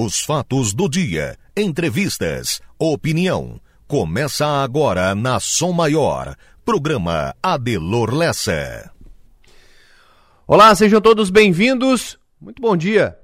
Os fatos do dia, entrevistas, opinião. Começa agora na Som Maior. Programa Adelor Lessa. Olá, sejam todos bem-vindos. Muito bom dia.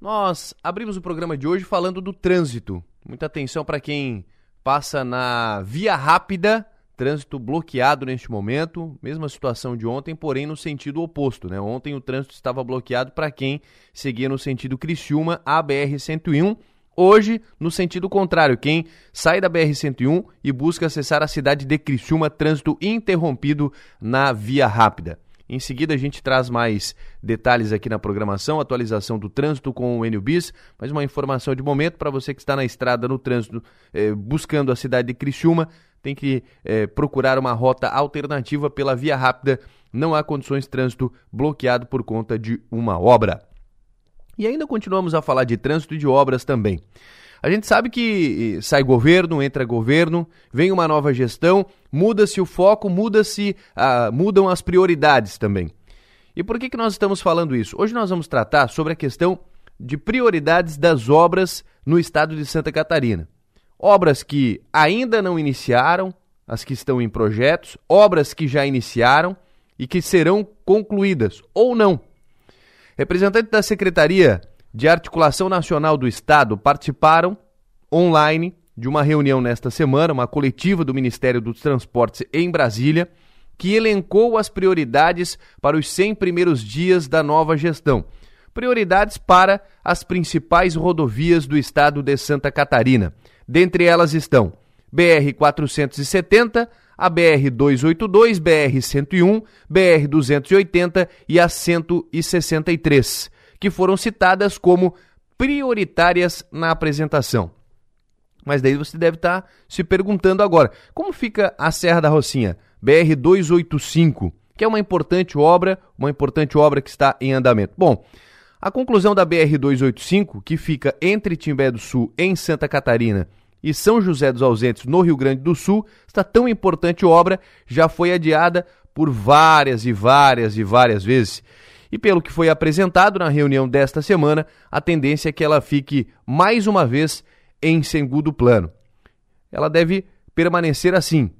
Nós abrimos o programa de hoje falando do trânsito. Muita atenção para quem passa na Via Rápida Trânsito bloqueado neste momento, mesma situação de ontem, porém no sentido oposto. Né? Ontem o trânsito estava bloqueado para quem seguia no sentido Criciúma, a BR-101. Hoje, no sentido contrário, quem sai da BR-101 e busca acessar a cidade de Criciúma, trânsito interrompido na via rápida. Em seguida, a gente traz mais detalhes aqui na programação, atualização do trânsito com o Enio Bis, mais uma informação de momento para você que está na estrada, no trânsito, eh, buscando a cidade de Criciúma tem que é, procurar uma rota alternativa pela via rápida. Não há condições de trânsito bloqueado por conta de uma obra. E ainda continuamos a falar de trânsito e de obras também. A gente sabe que sai governo, entra governo, vem uma nova gestão, muda-se o foco, muda-se, uh, mudam as prioridades também. E por que, que nós estamos falando isso? Hoje nós vamos tratar sobre a questão de prioridades das obras no estado de Santa Catarina. Obras que ainda não iniciaram, as que estão em projetos, obras que já iniciaram e que serão concluídas ou não. Representantes da Secretaria de Articulação Nacional do Estado participaram online de uma reunião nesta semana, uma coletiva do Ministério dos Transportes em Brasília, que elencou as prioridades para os 100 primeiros dias da nova gestão. Prioridades para as principais rodovias do estado de Santa Catarina. Dentre elas estão BR 470, a BR 282, BR 101, BR 280 e a 163, que foram citadas como prioritárias na apresentação. Mas daí você deve estar tá se perguntando agora, como fica a Serra da Rocinha, BR 285, que é uma importante obra, uma importante obra que está em andamento. Bom, a conclusão da BR-285, que fica entre Timbé do Sul, em Santa Catarina, e São José dos Ausentes, no Rio Grande do Sul, esta tão importante obra já foi adiada por várias e várias e várias vezes. E pelo que foi apresentado na reunião desta semana, a tendência é que ela fique mais uma vez em segundo plano. Ela deve permanecer assim,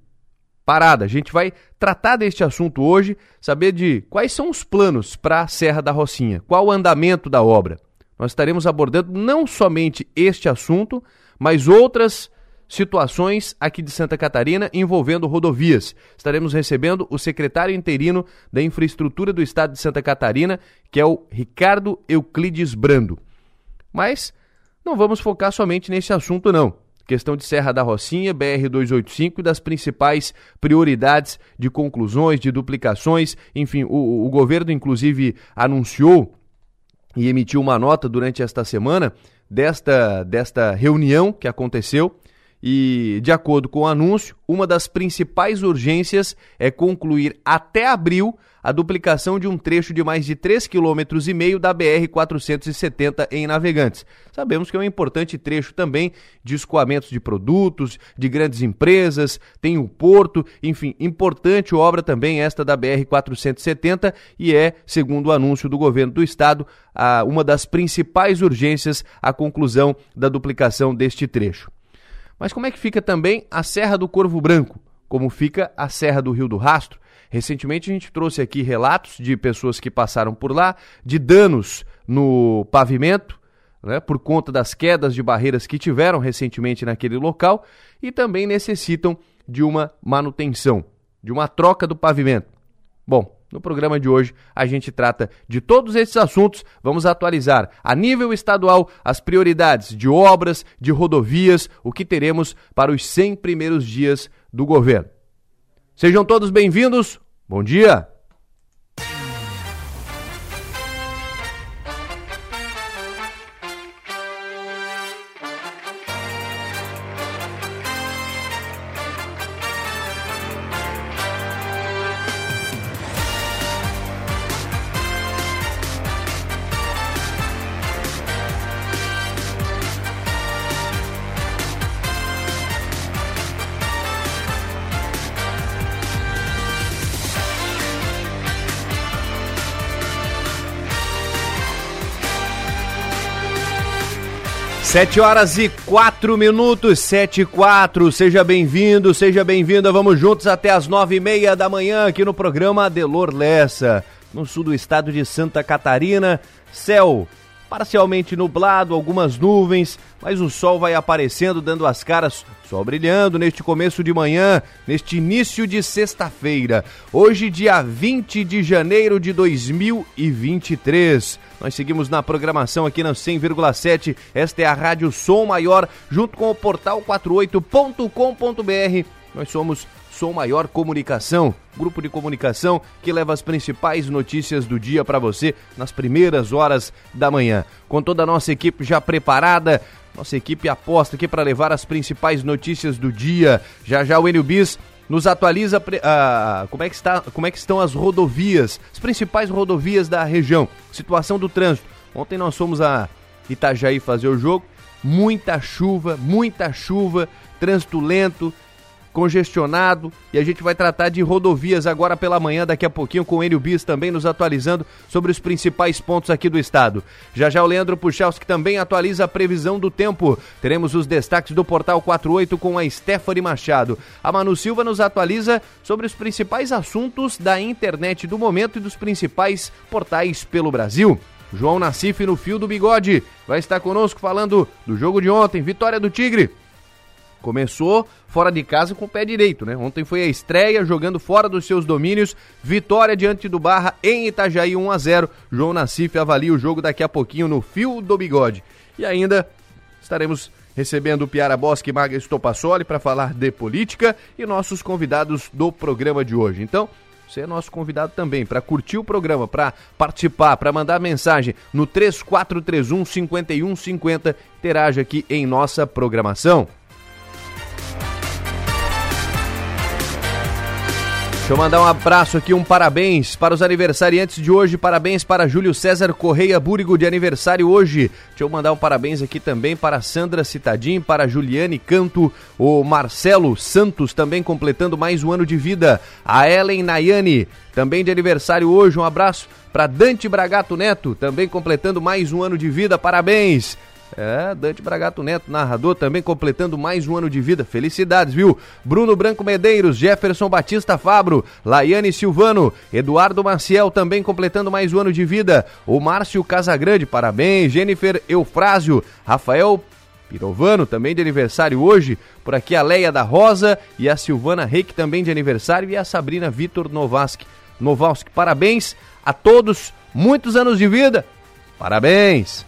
parada. A gente vai tratar deste assunto hoje, saber de quais são os planos para a Serra da Rocinha, qual o andamento da obra. Nós estaremos abordando não somente este assunto, mas outras situações aqui de Santa Catarina envolvendo rodovias. Estaremos recebendo o secretário interino da Infraestrutura do Estado de Santa Catarina, que é o Ricardo Euclides Brando. Mas não vamos focar somente nesse assunto não questão de Serra da Rocinha, BR-285 e das principais prioridades de conclusões, de duplicações. Enfim, o, o governo, inclusive, anunciou e emitiu uma nota durante esta semana desta, desta reunião que aconteceu. E, de acordo com o anúncio, uma das principais urgências é concluir até abril a duplicação de um trecho de mais de 3,5 km da BR-470 em Navegantes. Sabemos que é um importante trecho também de escoamentos de produtos, de grandes empresas, tem o porto, enfim, importante obra também esta da BR-470 e é, segundo o anúncio do governo do estado, uma das principais urgências a conclusão da duplicação deste trecho. Mas como é que fica também a Serra do Corvo Branco? Como fica a Serra do Rio do Rastro? Recentemente a gente trouxe aqui relatos de pessoas que passaram por lá, de danos no pavimento, né, por conta das quedas de barreiras que tiveram recentemente naquele local e também necessitam de uma manutenção, de uma troca do pavimento. Bom, no programa de hoje a gente trata de todos esses assuntos. Vamos atualizar a nível estadual as prioridades de obras, de rodovias, o que teremos para os 100 primeiros dias do governo. Sejam todos bem-vindos. Bom dia. Sete horas e quatro minutos, sete e quatro. Seja bem-vindo, seja bem-vinda. Vamos juntos até as nove e meia da manhã aqui no programa Adelor Lessa, no sul do estado de Santa Catarina. Céu parcialmente nublado, algumas nuvens, mas o sol vai aparecendo, dando as caras, sol brilhando neste começo de manhã, neste início de sexta-feira. Hoje, dia 20 de janeiro de 2023. Nós seguimos na programação aqui na 100,7. Esta é a Rádio Som Maior, junto com o portal 48.com.br. Nós somos Som Maior Comunicação, grupo de comunicação que leva as principais notícias do dia para você nas primeiras horas da manhã. Com toda a nossa equipe já preparada, nossa equipe aposta aqui para levar as principais notícias do dia. Já já o Enio Bis nos atualiza uh, como, é que está, como é que estão as rodovias, as principais rodovias da região, situação do trânsito. Ontem nós fomos a Itajaí fazer o jogo, muita chuva, muita chuva, trânsito lento, congestionado e a gente vai tratar de rodovias agora pela manhã, daqui a pouquinho com o Enio Bis também nos atualizando sobre os principais pontos aqui do estado. Já já o Leandro Puchalski também atualiza a previsão do tempo. Teremos os destaques do Portal 48 com a Stephanie Machado. A Manu Silva nos atualiza sobre os principais assuntos da internet do momento e dos principais portais pelo Brasil. João Nassif no fio do bigode vai estar conosco falando do jogo de ontem, vitória do Tigre. Começou fora de casa com o pé direito, né? Ontem foi a estreia jogando fora dos seus domínios, vitória diante do Barra em Itajaí 1 a 0. João Nassif avalia o jogo daqui a pouquinho no fio do bigode. E ainda estaremos recebendo o Piara Bosque e Maga Estopassoli para falar de política e nossos convidados do programa de hoje. Então, você é nosso convidado também para curtir o programa, para participar, para mandar mensagem no 3431 5150. Interaja aqui em nossa programação. Deixa eu mandar um abraço aqui, um parabéns para os aniversariantes de hoje. Parabéns para Júlio César Correia Búrigo de aniversário hoje. Deixa eu mandar um parabéns aqui também para Sandra Citadim, para Juliane Canto, o Marcelo Santos também completando mais um ano de vida. A Ellen Nayane, também de aniversário hoje. Um abraço para Dante Bragato Neto, também completando mais um ano de vida. Parabéns. É, Dante Bragato Neto, narrador, também completando mais um ano de vida. Felicidades, viu? Bruno Branco Medeiros, Jefferson Batista Fabro, Laiane Silvano, Eduardo Maciel também completando mais um ano de vida. O Márcio Casagrande, parabéns. Jennifer Eufrásio, Rafael Pirovano, também de aniversário hoje. Por aqui a Leia da Rosa e a Silvana Reik, também de aniversário. E a Sabrina Vitor Novaski. Novalski, parabéns a todos. Muitos anos de vida. Parabéns!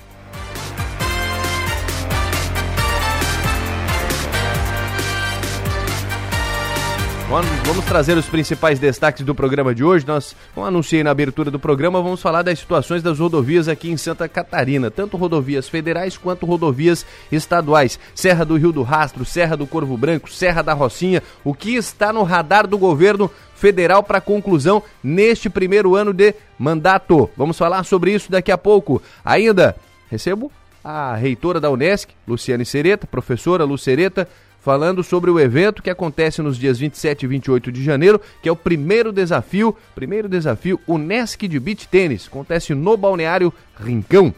Vamos trazer os principais destaques do programa de hoje. Nós, como anunciei na abertura do programa, vamos falar das situações das rodovias aqui em Santa Catarina, tanto rodovias federais quanto rodovias estaduais. Serra do Rio do Rastro, Serra do Corvo Branco, Serra da Rocinha, o que está no radar do governo federal para conclusão neste primeiro ano de mandato. Vamos falar sobre isso daqui a pouco. Ainda recebo a reitora da Unesc, Luciane Sereta, professora Lucereta, falando sobre o evento que acontece nos dias 27 e 28 de janeiro, que é o primeiro desafio, primeiro desafio Unesc de Beach Tênis, acontece no Balneário Rincão.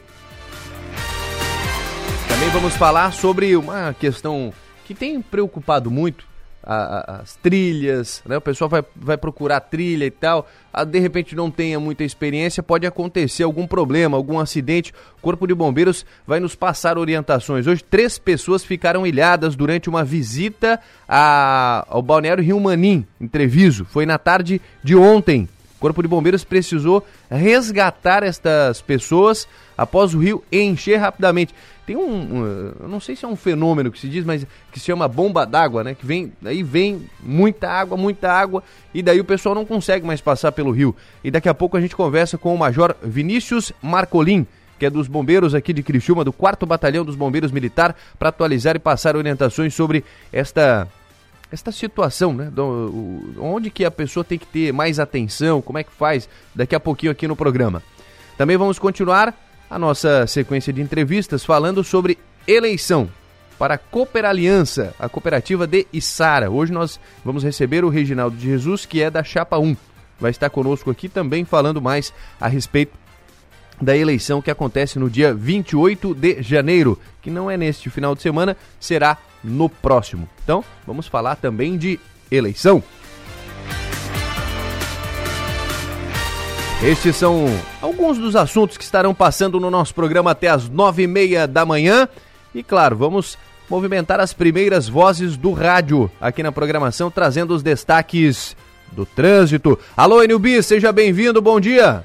Também vamos falar sobre uma questão que tem preocupado muito a, a, as trilhas, né? O pessoal vai, vai procurar trilha e tal. A, de repente não tenha muita experiência, pode acontecer algum problema, algum acidente. O Corpo de Bombeiros vai nos passar orientações. Hoje, três pessoas ficaram ilhadas durante uma visita a, ao balneário Rio Manim, em Treviso. Foi na tarde de ontem. O Corpo de Bombeiros precisou resgatar estas pessoas após o rio encher rapidamente. Tem um, um, eu não sei se é um fenômeno que se diz, mas que se chama bomba d'água, né? Que vem, aí vem muita água, muita água, e daí o pessoal não consegue mais passar pelo rio. E daqui a pouco a gente conversa com o Major Vinícius Marcolin, que é dos bombeiros aqui de Criciúma, do 4 Batalhão dos Bombeiros Militar, para atualizar e passar orientações sobre esta esta situação, né? Do, o, onde que a pessoa tem que ter mais atenção, como é que faz, daqui a pouquinho aqui no programa. Também vamos continuar a nossa sequência de entrevistas falando sobre eleição para a Cooper Aliança, a cooperativa de Içara. Hoje nós vamos receber o Reginaldo de Jesus, que é da Chapa 1. Vai estar conosco aqui também falando mais a respeito da eleição que acontece no dia 28 de janeiro, que não é neste final de semana, será no próximo. Então, vamos falar também de eleição. Estes são alguns dos assuntos que estarão passando no nosso programa até as nove e meia da manhã. E claro, vamos movimentar as primeiras vozes do rádio aqui na programação, trazendo os destaques do trânsito. Alô, NUB, seja bem-vindo, bom dia.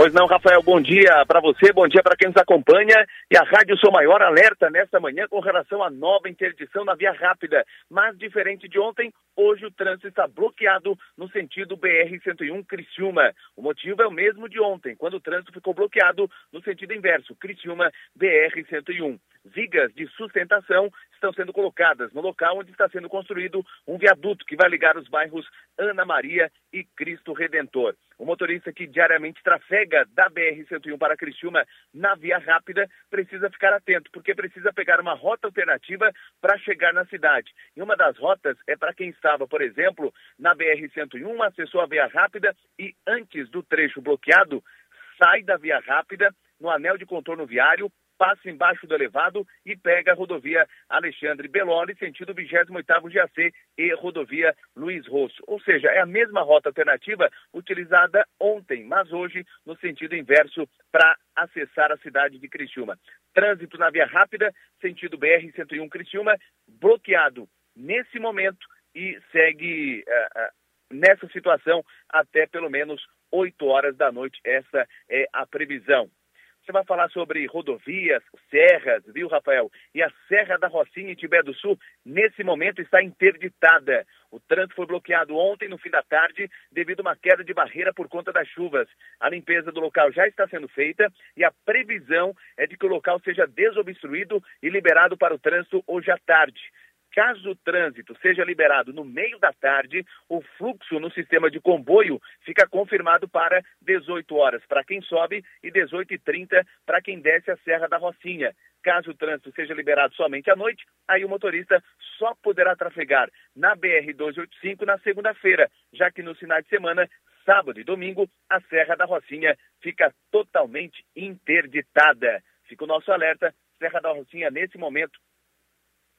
Pois não, Rafael, bom dia para você, bom dia para quem nos acompanha. E a Rádio Sou Maior alerta nesta manhã com relação à nova interdição na Via Rápida. Mas, diferente de ontem, hoje o trânsito está bloqueado no sentido BR-101 Criciúma. O motivo é o mesmo de ontem, quando o trânsito ficou bloqueado no sentido inverso, Criciúma BR-101. Vigas de sustentação estão sendo colocadas no local onde está sendo construído um viaduto que vai ligar os bairros Ana Maria e Cristo Redentor. O motorista que diariamente trafega da BR-101 para Criciúma na via rápida precisa ficar atento, porque precisa pegar uma rota alternativa para chegar na cidade. E uma das rotas é para quem estava, por exemplo, na BR-101, acessou a via rápida e antes do trecho bloqueado, sai da via rápida no anel de contorno viário, passa embaixo do elevado e pega a rodovia Alexandre Belloli, sentido 28º GAC e rodovia Luiz Rosso. Ou seja, é a mesma rota alternativa utilizada ontem, mas hoje no sentido inverso para acessar a cidade de Criciúma. Trânsito na via rápida, sentido BR-101 Criciúma, bloqueado nesse momento e segue uh, uh, nessa situação até pelo menos 8 horas da noite. Essa é a previsão. Você vai falar sobre rodovias, serras, viu, Rafael? E a Serra da Rocinha em Tibé do Sul, nesse momento, está interditada. O trânsito foi bloqueado ontem, no fim da tarde, devido a uma queda de barreira por conta das chuvas. A limpeza do local já está sendo feita e a previsão é de que o local seja desobstruído e liberado para o trânsito hoje à tarde. Caso o trânsito seja liberado no meio da tarde, o fluxo no sistema de comboio fica confirmado para 18 horas para quem sobe e 18 e 30 para quem desce a Serra da Rocinha. Caso o trânsito seja liberado somente à noite, aí o motorista só poderá trafegar na BR-285 na segunda-feira, já que no final de semana, sábado e domingo, a Serra da Rocinha fica totalmente interditada. Fica o nosso alerta, Serra da Rocinha, nesse momento,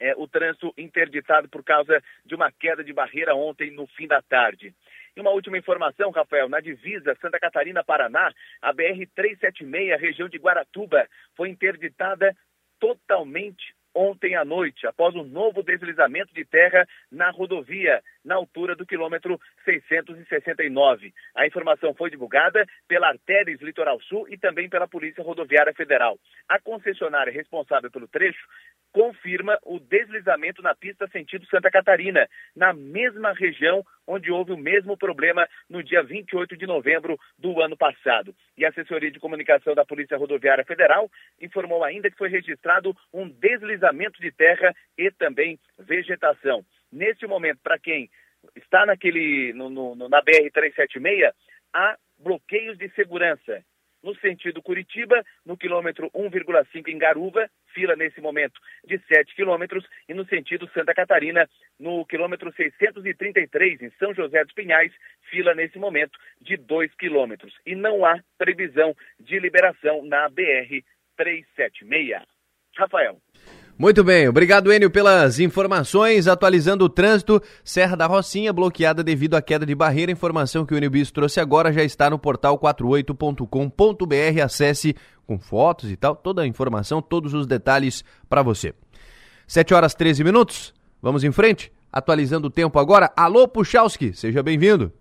é, o trânsito interditado por causa de uma queda de barreira ontem no fim da tarde. E uma última informação, Rafael, na divisa Santa Catarina-Paraná, a BR-376, região de Guaratuba, foi interditada totalmente ontem à noite, após um novo deslizamento de terra na rodovia, na altura do quilômetro 669. A informação foi divulgada pela Artéries Litoral Sul e também pela Polícia Rodoviária Federal. A concessionária responsável pelo trecho confirma o deslizamento na pista sentido Santa Catarina, na mesma região onde houve o mesmo problema no dia 28 de novembro do ano passado. E a assessoria de comunicação da Polícia Rodoviária Federal informou ainda que foi registrado um deslizamento de terra e também vegetação. Neste momento, para quem está naquele no, no, na BR 376, há bloqueios de segurança no sentido Curitiba, no quilômetro 1,5 em Garuva, fila nesse momento de 7 quilômetros, e no sentido Santa Catarina, no quilômetro 633 em São José dos Pinhais, fila nesse momento de 2 quilômetros. E não há previsão de liberação na BR 376. Rafael. Muito bem, obrigado Enio pelas informações, atualizando o trânsito, Serra da Rocinha bloqueada devido à queda de barreira, informação que o Enio Bis trouxe agora já está no portal 48.com.br, acesse com fotos e tal, toda a informação, todos os detalhes para você. 7 horas 13 minutos, vamos em frente, atualizando o tempo agora, alô Puchalski, seja bem-vindo.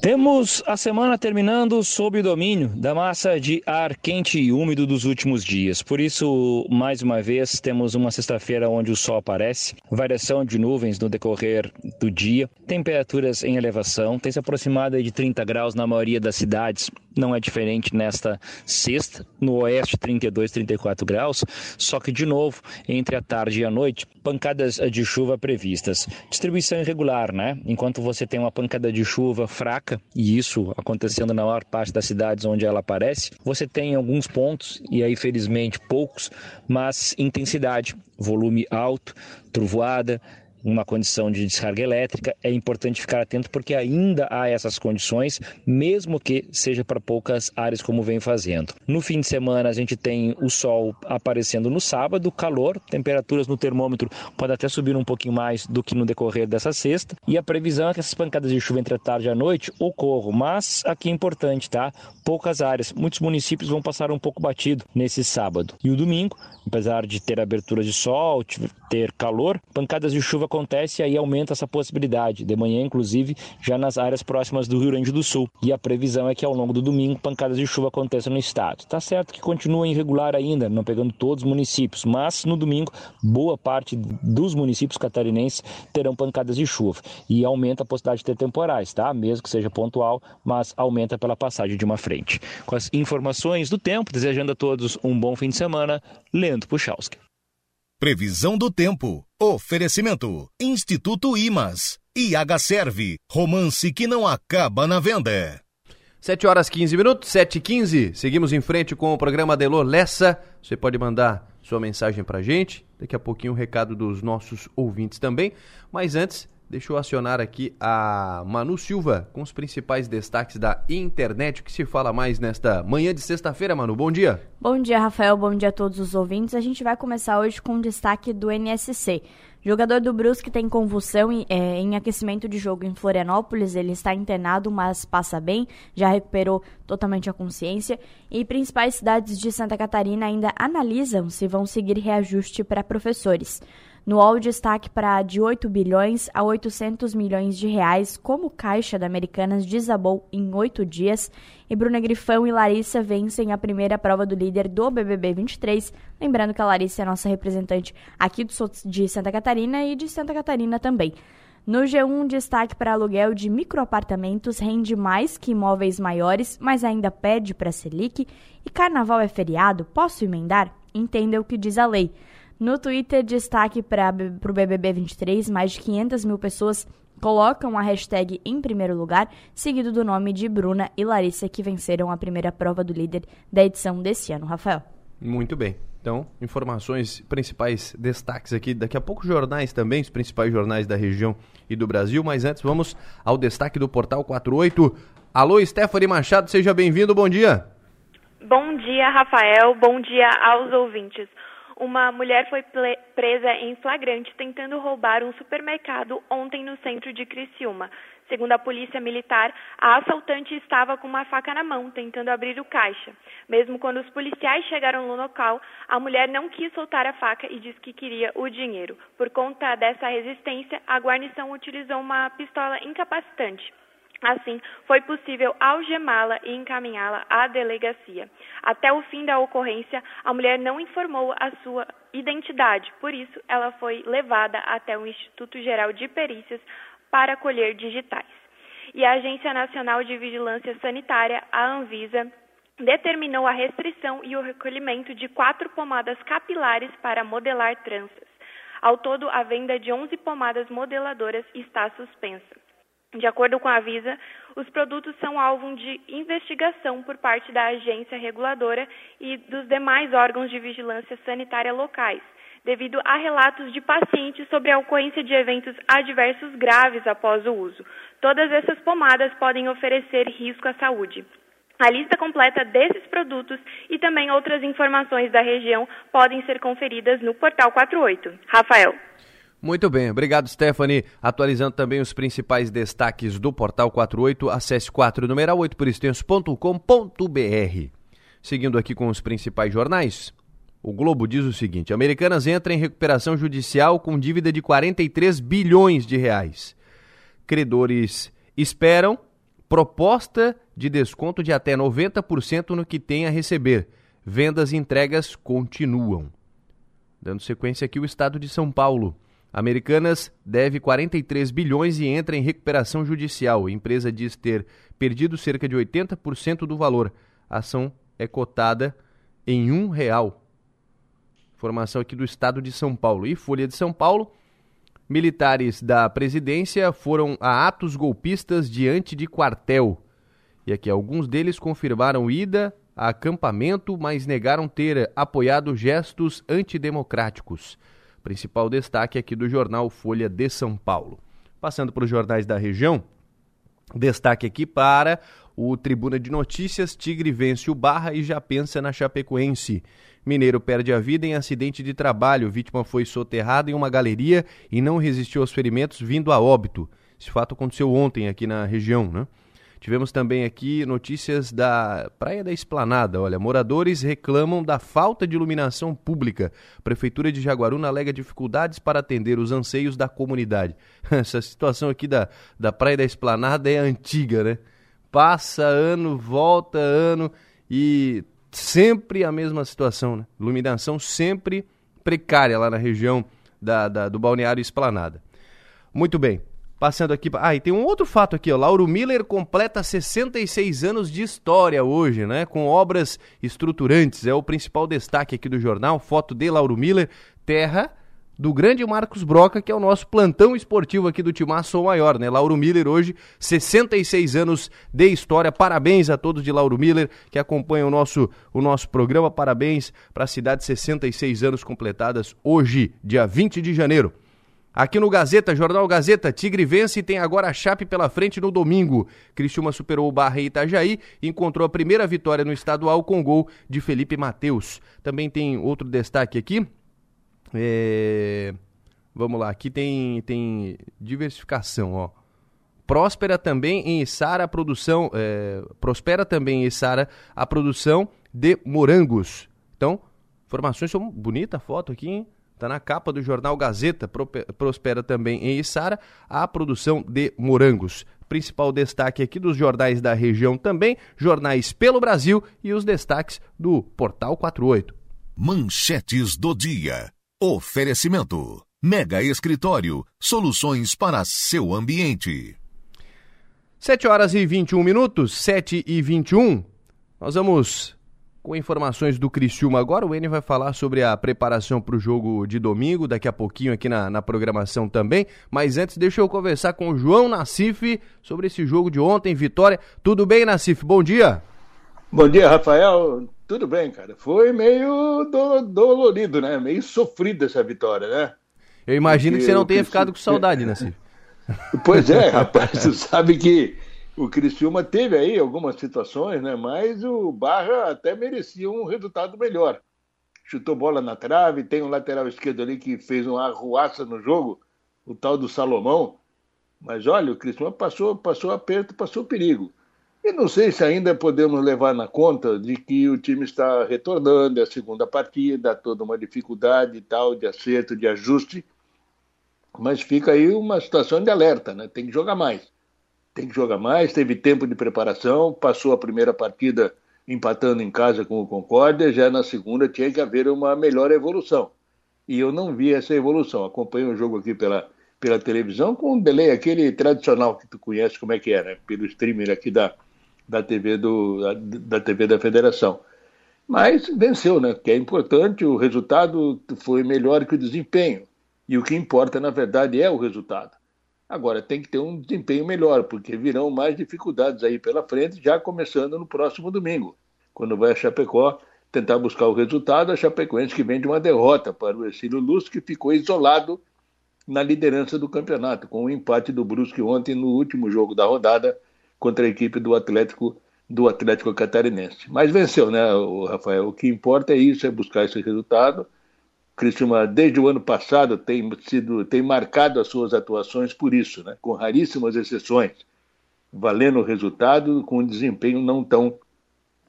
Temos a semana terminando sob o domínio da massa de ar quente e úmido dos últimos dias. Por isso, mais uma vez, temos uma sexta-feira onde o sol aparece, variação de nuvens no decorrer do dia, temperaturas em elevação, tem se aproximado de 30 graus na maioria das cidades. Não é diferente nesta sexta, no oeste 32, 34 graus, só que de novo, entre a tarde e a noite, pancadas de chuva previstas. Distribuição irregular, né? Enquanto você tem uma pancada de chuva fraca, e isso acontecendo na maior parte das cidades onde ela aparece. Você tem alguns pontos, e aí felizmente poucos, mas intensidade, volume alto, trovoada, uma condição de descarga elétrica, é importante ficar atento porque ainda há essas condições, mesmo que seja para poucas áreas como vem fazendo. No fim de semana a gente tem o sol aparecendo no sábado, calor, temperaturas no termômetro podem até subir um pouquinho mais do que no decorrer dessa sexta, e a previsão é que essas pancadas de chuva entre a tarde e a noite ocorram, mas aqui é importante, tá? Poucas áreas, muitos municípios vão passar um pouco batido nesse sábado. E o domingo, apesar de ter abertura de sol, ter calor, pancadas de chuva acontecem e aí aumenta essa possibilidade. De manhã, inclusive, já nas áreas próximas do Rio Grande do Sul. E a previsão é que ao longo do domingo pancadas de chuva aconteçam no estado. Tá certo que continua irregular ainda, não pegando todos os municípios, mas no domingo boa parte dos municípios catarinenses terão pancadas de chuva e aumenta a possibilidade de ter temporais, tá? Mesmo que seja pontual, mas aumenta pela passagem de uma frente. Com as informações do tempo, desejando a todos um bom fim de semana, Leandro Puchalski. Previsão do tempo. Oferecimento. Instituto Imas. IH Serve. Romance que não acaba na venda. 7 horas 15 minutos, 7 e 15. Seguimos em frente com o programa Delor Lessa. Você pode mandar sua mensagem pra gente. Daqui a pouquinho o recado dos nossos ouvintes também. Mas antes, Deixa eu acionar aqui a Manu Silva com os principais destaques da internet. O que se fala mais nesta manhã de sexta-feira, Manu? Bom dia. Bom dia, Rafael. Bom dia a todos os ouvintes. A gente vai começar hoje com o destaque do NSC. Jogador do Brusque tem convulsão em, é, em, aquecimento de jogo em Florianópolis. Ele está internado, mas passa bem, já recuperou totalmente a consciência. E principais cidades de Santa Catarina ainda analisam se vão seguir reajuste para professores. No UOL, destaque para de 8 bilhões a 800 milhões de reais, como Caixa da Americanas desabou em oito dias. E Bruna Grifão e Larissa vencem a primeira prova do líder do BBB 23. Lembrando que a Larissa é nossa representante aqui de Santa Catarina e de Santa Catarina também. No G1, destaque para aluguel de microapartamentos rende mais que imóveis maiores, mas ainda pede para Selic. E carnaval é feriado? Posso emendar? Entenda o que diz a lei. No Twitter, destaque para o BBB 23, mais de 500 mil pessoas colocam a hashtag em primeiro lugar, seguido do nome de Bruna e Larissa, que venceram a primeira prova do líder da edição desse ano. Rafael. Muito bem. Então, informações, principais destaques aqui. Daqui a pouco, jornais também, os principais jornais da região e do Brasil. Mas antes, vamos ao destaque do Portal 48. Alô, Stephanie Machado, seja bem-vindo. Bom dia. Bom dia, Rafael. Bom dia aos ouvintes uma mulher foi presa em flagrante tentando roubar um supermercado ontem no centro de Criciúma. Segundo a polícia militar, a assaltante estava com uma faca na mão, tentando abrir o caixa. Mesmo quando os policiais chegaram no local, a mulher não quis soltar a faca e disse que queria o dinheiro. Por conta dessa resistência, a guarnição utilizou uma pistola incapacitante. Assim, foi possível algemá-la e encaminhá-la à delegacia. Até o fim da ocorrência, a mulher não informou a sua identidade, por isso, ela foi levada até o Instituto Geral de Perícias para colher digitais. E a Agência Nacional de Vigilância Sanitária, a Anvisa, determinou a restrição e o recolhimento de quatro pomadas capilares para modelar tranças. Ao todo, a venda de 11 pomadas modeladoras está suspensa. De acordo com a Visa, os produtos são alvo de investigação por parte da agência reguladora e dos demais órgãos de vigilância sanitária locais, devido a relatos de pacientes sobre a ocorrência de eventos adversos graves após o uso. Todas essas pomadas podem oferecer risco à saúde. A lista completa desses produtos e também outras informações da região podem ser conferidas no portal 48. Rafael. Muito bem, obrigado Stephanie. Atualizando também os principais destaques do Portal 48, acesse 4 numeral 8 por extenso.com.br. Seguindo aqui com os principais jornais, o Globo diz o seguinte: Americanas entra em recuperação judicial com dívida de 43 bilhões de reais. Credores esperam proposta de desconto de até 90% no que tem a receber. Vendas e entregas continuam. Dando sequência aqui, o estado de São Paulo. Americanas deve 43 bilhões e entra em recuperação judicial. A empresa diz ter perdido cerca de 80% do valor. A ação é cotada em um real. Informação aqui do estado de São Paulo. E Folha de São Paulo. Militares da presidência foram a atos golpistas diante de quartel. E aqui alguns deles confirmaram ida a acampamento, mas negaram ter apoiado gestos antidemocráticos. Principal destaque aqui do jornal Folha de São Paulo. Passando para os jornais da região, destaque aqui para o Tribuna de Notícias, Tigre vence o Barra e já pensa na Chapecoense. Mineiro perde a vida em acidente de trabalho. Vítima foi soterrada em uma galeria e não resistiu aos ferimentos, vindo a óbito. Esse fato aconteceu ontem aqui na região, né? Tivemos também aqui notícias da Praia da Esplanada. Olha, moradores reclamam da falta de iluminação pública. Prefeitura de Jaguaruna alega dificuldades para atender os anseios da comunidade. Essa situação aqui da, da Praia da Esplanada é antiga, né? Passa ano, volta ano e sempre a mesma situação, né? Iluminação sempre precária lá na região da, da do Balneário Esplanada. Muito bem. Passando aqui. Ah, e tem um outro fato aqui, ó. Lauro Miller completa 66 anos de história hoje, né? Com obras estruturantes. É o principal destaque aqui do jornal. Foto de Lauro Miller, terra do grande Marcos Broca, que é o nosso plantão esportivo aqui do Timaço Maior, né? Lauro Miller hoje, 66 anos de história. Parabéns a todos de Lauro Miller que acompanham o nosso, o nosso programa. Parabéns para a cidade, 66 anos completadas hoje, dia 20 de janeiro. Aqui no Gazeta, Jornal Gazeta, Tigre vence e tem agora a Chape pela frente no domingo. Criciúma superou o Barra e Itajaí e encontrou a primeira vitória no estadual com gol de Felipe Mateus. Também tem outro destaque aqui. É... Vamos lá, aqui tem, tem diversificação, ó. Próspera também em Içara a produção, é... prospera também em Içara a produção de morangos. Então, informações são bonita a foto aqui, hein? Está na capa do jornal Gazeta, prospera também em Içara a produção de morangos. Principal destaque aqui dos jornais da região também, jornais pelo Brasil e os destaques do Portal 48. Manchetes do dia. Oferecimento. Mega Escritório. Soluções para seu ambiente. 7 horas e 21 minutos, 7 e 21. Nós vamos com informações do Criciúma agora. O N vai falar sobre a preparação para o jogo de domingo, daqui a pouquinho aqui na, na programação também. Mas antes, deixa eu conversar com o João Nassif sobre esse jogo de ontem, Vitória. Tudo bem, Nassif? Bom dia. Bom dia, Rafael. Tudo bem, cara. Foi meio do, dolorido, né? Meio sofrido essa vitória, né? Eu imagino Porque que você não tenha ficado com saudade, Nassif. Pois é, rapaz. Tu sabe que o Criciúma teve aí algumas situações, né? Mas o Barra até merecia um resultado melhor. Chutou bola na trave, tem um lateral esquerdo ali que fez uma arruaça no jogo, o tal do Salomão. Mas olha, o Criciúma passou, passou aperto, passou perigo. E não sei se ainda podemos levar na conta de que o time está retornando, é a segunda partida, toda uma dificuldade e tal, de acerto, de ajuste. Mas fica aí uma situação de alerta, né? Tem que jogar mais tem que jogar mais, teve tempo de preparação, passou a primeira partida empatando em casa com o Concórdia, já na segunda tinha que haver uma melhor evolução. E eu não vi essa evolução. Acompanho o jogo aqui pela, pela televisão com um delay aquele tradicional que tu conhece como é que é, né? Pelo streaming aqui da, da TV do da, da TV da Federação. Mas venceu, né? Que é importante, o resultado foi melhor que o desempenho. E o que importa, na verdade, é o resultado. Agora tem que ter um desempenho melhor, porque virão mais dificuldades aí pela frente, já começando no próximo domingo, quando vai a Chapecó tentar buscar o resultado, a Chapecoense que vem de uma derrota para o Ercílio Luz, que ficou isolado na liderança do campeonato, com o empate do Brusque ontem no último jogo da rodada contra a equipe do Atlético do Atlético Catarinense. Mas venceu, né, Rafael? O que importa é isso, é buscar esse resultado Criciúma, desde o ano passado, tem, sido, tem marcado as suas atuações por isso, né? com raríssimas exceções, valendo o resultado com um desempenho não tão,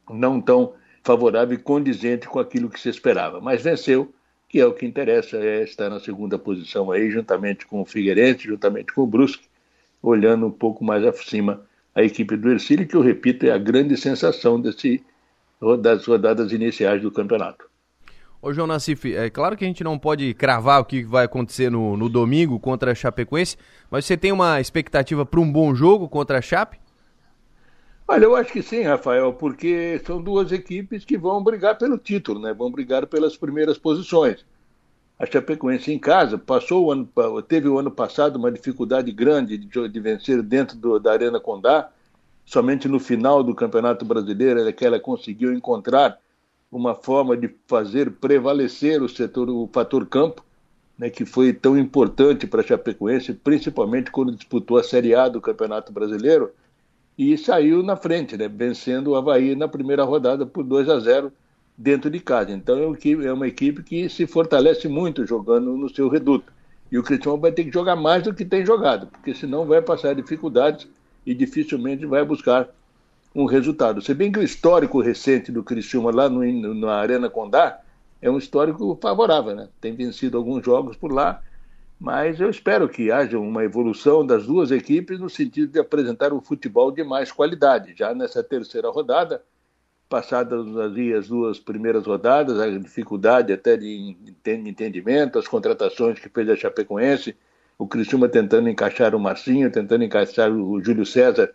não tão favorável e condizente com aquilo que se esperava. Mas venceu, que é o que interessa, é estar na segunda posição aí, juntamente com o Figueirense, juntamente com o Brusque, olhando um pouco mais acima a equipe do Ercílio, que eu repito, é a grande sensação desse, das rodadas iniciais do campeonato. Ô, João Nassif, é claro que a gente não pode cravar o que vai acontecer no, no domingo contra a Chapecoense, mas você tem uma expectativa para um bom jogo contra a Chape? Olha, eu acho que sim, Rafael, porque são duas equipes que vão brigar pelo título, né? Vão brigar pelas primeiras posições. A Chapecoense em casa passou o ano, teve o ano passado uma dificuldade grande de, de vencer dentro do, da Arena Condá. Somente no final do Campeonato Brasileiro é que ela conseguiu encontrar uma forma de fazer prevalecer o setor, o fator campo, né, que foi tão importante para a Chapecoense, principalmente quando disputou a Série A do Campeonato Brasileiro, e saiu na frente, né, vencendo o Havaí na primeira rodada por 2 a 0 dentro de casa. Então é uma equipe que se fortalece muito jogando no seu reduto. E o Cristiano vai ter que jogar mais do que tem jogado, porque senão vai passar dificuldades e dificilmente vai buscar um resultado. Se bem que o histórico recente do Criciúma lá no, na Arena Condá é um histórico favorável, né? Tem vencido alguns jogos por lá, mas eu espero que haja uma evolução das duas equipes no sentido de apresentar um futebol de mais qualidade. Já nessa terceira rodada, passadas as duas primeiras rodadas, a dificuldade até de entendimento, as contratações que fez a Chapecoense, o Criciúma tentando encaixar o Marcinho, tentando encaixar o Júlio César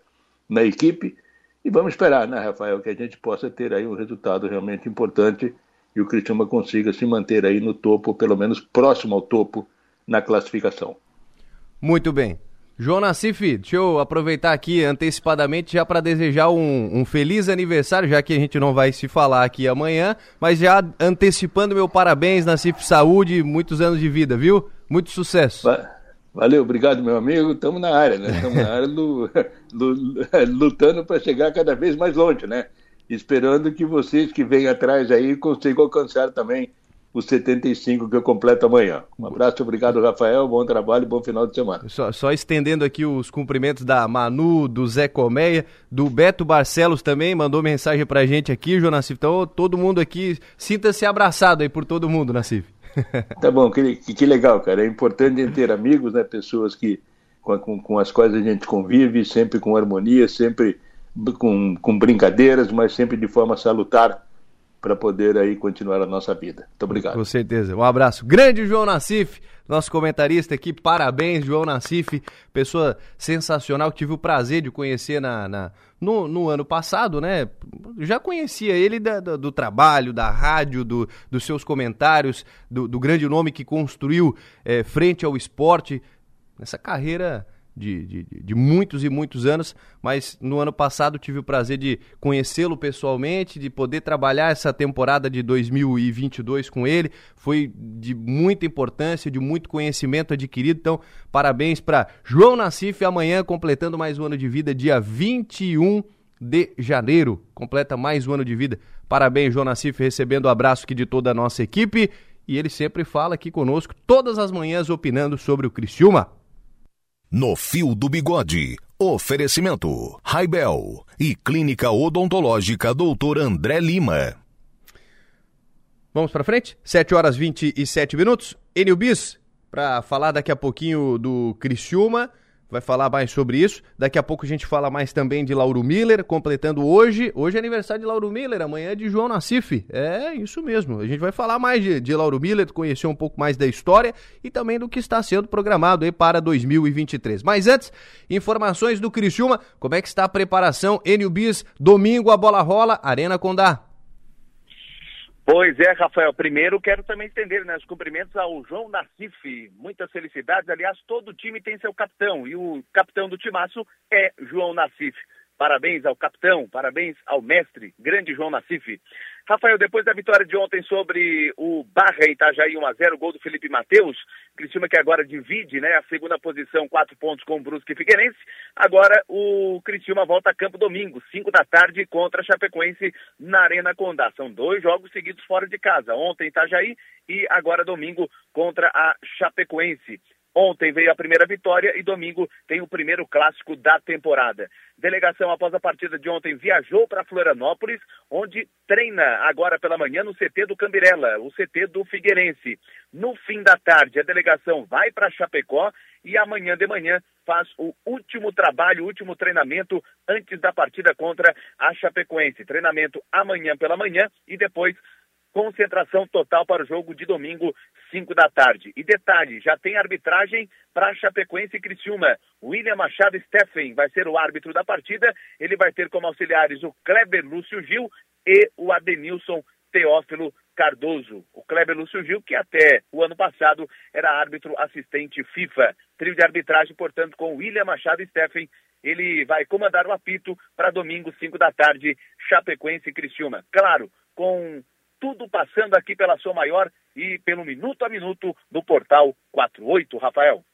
na equipe, e vamos esperar, né, Rafael, que a gente possa ter aí um resultado realmente importante e o Criciúma consiga se manter aí no topo, pelo menos próximo ao topo na classificação. Muito bem. João Nassif, deixa eu aproveitar aqui antecipadamente já para desejar um, um, feliz aniversário, já que a gente não vai se falar aqui amanhã, mas já antecipando meu parabéns, Nassif, saúde, muitos anos de vida, viu? Muito sucesso. Valeu, obrigado, meu amigo. Estamos na área, né? Estamos na área lutando para chegar cada vez mais longe, né? Esperando que vocês que vêm atrás aí consigam alcançar também os 75 que eu completo amanhã. Um abraço, obrigado, Rafael. Bom trabalho bom final de semana. Só, só, estendendo aqui os cumprimentos da Manu, do Zé Colmeia, do Beto Barcelos também, mandou mensagem pra gente aqui, João Nassif. Então, todo mundo aqui, sinta-se abraçado aí por todo mundo, Nassif. tá bom, que, que legal, cara. É importante ter amigos, né? Pessoas que, com, com, as quais a gente convive, sempre com harmonia, sempre com, com brincadeiras, mas sempre de forma salutar para poder aí continuar a nossa vida. Muito obrigado. Com certeza. Um abraço. Grande João Nassif, nosso comentarista aqui. Parabéns, João Nassif, pessoa sensacional. Tive o prazer de conhecer na, na no, no, ano passado, né? Já conhecia ele da, da, do trabalho, da rádio, do, dos seus comentários, do, do grande nome que construiu é, frente ao esporte. Nessa carreira de, de, de, muitos e muitos anos, mas no ano passado tive o prazer de conhecê-lo pessoalmente, de poder trabalhar essa temporada de 2022 com ele. Foi de muita importância, de muito conhecimento adquirido. Então, parabéns para João Nassif, amanhã completando mais um ano de vida, dia 21 de janeiro. Completa mais um ano de vida. Parabéns, João Nassif, recebendo o abraço aqui de toda a nossa equipe. E ele sempre fala aqui conosco todas as manhãs opinando sobre o Criciúma. No Fio do Bigode. Oferecimento: Raibel e Clínica Odontológica Dr. André Lima. Vamos para frente? 7 horas 27 minutos. Enio Bis, para falar daqui a pouquinho do Criciúma vai falar mais sobre isso. Daqui a pouco a gente fala mais também de Lauro Miller, completando hoje. Hoje é aniversário de Lauro Miller, amanhã é de João Nassif. É isso mesmo. A gente vai falar mais de, de Lauro Miller, conhecer um pouco mais da história e também do que está sendo programado aí para 2023. Mas antes, informações do Criciúma. Como é que está a preparação? Enio Bis, domingo a bola rola, Arena Condá. Pois é, Rafael. Primeiro, quero também estender né, os cumprimentos ao João Nassif. Muitas felicidades. Aliás, todo time tem seu capitão e o capitão do timaço é João Nassif. Parabéns ao capitão, parabéns ao mestre, grande João Nassif. Rafael, depois da vitória de ontem sobre o Barra Itajaí 1x0, gol do Felipe Matheus, Criciúma que agora divide né, a segunda posição, quatro pontos com o Brusque Figueirense, agora o Criciúma volta a campo domingo, 5 da tarde, contra a Chapecoense na Arena Condá. São dois jogos seguidos fora de casa, ontem Itajaí e agora domingo contra a Chapecoense. Ontem veio a primeira vitória e domingo tem o primeiro clássico da temporada. Delegação, após a partida de ontem, viajou para Florianópolis, onde treina agora pela manhã no CT do Cambirela, o CT do Figueirense. No fim da tarde, a delegação vai para Chapecó e amanhã de manhã faz o último trabalho, o último treinamento antes da partida contra a Chapecoense. Treinamento amanhã pela manhã e depois concentração total para o jogo de domingo, 5 da tarde. E detalhe, já tem arbitragem para Chapecoense e Criciúma. William Machado Steffen vai ser o árbitro da partida. Ele vai ter como auxiliares o Kleber Lúcio Gil e o Adenilson Teófilo Cardoso. O Kleber Lúcio Gil, que até o ano passado era árbitro assistente FIFA. Trio de arbitragem, portanto, com William Machado Steffen. Ele vai comandar o apito para domingo, 5 da tarde, Chapecoense e Criciúma. Claro, com tudo passando aqui pela sua maior e pelo minuto a minuto do portal 48, Rafael.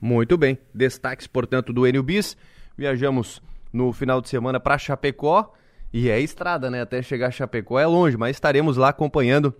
Muito bem. Destaques, portanto, do Enio Bis. Viajamos no final de semana para Chapecó e é estrada, né? Até chegar a Chapecó é longe, mas estaremos lá acompanhando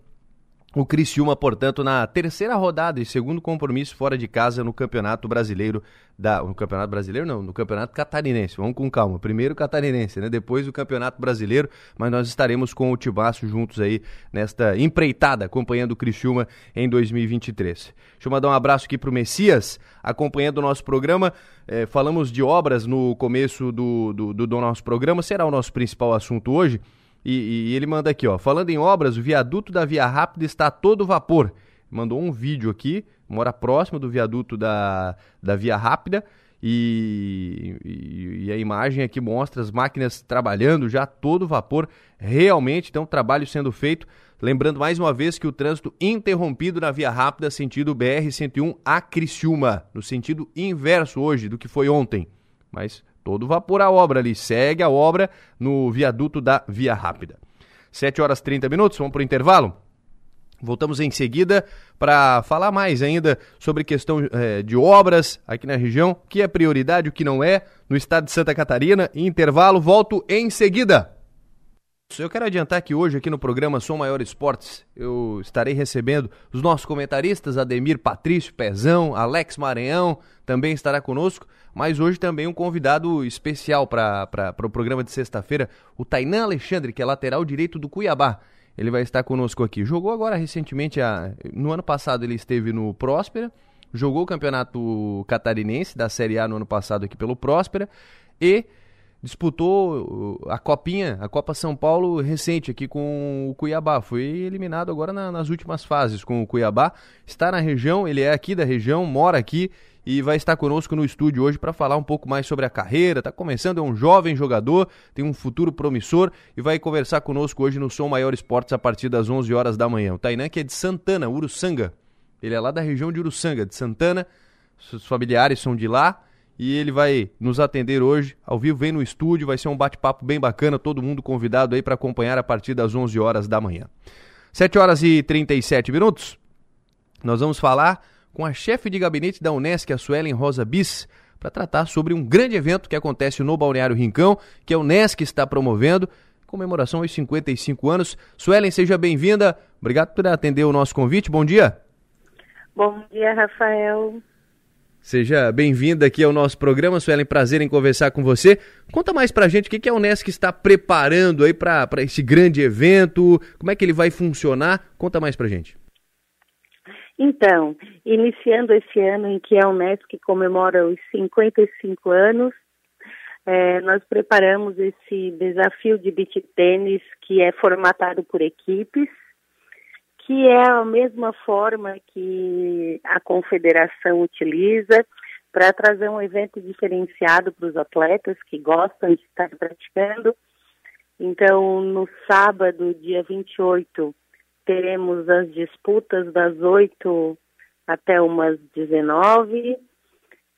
o Criciúma, portanto, na terceira rodada e segundo compromisso fora de casa no Campeonato Brasileiro da, no Campeonato Brasileiro não, no Campeonato Catarinense. Vamos com calma. Primeiro Catarinense, né? Depois o Campeonato Brasileiro, mas nós estaremos com o Tibaço juntos aí nesta empreitada acompanhando o Criciúma em 2023. Deixa eu mandar um abraço aqui pro Messias, acompanhando o nosso programa. É, falamos de obras no começo do, do, do nosso programa, será o nosso principal assunto hoje. E, e, ele manda aqui, ó. Falando em obras, o viaduto da Via Rápida está a todo vapor. Mandou um vídeo aqui, mora próximo do viaduto da, da Via Rápida. E, e, e, a imagem aqui mostra as máquinas trabalhando já a todo vapor, realmente, então trabalho sendo feito. Lembrando mais uma vez que o trânsito interrompido na via rápida sentido BR-101 a Criciúma, no sentido inverso hoje do que foi ontem. Mas todo vapor a obra ali, segue a obra no viaduto da Via Rápida. 7 horas 30 minutos, vamos para o intervalo? Voltamos em seguida para falar mais ainda sobre questão é, de obras aqui na região, o que é prioridade, o que não é, no estado de Santa Catarina. Intervalo, volto em seguida. Eu quero adiantar que hoje aqui no programa Som Maior Esportes eu estarei recebendo os nossos comentaristas Ademir Patrício Pezão, Alex Maranhão também estará conosco, mas hoje também um convidado especial para o pro programa de sexta-feira, o Tainan Alexandre, que é lateral direito do Cuiabá. Ele vai estar conosco aqui. Jogou agora recentemente, a, no ano passado ele esteve no Próspera, jogou o campeonato catarinense da Série A no ano passado aqui pelo Próspera e disputou a Copinha, a Copa São Paulo recente aqui com o Cuiabá. Foi eliminado agora na, nas últimas fases com o Cuiabá. Está na região, ele é aqui da região, mora aqui e vai estar conosco no estúdio hoje para falar um pouco mais sobre a carreira. Está começando, é um jovem jogador, tem um futuro promissor e vai conversar conosco hoje no Som Maior Esportes a partir das 11 horas da manhã. O Tainan que é de Santana, Uruçanga. Ele é lá da região de Uruçanga, de Santana. Seus familiares são de lá e ele vai nos atender hoje, ao vivo, vem no estúdio, vai ser um bate-papo bem bacana, todo mundo convidado aí para acompanhar a partir das 11 horas da manhã. 7 horas e 37 minutos, nós vamos falar com a chefe de gabinete da Unesc, a Suelen Rosa Bis, para tratar sobre um grande evento que acontece no Balneário Rincão, que a Unesc está promovendo, comemoração aos 55 anos. Suelen, seja bem-vinda, obrigado por atender o nosso convite, bom dia. Bom dia, Rafael. Seja bem-vinda aqui ao nosso programa, Suelen, prazer em conversar com você. Conta mais pra gente o que a Unesc está preparando aí para esse grande evento, como é que ele vai funcionar, conta mais pra gente. Então, iniciando esse ano em que a Unesc comemora os 55 anos, é, nós preparamos esse desafio de beach tênis que é formatado por equipes, que é a mesma forma que a confederação utiliza para trazer um evento diferenciado para os atletas que gostam de estar praticando. Então, no sábado, dia 28, teremos as disputas das 8 até umas 19.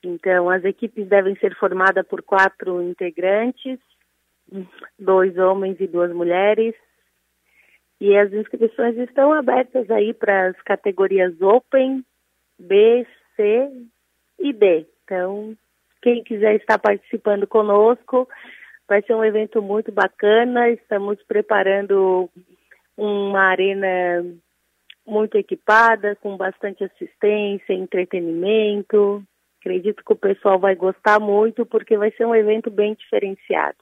Então, as equipes devem ser formadas por quatro integrantes, dois homens e duas mulheres. E as inscrições estão abertas aí para as categorias Open, B, C e D. Então, quem quiser estar participando conosco, vai ser um evento muito bacana. Estamos preparando uma arena muito equipada, com bastante assistência, entretenimento. Acredito que o pessoal vai gostar muito, porque vai ser um evento bem diferenciado.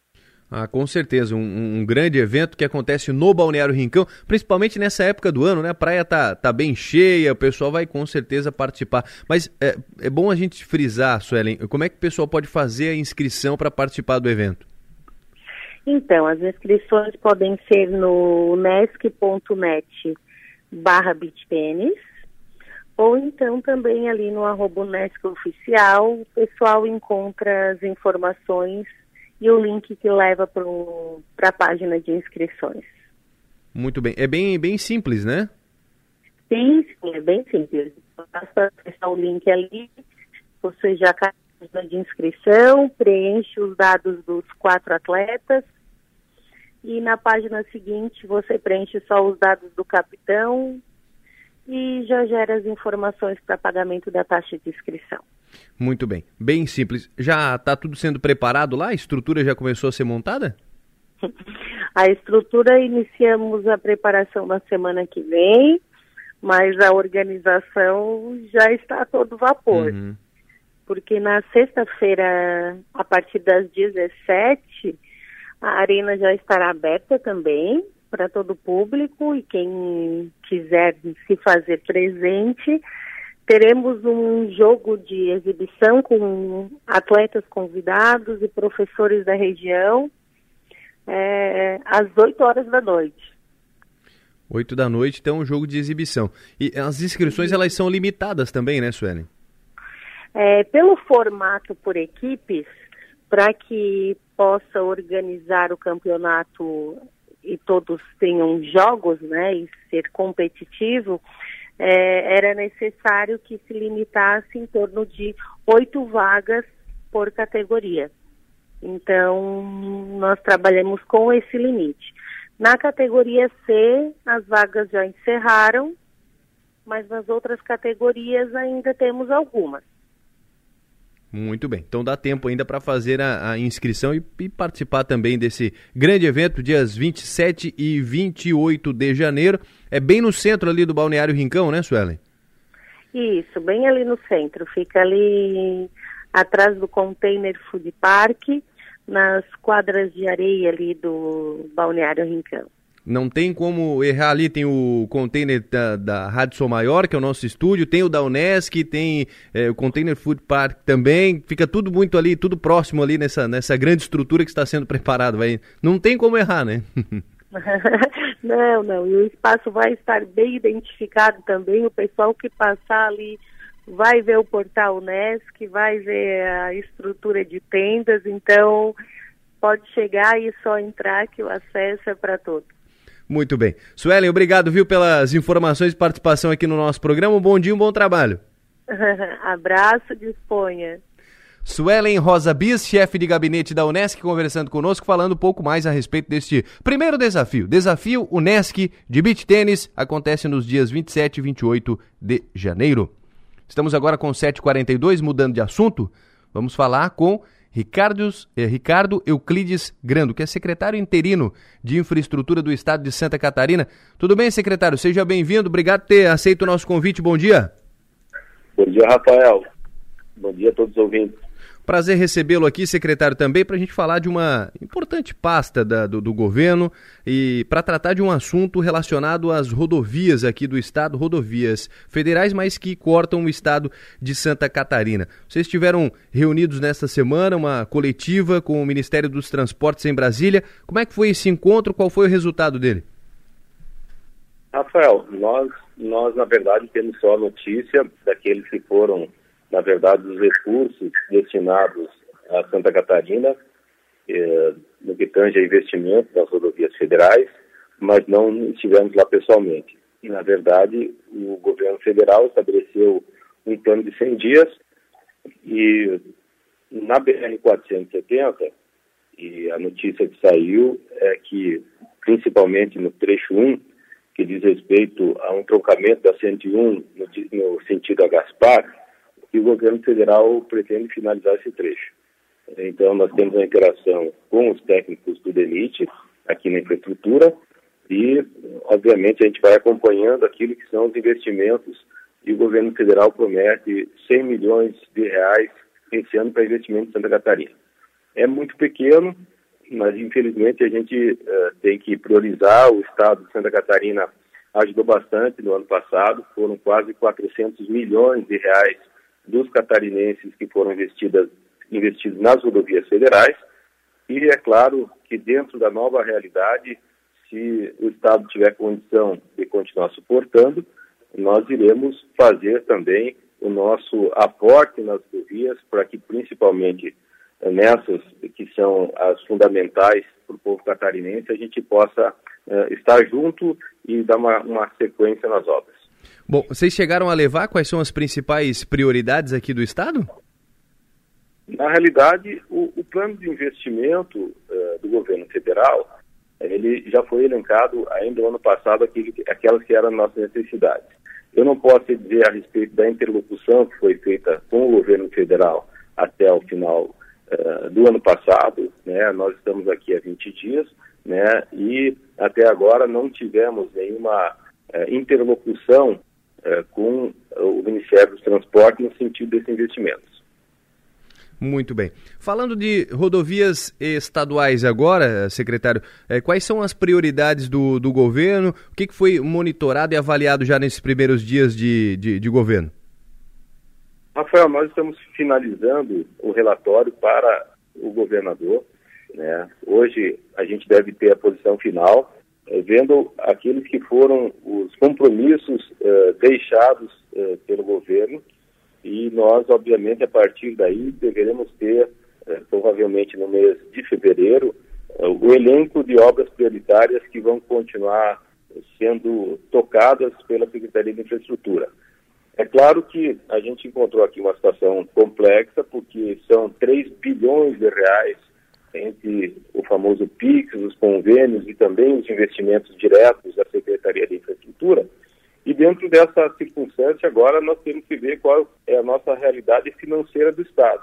Ah, com certeza, um, um, grande evento que acontece no Balneário Rincão, principalmente nessa época do ano, né? A praia tá, tá bem cheia, o pessoal vai com certeza participar. Mas é, é bom a gente frisar, Suelen, como é que o pessoal pode fazer a inscrição para participar do evento? Então, as inscrições podem ser no nesc.net barra bitpênis ou então também ali no arroba Oficial, o pessoal encontra as informações e o link que leva para a página de inscrições. Muito bem. É bem, bem simples, né? Sim, sim, é bem simples. Basta acessar o link ali, você já cai na de inscrição, preenche os dados dos quatro atletas e na página seguinte você preenche só os dados do capitão e já gera as informações para pagamento da taxa de inscrição. Muito bem, bem simples. Já está tudo sendo preparado lá? A estrutura já começou a ser montada? A estrutura iniciamos a preparação na semana que vem, mas a organização já está a todo vapor. Uhum. Porque na sexta-feira, a partir das 17, a arena já estará aberta também para todo o público e quem quiser se fazer presente. Teremos um jogo de exibição com atletas convidados e professores da região é, às 8 horas da noite. 8 da noite, então, um jogo de exibição. E as inscrições, elas são limitadas também, né, Suelen? É, pelo formato por equipes, para que possa organizar o campeonato e todos tenham jogos, né, e ser competitivo, é, era necessário que se limitasse em torno de oito vagas por categoria. Então, nós trabalhamos com esse limite. Na categoria C, as vagas já encerraram, mas nas outras categorias ainda temos algumas. Muito bem. Então dá tempo ainda para fazer a, a inscrição e, e, participar também desse grande evento, dias 27 e 28 de janeiro. É bem no centro ali do Balneário Rincão, né, Suelen? Isso, bem ali no centro. Fica ali atrás do Container Food Park nas quadras de areia ali do Balneário Rincão. Não tem como errar ali, tem o container da, da Rádio Sou Maior, que é o nosso estúdio, tem o da Unesc, tem é, o Container Food Park também, fica tudo muito ali, tudo próximo ali nessa, nessa grande estrutura que está sendo preparado. Vai... Não tem como errar, né? não, não, e o espaço vai estar bem identificado também, o pessoal que passar ali vai ver o portal Unesc, vai ver a estrutura de tendas, então pode chegar e só entrar que o acesso é para todos. Muito bem. Suelen, obrigado, viu, pelas informações e participação aqui no nosso programa. Um bom dia, um bom trabalho. Abraço, disponha. Suelen Rosa Bis, chefe de gabinete da Unesc, conversando conosco, falando um pouco mais a respeito deste primeiro desafio. Desafio Unesc de Beach Tênis acontece nos dias 27 e 28 de janeiro. Estamos agora com 7h42, mudando de assunto. Vamos falar com Ricardo, eh, Ricardo Euclides Grando, que é secretário interino de Infraestrutura do Estado de Santa Catarina. Tudo bem, secretário? Seja bem-vindo. Obrigado por ter aceito o nosso convite. Bom dia. Bom dia, Rafael. Bom dia a todos os ouvintes. Prazer recebê-lo aqui, secretário, também, para a gente falar de uma importante pasta da, do, do, governo e para tratar de um assunto relacionado às rodovias aqui do estado, rodovias federais, mas que cortam o estado de Santa Catarina. Vocês estiveram reunidos nesta semana, uma coletiva com o Ministério dos Transportes em Brasília. Como é que foi esse encontro? Qual foi o resultado dele? Rafael, nós, nós na verdade temos só notícia daqueles que foram na verdade, os recursos destinados a Santa Catarina, eh, no que tange a investimento das rodovias federais, mas não estivemos lá pessoalmente. E, na verdade, o governo federal estabeleceu um plano de 100 dias e na BR-470, e a notícia que saiu é que, principalmente no trecho 1, que diz respeito a um trocamento da 101 no, no sentido a Gaspar, e o governo federal pretende finalizar esse trecho. Então, nós temos uma interação com os técnicos do DENIT, aqui na infraestrutura, e, obviamente, a gente vai acompanhando aquilo que são os investimentos, e o governo federal promete 100 milhões de reais esse ano para investimento em Santa Catarina. É muito pequeno, mas, infelizmente, a gente uh, tem que priorizar. O Estado de Santa Catarina ajudou bastante no ano passado, foram quase 400 milhões de reais dos catarinenses que foram investidas, investidos nas rodovias federais. E é claro que dentro da nova realidade, se o Estado tiver condição de continuar suportando, nós iremos fazer também o nosso aporte nas rodovias para que principalmente nessas que são as fundamentais para o povo catarinense, a gente possa uh, estar junto e dar uma, uma sequência nas obras. Bom, vocês chegaram a levar quais são as principais prioridades aqui do Estado? Na realidade, o, o plano de investimento uh, do governo federal ele já foi elencado ainda no ano passado aquele, aquelas que eram nossas necessidades. Eu não posso dizer a respeito da interlocução que foi feita com o governo federal até o final uh, do ano passado, né? Nós estamos aqui há 20 dias, né? E até agora não tivemos nenhuma interlocução uh, com o Ministério dos Transportes no sentido desses investimentos. Muito bem. Falando de rodovias estaduais agora, secretário, quais são as prioridades do, do governo? O que, que foi monitorado e avaliado já nesses primeiros dias de, de, de governo? Rafael, nós estamos finalizando o relatório para o governador. Né? Hoje a gente deve ter a posição final, vendo aqueles que foram os compromissos eh, deixados eh, pelo governo e nós, obviamente, a partir daí deveremos ter, eh, provavelmente no mês de fevereiro, eh, o elenco de obras prioritárias que vão continuar sendo tocadas pela Secretaria de Infraestrutura. É claro que a gente encontrou aqui uma situação complexa, porque são 3 bilhões de reais entre o famoso PIX, os convênios e também os investimentos diretos da Secretaria de Infraestrutura, e dentro dessa circunstância, agora nós temos que ver qual é a nossa realidade financeira do Estado.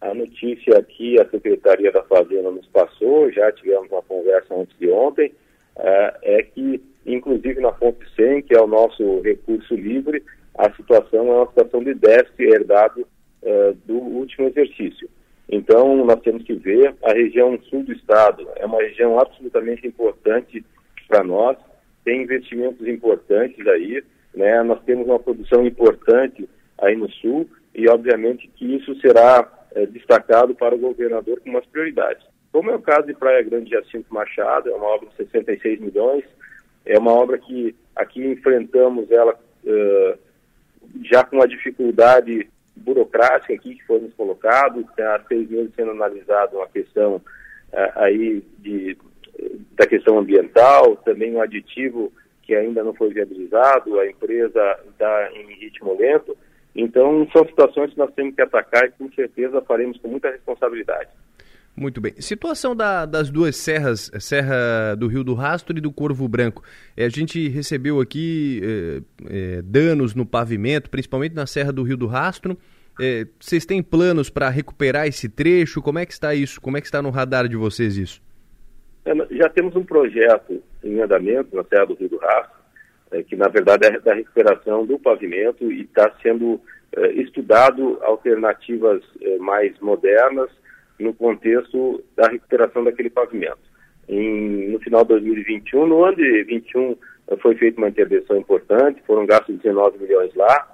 A notícia que a Secretaria da Fazenda nos passou, já tivemos uma conversa antes de ontem, é, é que, inclusive na fonte 100, que é o nosso recurso livre, a situação é uma situação de déficit herdado é, do último exercício. Então, nós temos que ver a região sul do Estado, é uma região absolutamente importante para nós, tem investimentos importantes aí, né? Nós temos uma produção importante aí no sul e obviamente que isso será é, destacado para o governador como as prioridades. Como é o caso de Praia Grande de Jacinto Machado, é uma obra de 66 milhões, é uma obra que aqui enfrentamos ela uh, já com uma dificuldade burocrática aqui que foi nos colocado, há seis meses sendo analisado uma questão uh, aí de da questão ambiental, também um aditivo que ainda não foi viabilizado, a empresa está em ritmo lento. Então, são situações que nós temos que atacar e com certeza faremos com muita responsabilidade. Muito bem. Situação da, das duas serras, Serra do Rio do Rastro e do Corvo Branco. É, a gente recebeu aqui é, é, danos no pavimento, principalmente na Serra do Rio do Rastro. É, vocês têm planos para recuperar esse trecho? Como é que está isso? Como é que está no radar de vocês isso? É, já temos um projeto em andamento na Serra do Rio do Rastro, é, que na verdade é da recuperação do pavimento e está sendo estudado alternativas mais modernas no contexto da recuperação daquele pavimento. Em, no final de 2021, no ano de 2021 é, foi feita uma intervenção importante, foram gastos 19 milhões lá.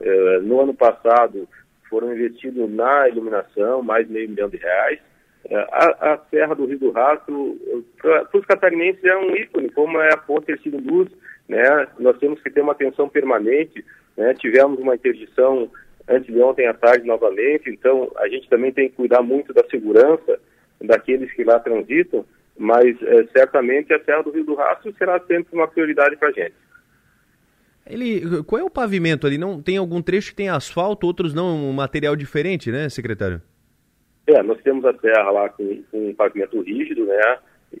É, no ano passado foram investidos na iluminação mais meio milhão de reais é, a, a, Serra do Rio do Rastro, para os catarinenses, é um ícone, como é a Ponte Ercílio Luz, né? Nós temos que ter uma atenção permanente, né? Tivemos uma interdição antes de ontem à tarde novamente, então a gente também tem que cuidar muito da segurança daqueles que lá transitam, mas é, certamente a Serra do Rio do Rastro será sempre uma prioridade para a gente. Ele, qual é o pavimento ali? Não tem algum trecho que tem asfalto, outros não, um material diferente, né, secretário? É, nós temos a terra lá com, com um pavimento rígido, né?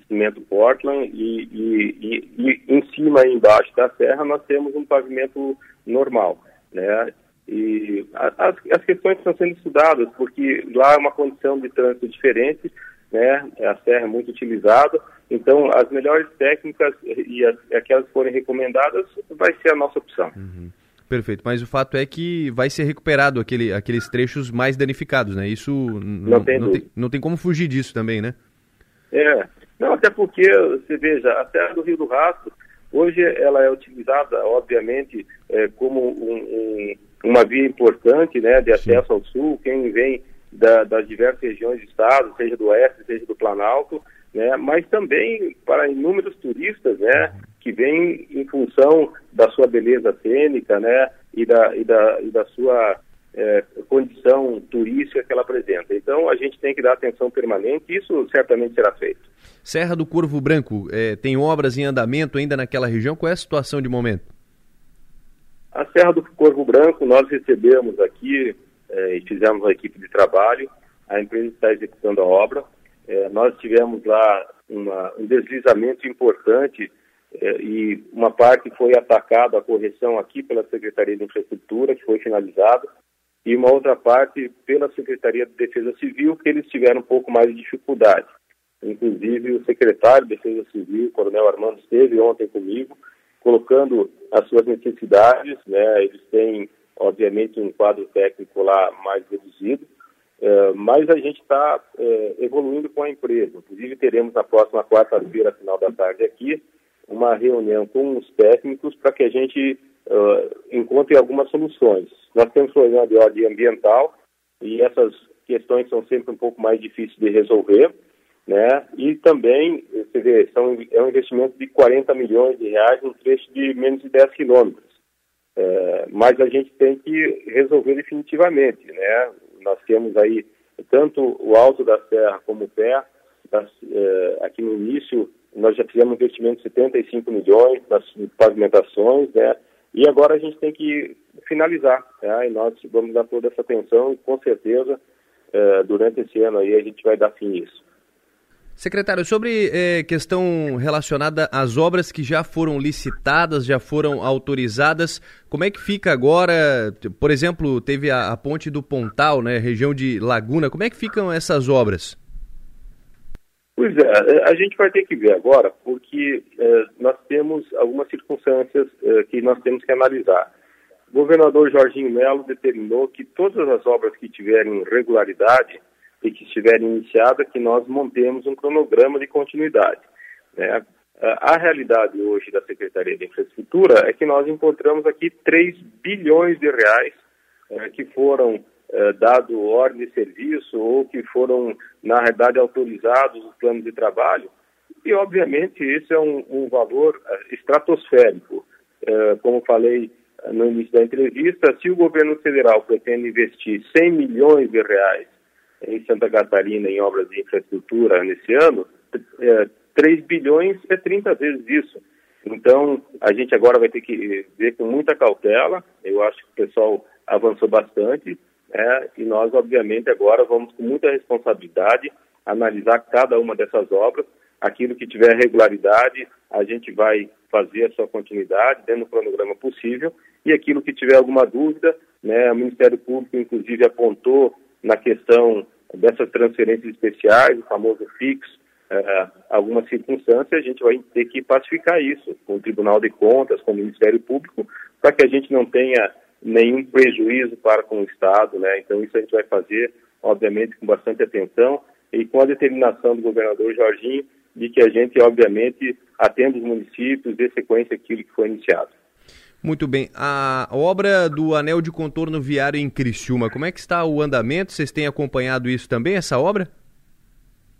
Cimento Portland e, e, e, e, em cima e embaixo da serra nós temos um pavimento normal, né? E as, as questões estão sendo estudadas porque lá é uma condição de trânsito diferente, né? A serra é muito utilizada, então as melhores técnicas e as, aquelas que forem recomendadas vai ser a nossa opção. Uhum. Perfeito, mas o fato é que vai ser recuperado aquele, aqueles trechos mais danificados, né? Isso não, tem, não, tem, não tem como fugir disso também, né? É, não, até porque, você veja, a Serra do Rio do Rastro, hoje ela é utilizada, obviamente, é, como um, um, uma via importante né, de acesso Sim. ao sul, quem vem da, das diversas regiões do estado, seja do oeste, seja do Planalto, né, mas também para inúmeros turistas, né, que vêm em função da sua beleza cênica, né, e da, e da, e da sua é, condição turística que ela apresenta. Então a gente tem que dar atenção permanente e isso certamente será feito. Serra do Corvo Branco, é, tem obras em andamento ainda naquela região? Qual é a situação de momento? A Serra do Corvo Branco, nós recebemos aqui é, e fizemos uma equipe de trabalho, a empresa está executando a obra, É, nós tivemos lá uma, um deslizamento importante é, e uma parte foi atacada, a correção aqui pela Secretaria de Infraestrutura, que foi finalizada, e uma outra parte pela Secretaria de Defesa Civil, que eles tiveram um pouco mais de dificuldade. Inclusive, o secretário de Defesa Civil, Coronel Armando, esteve ontem comigo, colocando as suas necessidades, né? Eles têm, obviamente, um quadro técnico lá mais reduzido, é, mas a gente está é, evoluindo com a empresa. Inclusive, teremos na próxima quarta-feira, final da tarde aqui, uma reunião com os técnicos para que a gente uh, encontre algumas soluções. Nós temos problema de ordem ambiental e essas questões são sempre um pouco mais difíceis de resolver, né? E também, você vê, são, é um investimento de 40 milhões de reais num trecho de menos de 10 quilômetros. É, mas a gente tem que resolver definitivamente, né? Nós temos aí tanto o alto da serra como o pé, é, aqui no início nós já fizemos um investimento de 75 milhões nas pavimentações, né? E agora a gente tem que finalizar, né? E nós vamos dar toda essa atenção e com certeza é, durante esse ano aí a gente vai dar fim a isso. Secretário, sobre eh, questão relacionada às obras que já foram licitadas, já foram autorizadas, como é que fica agora? Por exemplo, teve a, a ponte do Pontal, né, região de Laguna. Como é que ficam essas obras? Pois é, a gente vai ter que ver agora, porque eh, nós temos algumas circunstâncias eh, que nós temos que analisar. O governador Jorginho Melo determinou que todas as obras que tiverem regularidade e que estiverem iniciadas, que nós montemos um cronograma de continuidade. Né? A realidade hoje da Secretaria de Infraestrutura é que nós encontramos aqui 3 bilhões de reais é, que foram é, dado ordem de serviço ou que foram, na realidade, autorizados os planos de trabalho. E, obviamente, isso é um, um valor é, estratosférico. É, como falei no início da entrevista, se o governo federal pretende investir 100 milhões de reais em Santa Catarina em obras de infraestrutura nesse ano, é, 3 bilhões é 30 vezes isso. Então, a gente agora vai ter que ver com muita cautela. Eu acho que o pessoal avançou bastante. Né? E nós, obviamente, agora vamos com muita responsabilidade analisar cada uma dessas obras. Aquilo que tiver regularidade, a gente vai fazer a sua continuidade dentro do cronograma possível. E aquilo que tiver alguma dúvida, né, o Ministério Público, inclusive, apontou na questão dessas transferências especiais, o famoso fixo, é, algumas circunstâncias, a gente vai ter que pacificar isso com o Tribunal de Contas, com o Ministério Público, para que a gente não tenha nenhum prejuízo para com o Estado, né? Então isso a gente vai fazer, obviamente, com bastante atenção e com a determinação do governador Jorginho de que a gente, obviamente, atenda os municípios, dê sequência àquilo que foi iniciado. Muito bem. A obra do anel de contorno viário em Criciúma, como é que está o andamento? Vocês têm acompanhado isso também, essa obra?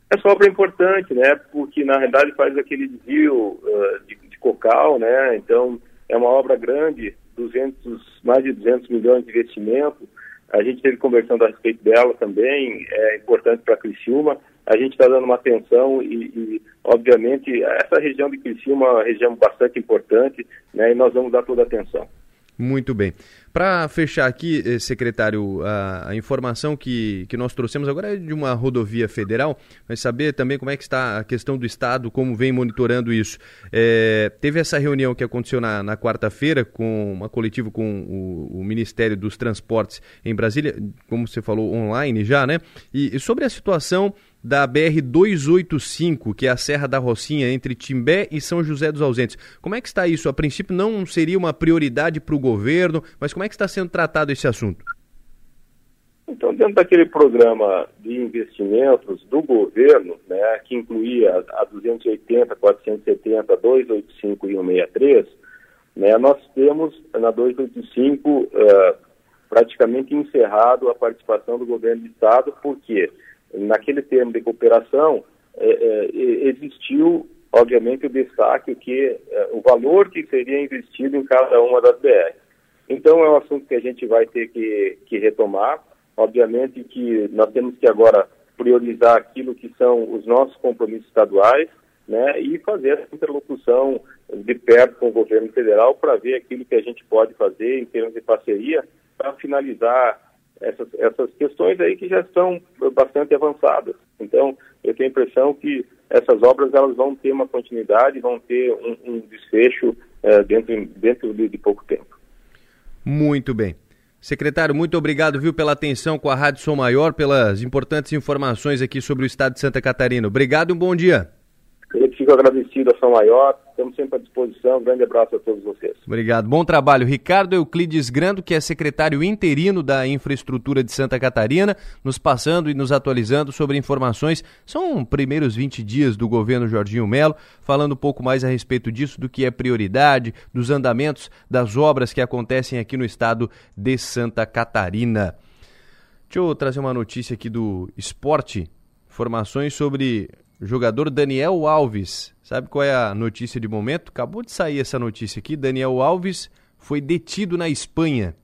Essa obra é importante, né? Porque na realidade faz aquele desvio uh, de, de, cocal, né? Então é uma obra grande, 200, mais de 200 milhões de investimento. A gente esteve conversando a respeito dela também, é importante para Criciúma a gente está dando uma atenção e, e, obviamente, essa região de Criciúma é uma região bastante importante, né, e nós vamos dar toda a atenção. Muito bem. Para fechar aqui, eh, secretário, a, a, informação que, que nós trouxemos agora é de uma rodovia federal, mas saber também como é que está a questão do Estado, como vem monitorando isso. É, teve essa reunião que aconteceu na, na quarta-feira, com uma coletiva com o, o, Ministério dos Transportes em Brasília, como você falou, online já, né? E, e sobre a situação da BR-285, que é a Serra da Rocinha, entre Timbé e São José dos Ausentes. Como é que está isso? A princípio não seria uma prioridade para o governo, mas como é que está sendo tratado esse assunto? Então, dentro daquele programa de investimentos do governo, né, que incluía a 280, 470, 285 e 163, né, nós temos na 285 uh, eh, praticamente encerrado a participação do governo do Estado, porque quê? Naquele termo de cooperação, é, é, existiu, obviamente, o destaque que é, o valor que seria investido em cada uma das BR. Então, é um assunto que a gente vai ter que, que retomar. Obviamente que nós temos que agora priorizar aquilo que são os nossos compromissos estaduais, né, e fazer essa interlocução de perto com o governo federal para ver aquilo que a gente pode fazer em termos de parceria para finalizar essas, essas questões aí que já estão bastante avançadas. Então, eu tenho a impressão que essas obras elas vão ter uma continuidade, vão ter um, um desfecho é, dentro, dentro de, de pouco tempo. Muito bem. Secretário, muito obrigado, viu, pela atenção com a Rádio Som Maior, pelas importantes informações aqui sobre o estado de Santa Catarina. Obrigado e um bom dia. Fico agradecido a São Maior, estamos sempre à disposição. Um grande abraço a todos vocês. Obrigado, bom trabalho. Ricardo Euclides Grando, que é secretário interino da Infraestrutura de Santa Catarina, nos passando e nos atualizando sobre informações. São primeiros 20 dias do governo Jorginho Melo, falando um pouco mais a respeito disso, do que é prioridade, dos andamentos das obras que acontecem aqui no estado de Santa Catarina. Deixa eu trazer uma notícia aqui do esporte. Informações sobre jogador Daniel Alves. Sabe qual é a notícia de momento? Acabou de sair essa notícia aqui. Daniel Alves foi detido na Espanha.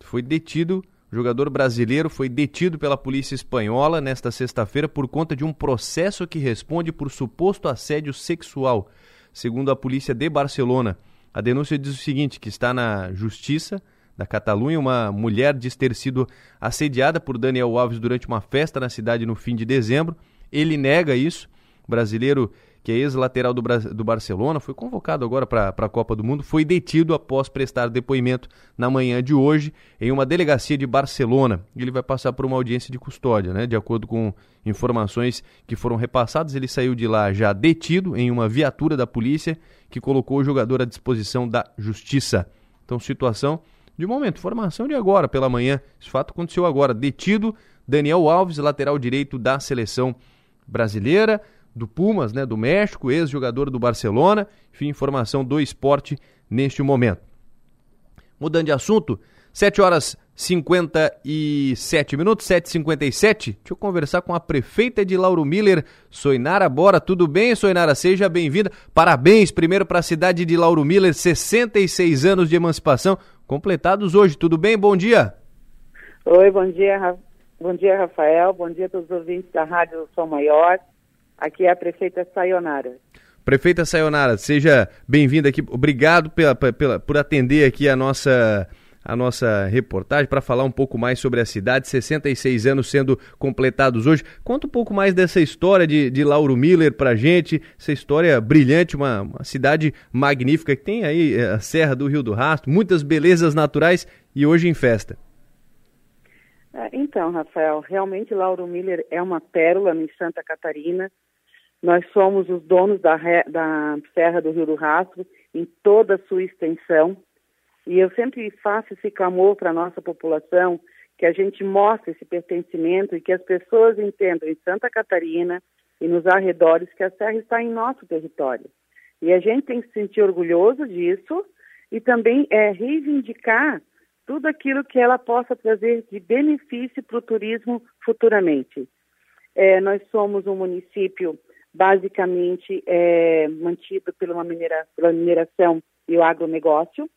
Foi detido, o jogador brasileiro foi detido pela polícia espanhola nesta sexta-feira por conta de um processo que responde por suposto assédio sexual, segundo a polícia de Barcelona. A denúncia diz o seguinte, que está na justiça da Catalunha, uma mulher diz ter sido assediada por Daniel Alves durante uma festa na cidade no fim de dezembro. Ele nega isso. O brasileiro, que é ex-lateral do, do, Barcelona, foi convocado agora para a Copa do Mundo, foi detido após prestar depoimento na manhã de hoje em uma delegacia de Barcelona. Ele vai passar por uma audiência de custódia, né? De acordo com informações que foram repassadas, ele saiu de lá já detido em uma viatura da polícia que colocou o jogador à disposição da justiça. Então, situação de momento, formação de agora pela manhã. Esse fato aconteceu agora. Detido Daniel Alves, lateral direito da seleção brasileira, do Pumas, né, do México, ex-jogador do Barcelona. Enfim, informação do esporte neste momento. Mudando de assunto, 7 horas 57 minutos, 7h57. Deixa eu conversar com a prefeita de Lauro Miller, Soinara Bora. Tudo bem, Soinara? Seja bem-vinda. Parabéns primeiro para a cidade de Lauro Miller, 66 anos de emancipação completados hoje. Tudo bem? Bom dia. Oi, bom dia, Bom dia, Rafael. Bom dia a todos os ouvintes da Rádio Som Maior. Aqui é a prefeita Sayonara. Prefeita Sayonara, seja bem-vinda aqui. Obrigado pela, pela, por atender aqui a nossa, a nossa reportagem para falar um pouco mais sobre a cidade. 66 anos sendo completados hoje. Conta um pouco mais dessa história de, de Lauro Miller para gente. Essa história brilhante, uma, uma cidade magnífica que tem aí eh, a Serra do Rio do Rastro, muitas belezas naturais e hoje em festa. É, então, Rafael, realmente Lauro Miller é uma pérola em Santa Catarina. Nós somos os donos da, da Serra do Rio do Rastro em toda a sua extensão. E eu sempre faço esse clamor para a nossa população que a gente mostre esse pertencimento e que as pessoas entendam em Santa Catarina e nos arredores que a serra está em nosso território. E a gente tem que se sentir orgulhoso disso e também é, reivindicar tudo aquilo que ela possa trazer de benefício para o turismo futuramente. É, nós somos um município basicamente é, mantido pela, minera, pela mineração e o agronegócio.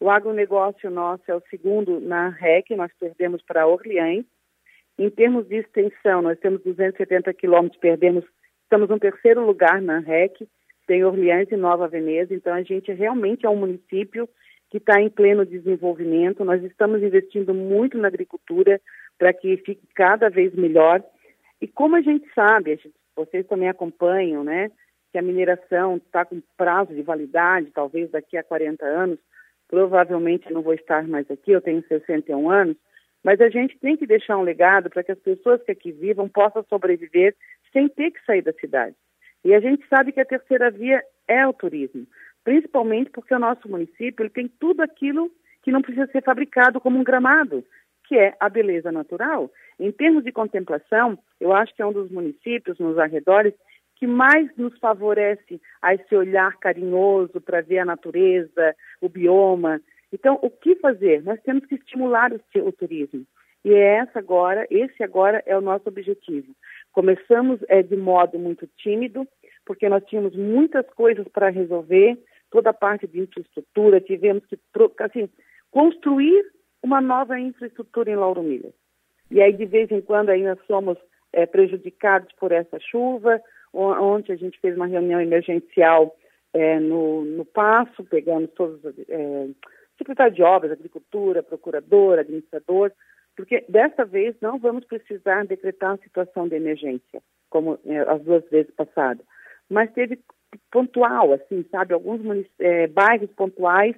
O agronegócio nosso é o segundo na REC, nós perdemos para Orleans. Em termos de extensão, nós temos 270 quilômetros, perdemos, estamos no terceiro lugar na REC, tem Orleans e Nova Veneza, então a gente realmente é um município que está em pleno desenvolvimento. Nós estamos investindo muito na agricultura para que fique cada vez melhor. E como a gente sabe, vocês também acompanham, né, que a mineração está com prazo de validade, talvez daqui a 40 anos. Provavelmente eu não vou estar mais aqui, eu tenho 61 anos, mas a gente tem que deixar um legado para que as pessoas que aqui vivam possam sobreviver sem ter que sair da cidade. E a gente sabe que a terceira via é o turismo principalmente porque o nosso município ele tem tudo aquilo que não precisa ser fabricado como um gramado, que é a beleza natural. Em termos de contemplação, eu acho que é um dos municípios nos arredores que mais nos favorece a esse olhar carinhoso para ver a natureza, o bioma. Então, o que fazer? Nós temos que estimular o, o turismo. E é essa agora, esse agora é o nosso objetivo. Começamos é, de modo muito tímido, porque nós tínhamos muitas coisas para resolver, toda a parte de infraestrutura, tivemos que assim, construir uma nova infraestrutura em Lauro Miller. E aí, de vez em quando, ainda somos é, prejudicados por essa chuva. Ontem a gente fez uma reunião emergencial é, no, no Passo, pegamos todos, é, secretário de Obras, Agricultura, Procurador, Administrador, Porque desta vez não vamos precisar decretar uma situação de emergência, como é, as duas vezes passadas. Mas teve pontual, assim, sabe, alguns é, bairros pontuais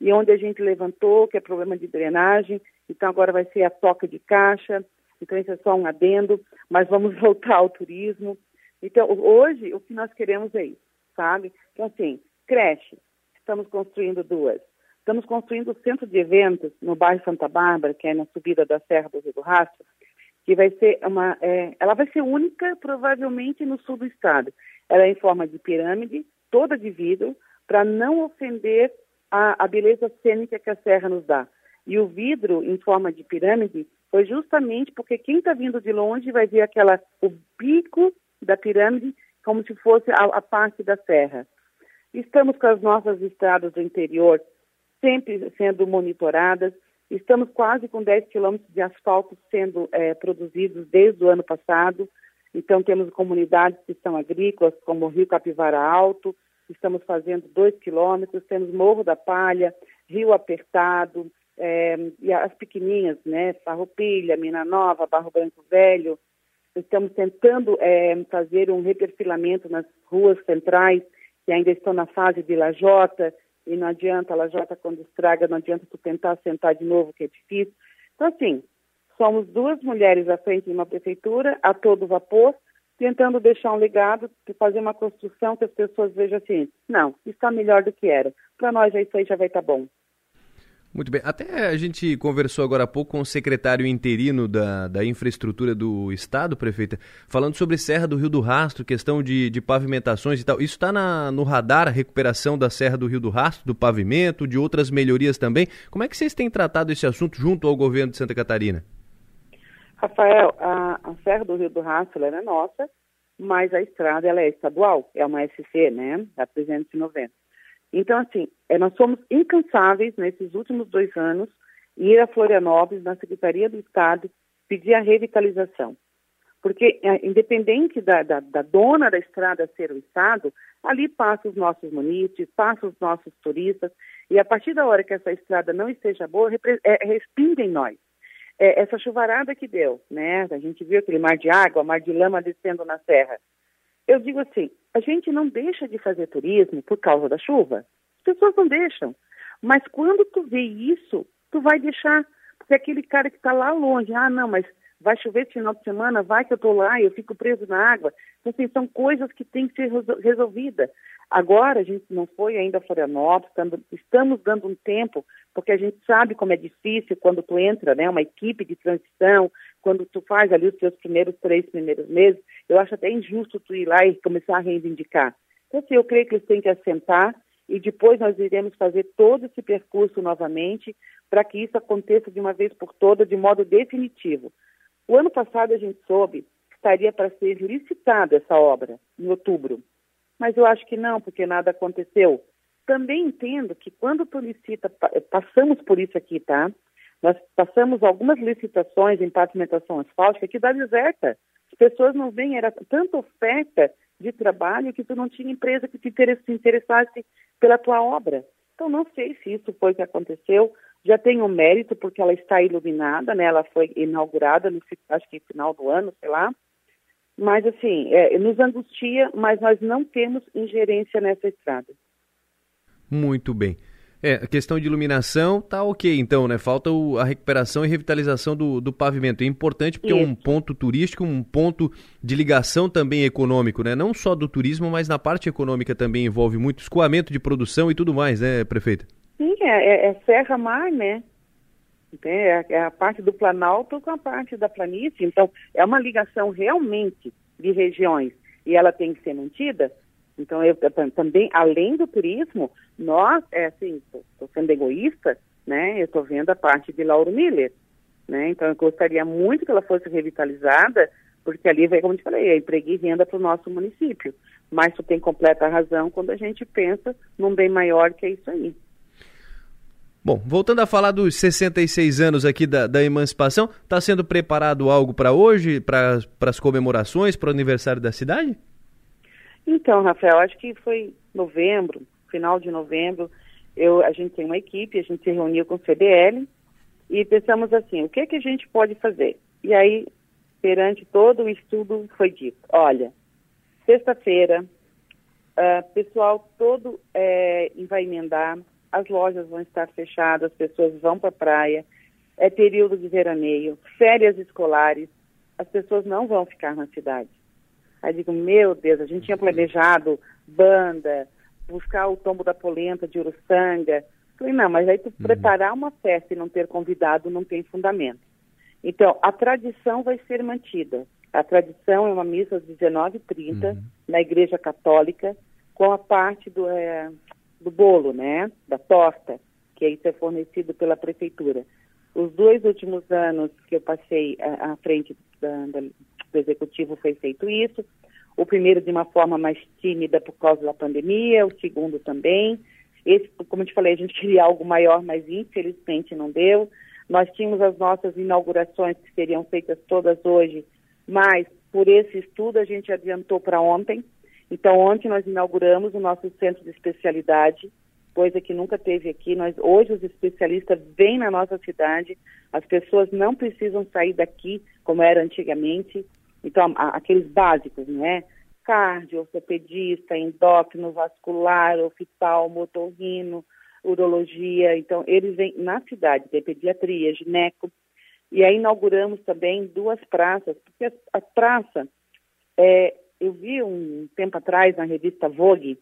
e onde a gente levantou que é problema de drenagem, então agora vai ser a toca de caixa, então isso é só um adendo, mas vamos voltar ao turismo. Então, hoje, o que nós queremos é isso, sabe? Então, assim, creche, estamos construindo duas. Estamos construindo o centro de eventos no bairro Santa Bárbara, que é na subida da Serra do Rio do Rastro, que vai ser uma, é, ela vai ser única provavelmente no sul do estado. Ela é em forma de pirâmide, toda de vidro, para não ofender a, a beleza cênica que a serra nos dá. E o vidro em forma de pirâmide foi justamente porque quem está vindo de longe vai ver aquela o bico da pirâmide como se fosse a, a parte da serra. Estamos com as nossas estradas do interior sempre sendo monitoradas. Estamos quase com 10 quilômetros de asfalto sendo é, produzidos desde o ano passado. Então, temos comunidades que são agrícolas, como o Rio Capivara Alto, estamos fazendo 2 quilômetros, temos Morro da Palha, Rio Apertado, é, e as pequenininhas, né, Farroupilha, Mina Nova, Barro Branco Velho. Estamos tentando é, fazer um reperfilamento nas ruas centrais, que ainda estão na fase de lajota, e não adianta, a lajota quando estraga, não adianta tu tentar sentar de novo, que é difícil. Então, assim, somos duas mulheres à frente de uma prefeitura, a todo vapor, tentando deixar um legado, fazer uma construção que as pessoas vejam assim, não, está melhor do que era. Para nós, isso aí já vai estar tá bom. Muito bem. Até a gente conversou agora há pouco com o secretário interino da, da infraestrutura do Estado, prefeita, falando sobre Serra do Rio do Rastro, questão de, de pavimentações e tal. Isso está no radar, a recuperação da Serra do Rio do Rastro, do pavimento, de outras melhorias também. Como é que vocês têm tratado esse assunto junto ao governo de Santa Catarina? Rafael, a, a Serra do Rio do Rastro é nossa, mas a estrada ela é estadual, é uma SC, né? A 390. Então, assim, é, nós somos incansáveis nesses últimos dois anos ir a Florianópolis, na Secretaria do Estado, pedir a revitalização. Porque, é, independente da, da, da, dona da estrada ser o Estado, ali passam os nossos munícipes, passam os nossos turistas, e a partir da hora que essa estrada não esteja boa, é, respinga em nós. É, essa chuvarada que deu, né? A gente viu aquele mar de água, mar de lama descendo na serra. Eu digo assim, a gente não deixa de fazer turismo por causa da chuva. As pessoas não deixam. Mas quando tu vê isso, tu vai deixar. Porque aquele cara que está lá longe, ah, não, mas vai chover esse final de semana, vai que eu estou lá e eu fico preso na água. Então, assim, são coisas que têm que ser resolvidas. Agora, a gente não foi ainda a Florianópolis, estamos dando um tempo, porque a gente sabe como é difícil quando tu entra, né, uma equipe de transição, quando tu faz ali os teus primeiros três primeiros meses, eu acho até injusto tu ir lá e começar a reivindicar. Então, assim, eu creio que eles têm que assentar e depois nós iremos fazer todo esse percurso novamente para que isso aconteça de uma vez por todas, de modo definitivo. O ano passado a gente soube que estaria para ser licitada essa obra, em outubro. Mas eu acho que não, porque nada aconteceu. Também entendo que quando tu licita, passamos por isso aqui, tá? Nós passamos algumas licitações em pavimentação asfáltica que dá deserta. As pessoas não vêm, era tanta oferta de trabalho que tu não tinha empresa que se interessasse pela tua obra. Então, não sei se isso foi o que aconteceu. Já tem um mérito, porque ela está iluminada, né? Ela foi inaugurada, no, acho que final do ano, sei lá. Mas, assim, é, nos angustia, mas nós não temos ingerência nessa estrada. Muito bem. É, a questão de iluminação tá ok, então, né? Falta o, a recuperação e revitalização do, do pavimento. É importante porque Isso. é um ponto turístico, um ponto de ligação também econômico, né? Não só do turismo, mas na parte econômica também envolve muito escoamento de produção e tudo mais, né, prefeita? Sim, é, é, é serra-mar, né? É, é a parte do Planalto com a parte da planície. Então, é uma ligação realmente de regiões e ela tem que ser mantida. Então, eu, eu também, além do turismo, nós, é assim, estou sendo egoísta, né? Eu estou vendo a parte de Lauro Miller, né? Então, eu gostaria muito que ela fosse revitalizada, porque ali vai, como eu te falei, é emprego e renda para o nosso município. Mas tu tem completa razão quando a gente pensa num bem maior que é isso aí. Bom, voltando a falar dos 66 anos aqui da, da emancipação, está sendo preparado algo para hoje, para as comemorações, para o aniversário da cidade? Então, Rafael, acho que foi novembro, final de novembro, eu, a gente tem uma equipe, a gente se reuniu com o CDL e pensamos assim, o que, que a gente pode fazer? E aí, perante todo o estudo, foi dito, olha, sexta-feira, uh, pessoal todo é, vai emendar, as lojas vão estar fechadas, as pessoas vão para a praia, é período de veraneio, férias escolares, as pessoas não vão ficar na cidade. Aí digo, meu Deus, a gente tinha planejado banda, buscar o tombo da polenta de Uruçanga. Falei, não, mas aí tu uhum. preparar uma festa e não ter convidado não tem fundamento. Então, a tradição vai ser mantida. A tradição é uma missa às 19h30 uhum. na Igreja Católica, com a parte do, é, do bolo, né? Da torta, que isso é fornecido pela Prefeitura. Os dois últimos anos que eu passei à, frente da, da, do Executivo foi feito isso. O primeiro de uma forma mais tímida por causa da pandemia, o segundo também. Esse, como eu te falei, a gente queria algo maior, mas infelizmente não deu. Nós tínhamos as nossas inaugurações que seriam feitas todas hoje, mas por esse estudo a gente adiantou para ontem. Então, ontem nós inauguramos o nosso centro de especialidade, coisa que nunca teve aqui. Nós hoje os especialistas vêm na nossa cidade, as pessoas não precisam sair daqui como era antigamente. Então, a, aqueles básicos, né? Cardio, ortopedista, endócrino, vascular, oftalmo, motorrino, urologia. Então, eles vêm na cidade, tem pediatria, gineco. E aí inauguramos também duas praças, porque a, a praça, é, eu vi um tempo atrás na revista Vogue,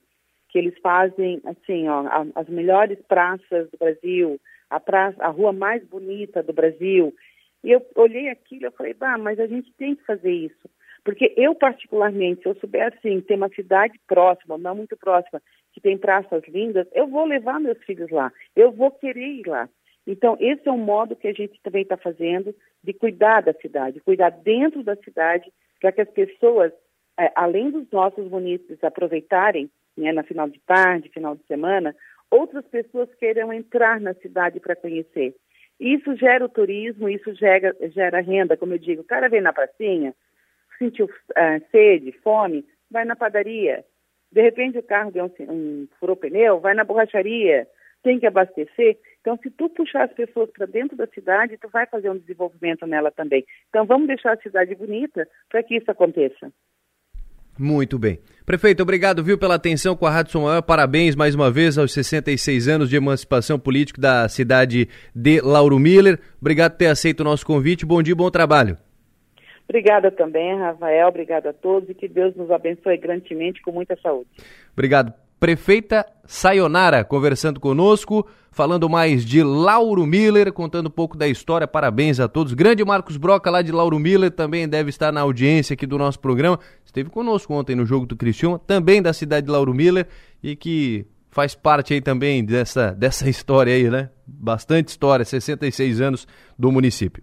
que eles fazem, assim, ó, as melhores praças do Brasil, a, praça, a rua mais bonita do Brasil. E eu olhei aquilo e falei, bah, mas a gente tem que fazer isso. Porque eu, particularmente, se eu souber, assim, ter uma cidade próxima, não muito próxima, que tem praças lindas, eu vou levar meus filhos lá. Eu vou querer ir lá. Então, esse é um modo que a gente também está fazendo de cuidar da cidade, cuidar dentro da cidade, para que as pessoas, é, além dos nossos munícipes aproveitarem, né, na final de tarde, final de semana, outras pessoas queiram entrar na cidade para conhecer. Isso gera o turismo, isso gera, gera renda, como eu digo, o cara vem na pracinha, sentiu uh, sede, fome, vai na padaria. De repente o carro deu um, um furou pneu, vai na borracharia, tem que abastecer. Então, se tu puxar as pessoas para dentro da cidade, tu vai fazer um desenvolvimento nela também. Então, vamos deixar a cidade bonita para que isso aconteça. Muito bem. Prefeito, obrigado, viu, pela atenção com a Rádio Som Maior. Parabéns mais uma vez aos 66 anos de emancipação política da cidade de Lauro Miller. Obrigado por ter aceito o nosso convite. Bom dia, bom trabalho. Obrigada também, Rafael. Obrigado a todos e que Deus nos abençoe grandemente com muita saúde. Obrigado. Prefeita Sayonara conversando conosco, falando mais de Lauro Miller, contando um pouco da história. Parabéns a todos. Grande Marcos Broca, lá de Lauro Miller, também deve estar na audiência aqui do nosso programa. Esteve conosco ontem no jogo do Criciúma, também da cidade de Lauro Miller, e que faz parte aí também dessa, dessa história aí, né? Bastante história, 66 anos do município.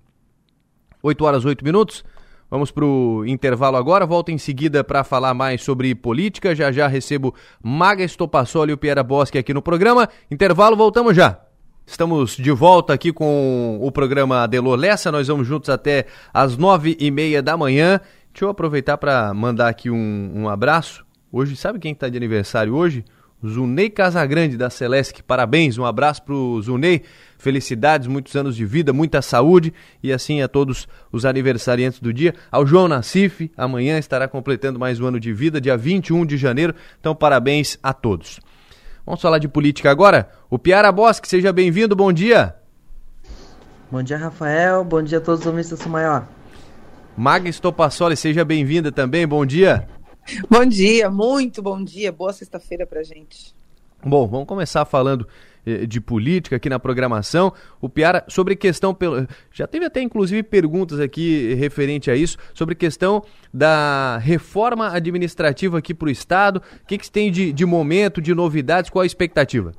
8 horas 8 minutos. Vamos para o intervalo agora, volto em seguida para falar mais sobre política. Já já recebo Maga Estopassoli e o Piera Bosque aqui no programa. Intervalo, voltamos já. Estamos de volta aqui com o programa Adelor Lessa. Nós vamos juntos até às nove e meia da manhã. Deixa eu aproveitar para mandar aqui um, um abraço. Hoje, sabe quem está de aniversário hoje? Zunei Casagrande da Celesc. Parabéns, um abraço para o Zunei. Felicidades, muitos anos de vida, muita saúde e assim a todos os aniversariantes do dia. Ao João Nassif, amanhã estará completando mais um ano de vida, dia 21 de janeiro. Então, parabéns a todos. Vamos falar de política agora? O Piara Bosque, seja bem-vindo, bom dia. Bom dia, Rafael. Bom dia a todos os ouvintes do Maior. Maga Estopassoli, seja bem-vinda também, bom dia. Bom dia, muito bom dia. Boa sexta-feira pra gente. Bom, vamos começar falando eh, de política aqui na programação. O Piara, sobre questão. Já teve até inclusive perguntas aqui referente a isso, sobre questão da reforma administrativa aqui para o Estado. O que, que tem de, de momento, de novidades? Qual a expectativa?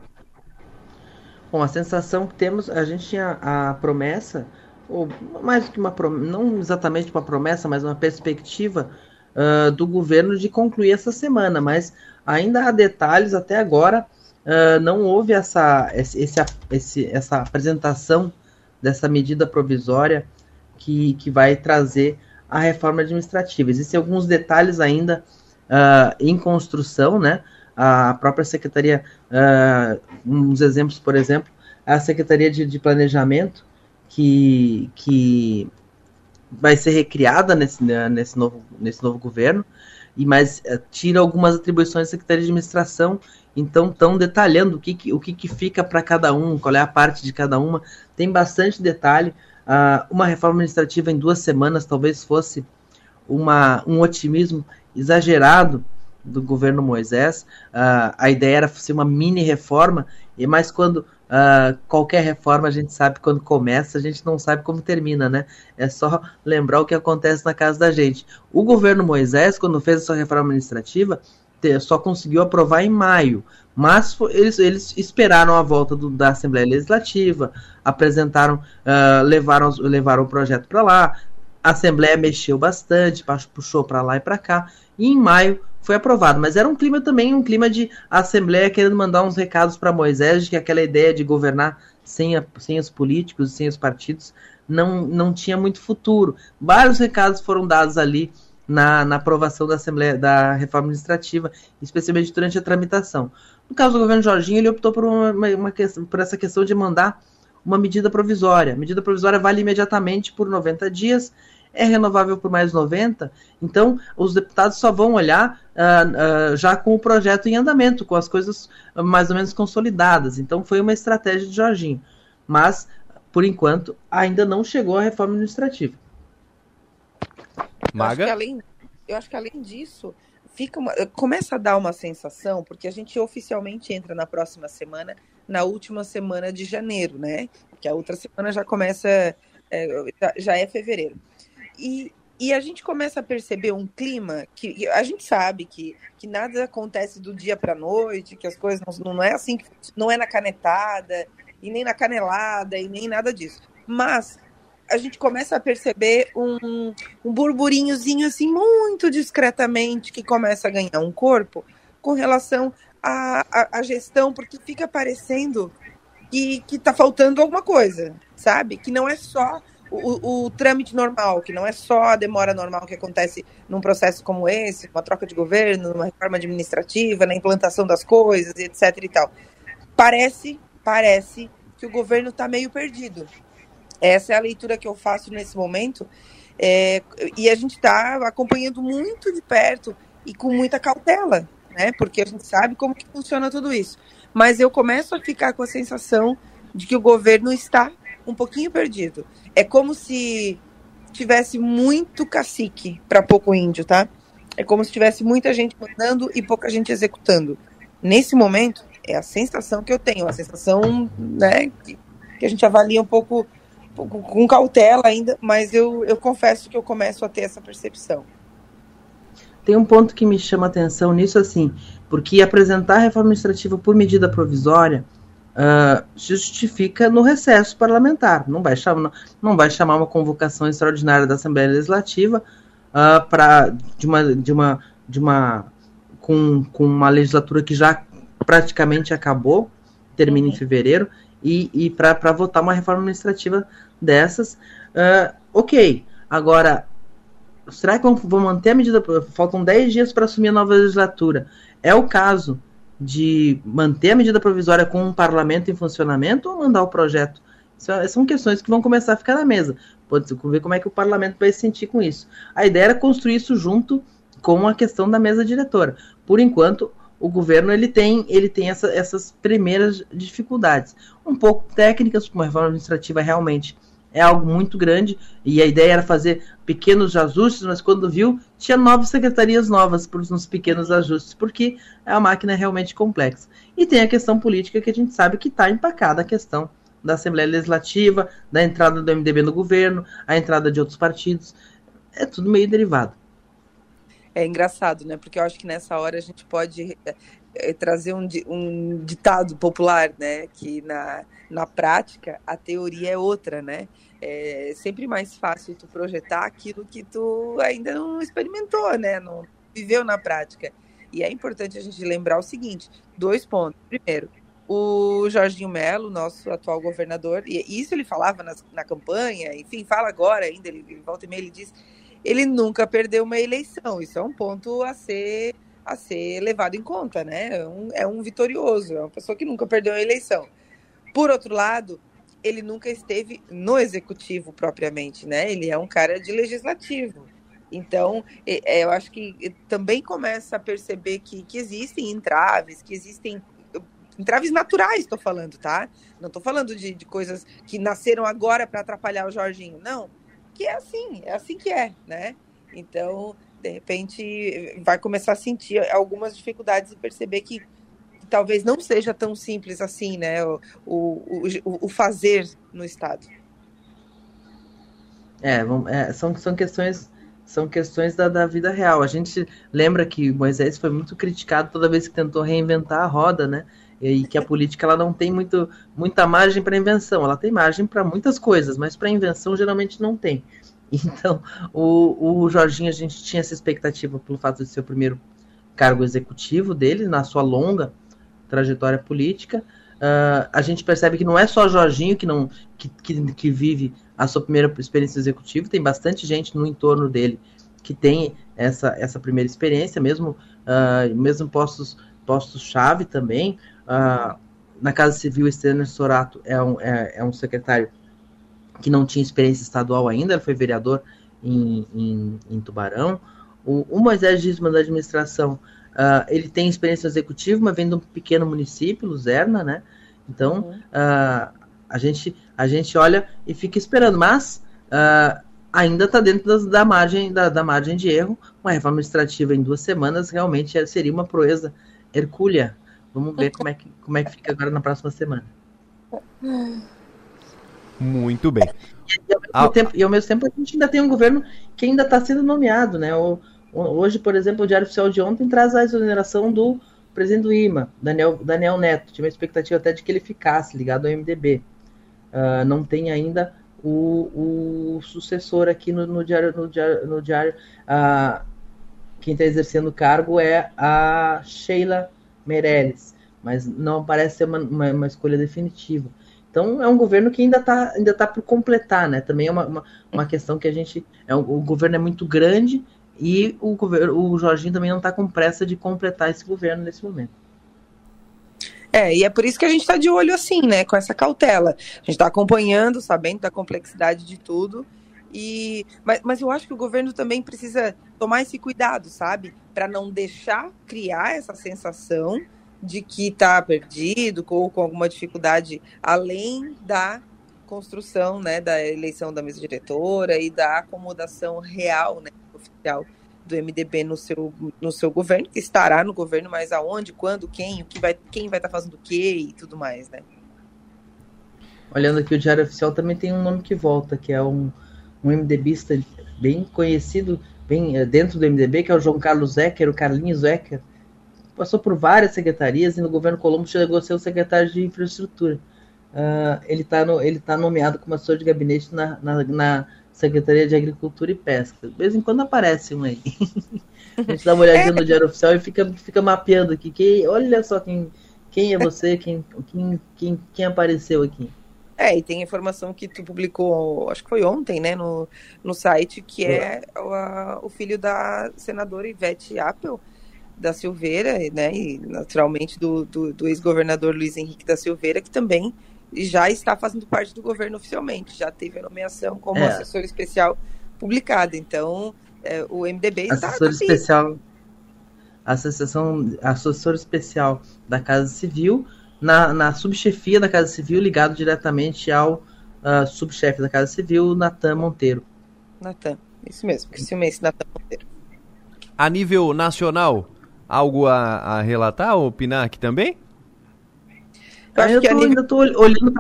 Bom, a sensação que temos, a gente tinha a promessa, ou mais que uma promessa, não exatamente uma promessa, mas uma perspectiva uh, do governo de concluir essa semana, mas ainda há detalhes até agora. Uh, não houve essa, esse, esse, essa apresentação dessa medida provisória que, que vai trazer a reforma administrativa. Existem alguns detalhes ainda uh, em construção, né? A própria Secretaria, uh, uns exemplos, por exemplo, a Secretaria de, de Planejamento, que, que vai ser recriada nesse, né, nesse, novo, nesse novo governo, e mas uh, tira algumas atribuições da Secretaria de Administração, então estão detalhando o que, que o que, que fica para cada um, qual é a parte de cada uma, tem bastante detalhe. Uh, uma reforma administrativa em duas semanas talvez fosse uma, um otimismo exagerado do governo Moisés. Uh, a ideia era ser uma mini reforma, e mas quando uh, qualquer reforma a gente sabe quando começa, a gente não sabe como termina, né? É só lembrar o que acontece na casa da gente. O governo Moisés, quando fez a sua reforma administrativa, só conseguiu aprovar em maio. Mas eles, eles esperaram a volta do, da Assembleia Legislativa, apresentaram, uh, levaram, levaram o projeto para lá, a Assembleia mexeu bastante, puxou para lá e para cá, e em maio foi aprovado. Mas era um clima também, um clima de Assembleia querendo mandar uns recados para Moisés, de que aquela ideia de governar sem, a, sem os políticos, sem os partidos, não, não tinha muito futuro. Vários recados foram dados ali na, na aprovação da Assembleia da reforma administrativa, especialmente durante a tramitação. No caso do governo Jorginho, ele optou por, uma, uma, por essa questão de mandar uma medida provisória. A medida provisória vale imediatamente por 90 dias, é renovável por mais 90, então os deputados só vão olhar uh, uh, já com o projeto em andamento, com as coisas mais ou menos consolidadas. Então foi uma estratégia de Jorginho. Mas, por enquanto, ainda não chegou a reforma administrativa. Maga? Eu acho que além, eu acho que além disso, fica uma, começa a dar uma sensação, porque a gente oficialmente entra na próxima semana, na última semana de janeiro, né? Que a outra semana já começa, é, já é fevereiro. E, e a gente começa a perceber um clima que a gente sabe que, que nada acontece do dia para a noite, que as coisas não, não é assim, não é na canetada, e nem na canelada, e nem nada disso. Mas a gente começa a perceber um, um burburinhozinho assim, muito discretamente, que começa a ganhar um corpo com relação à, à gestão, porque fica parecendo que, que tá faltando alguma coisa, sabe? Que não é só o, o, trâmite normal, que não é só a demora normal que acontece num processo como esse, uma troca de governo, numa reforma administrativa, na implantação das coisas, etc e tal. Parece, parece que o governo está meio perdido. Essa é a leitura que eu faço nesse momento. É, e a gente está acompanhando muito de perto e com muita cautela, né? Porque a gente sabe como que funciona tudo isso. Mas eu começo a ficar com a sensação de que o governo está um pouquinho perdido. É como se tivesse muito cacique para pouco índio, tá? É como se tivesse muita gente mandando e pouca gente executando. Nesse momento, é a sensação que eu tenho, a sensação né, que, a gente avalia um pouco com cautela ainda, mas eu, eu confesso que eu começo a ter essa percepção. Tem um ponto que me chama atenção nisso, assim, porque apresentar a reforma administrativa por medida provisória uh, justifica no recesso parlamentar. Não vai, chamar, não vai chamar uma convocação extraordinária da Assembleia Legislativa uh, para de uma, de uma, de uma com, com uma legislatura que já praticamente acabou, termina uhum. em fevereiro, e, e para votar uma reforma administrativa dessas. Uh, ok, agora, será que vão, vão manter a medida? Faltam 10 dias para assumir a nova legislatura. É o caso de manter a medida provisória com um parlamento em funcionamento ou mandar o projeto? É, são questões que vão começar a ficar na mesa. Pode ver como é que o parlamento vai se sentir com isso. A ideia era construir isso junto com a questão da mesa diretora. Por enquanto, o governo ele tem, ele tem essa, essas primeiras dificuldades. Um pouco técnicas, como a reforma administrativa realmente é algo muito grande, e a ideia era fazer pequenos ajustes, mas quando viu, tinha nove secretarias novas para os pequenos ajustes, porque a máquina é realmente complexa. E tem a questão política que a gente sabe que está empacada a questão da Assembleia Legislativa, da entrada do MDB no governo, a entrada de outros partidos. É tudo meio derivado. É engraçado, né? Porque eu acho que nessa hora a gente pode é, trazer um, um ditado popular, né? Que na, na prática a teoria é outra, né? É sempre mais fácil tu projetar aquilo que tu ainda não experimentou, né? Não viveu na prática. E é importante a gente lembrar o seguinte: dois pontos. Primeiro, o Jorginho Melo, nosso atual governador, e isso ele falava na, na campanha, enfim, fala agora ainda, ele, ele volta e meia, ele diz ele nunca perdeu uma eleição. Isso é um ponto a ser a ser levado em conta, né? É um, é um vitorioso, é uma pessoa que nunca perdeu a eleição. Por outro lado, ele nunca esteve no executivo propriamente, né? Ele é um cara de legislativo. Então, é, eu acho que também começa a perceber que, que existem entraves, que existem entraves naturais, estou falando, tá? Não estou falando de, de coisas que nasceram agora para atrapalhar o Jorginho, não. Que é assim, é assim que é, né? Então, de repente, vai começar a sentir algumas dificuldades e perceber que, que talvez não seja tão simples assim, né? O, o, o, fazer no Estado. É, é, são, são questões são questões da, da vida real. A gente lembra que Moisés foi muito criticado toda vez que tentou reinventar a roda, né? E que a política ela não tem muito, muita margem para invenção. Ela tem margem para muitas coisas, mas para invenção geralmente não tem. Então, o, o Jorginho, a gente tinha essa expectativa pelo fato de ser o primeiro cargo executivo dele, na sua longa trajetória política. Uh, a gente percebe que não é só Jorginho que, não, que, que, que vive a sua primeira experiência executiva, tem bastante gente no entorno dele que tem essa, essa primeira experiência, mesmo, uh, mesmo postos postos-chave também. Uh, na Casa Civil, Estênio Sorato é um, é, é, um secretário que não tinha experiência estadual ainda, ele foi vereador em, em, em Tubarão. O, o Moisés Gisman da administração, uh, ele tem experiência executiva, mas vem de um pequeno município, Luzerna, né? Então, uhum. uh, a, gente, a gente olha e fica esperando, mas uh, ainda está dentro das, da, margem, da, da, margem de erro. Uma reforma administrativa em duas semanas realmente seria uma proeza hercúlea. Vamos ver como é que, como é que fica agora na próxima semana. Muito bem. E, ao, mesmo ah. tempo, e ao mesmo tempo a gente ainda tem um governo que ainda está sendo nomeado, né? O, hoje, por exemplo, o Diário Oficial de ontem traz a exoneração do presidente do IMA, Daniel, Daniel Neto. Tinha uma expectativa até de que ele ficasse ligado ao MDB. Uh, ah, não tem ainda o, o sucessor aqui no, no diário. No diário, no diário uh, quem está exercendo o cargo é a Sheila Meirelles, mas não parece ser uma, uma, uma escolha definitiva. Então é um governo que ainda está ainda tá por completar, né? Também é uma, uma, uma questão que a gente. É, o governo é muito grande e o, o Jorginho também não está com pressa de completar esse governo nesse momento. É, e é por isso que a gente está de olho assim, né? Com essa cautela. A gente está acompanhando, sabendo da complexidade de tudo. E, mas, mas eu acho que o governo também precisa tomar esse cuidado, sabe? Para não deixar criar essa sensação de que está perdido ou com alguma dificuldade além da construção, né, da eleição da mesa diretora e da acomodação real, né, oficial do MDB no seu, no seu governo, que estará no governo, mas aonde, quando, quem, o que vai, quem vai estar tá fazendo o quê e tudo mais, né? Olhando aqui o Diário Oficial também tem um nome que volta, que é um, um MDBista bem conhecido, bem eh, dentro do MDB, que é o João Carlos Zecker, o Carlinhos Zecker. Passou por várias secretarias e no governo Colombo chegou a ser o secretário de infraestrutura. Uh, ele está tá nomeado como assessor de gabinete na, na Secretaria de Agricultura e Pesca. De vez em quando aparece um aí. a gente dá uma olhadinha no Diário Oficial e fica, fica mapeando aqui. Quem, olha só quem, quem é você, quem, quem, quem, quem apareceu aqui. É, e tem informação que tu publicou, acho que foi ontem, né, no, no site, que é o, a, o filho da senadora Ivete Appel da Silveira, né, e naturalmente do, do, do ex-governador Luiz Henrique da Silveira, que também já está fazendo parte do governo oficialmente, já teve a nomeação como é. assessor especial publicada. Então, é, o MDB está. Assessor tá especial. Associação, assessor especial da Casa Civil, na, na subchefia da Casa Civil, ligado diretamente ao uh, subchefe da Casa Civil, Natan Monteiro. Natan, isso mesmo, que ciumense Natan Monteiro. A nível nacional, algo a, a relatar, opinar aqui também? Eu, eu tô, nível... ainda estou olhando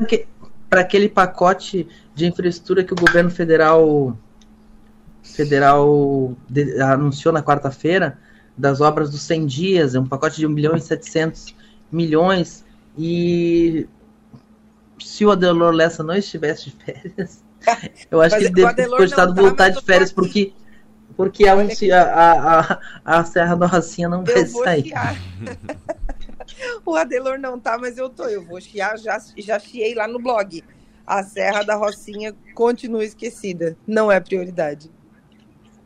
para aquele pacote de infraestrutura que o governo federal federal de, anunciou na quarta-feira das obras dos 100 dias, é um pacote de 1 bilhão e 700 milhões e se o Adelor Lessa não estivesse de férias, eu acho Mas que ele deve ter cogitado tá, voltar de férias porque porque a, a, a, a Serra da Rocinha não vai sair. o Adelor não tá, mas eu tô. Eu vou chiar, já, já chiei lá no blog. A Serra da Rocinha continua esquecida. Não é prioridade.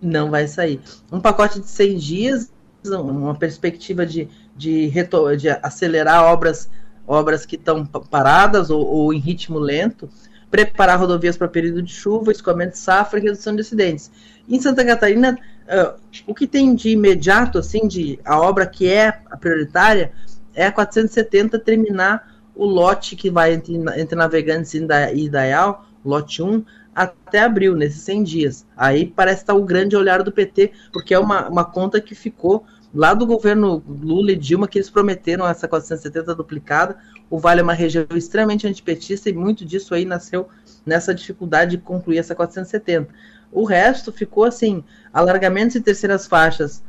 Não vai sair. Um pacote de 100 dias, uma perspectiva de, de, de acelerar obras obras que estão paradas ou, ou, em ritmo lento, preparar rodovias para período de chuva, escoamento de safra e redução de acidentes. Em Santa Catarina, uh, o que tem de imediato, assim, de a obra que é a prioritária, é a 470 terminar o lote que vai entre, entre Navegantes e Idaial, lote 1, até abril, nesses 100 dias. Aí parece estar o grande olhar do PT, porque é uma, uma conta que ficou lá do governo Lula e Dilma, que eles prometeram essa 470 duplicada. O Vale é uma região extremamente antipetista e muito disso aí nasceu nessa dificuldade de concluir essa 470. O resto ficou assim, alargamentos em terceiras faixas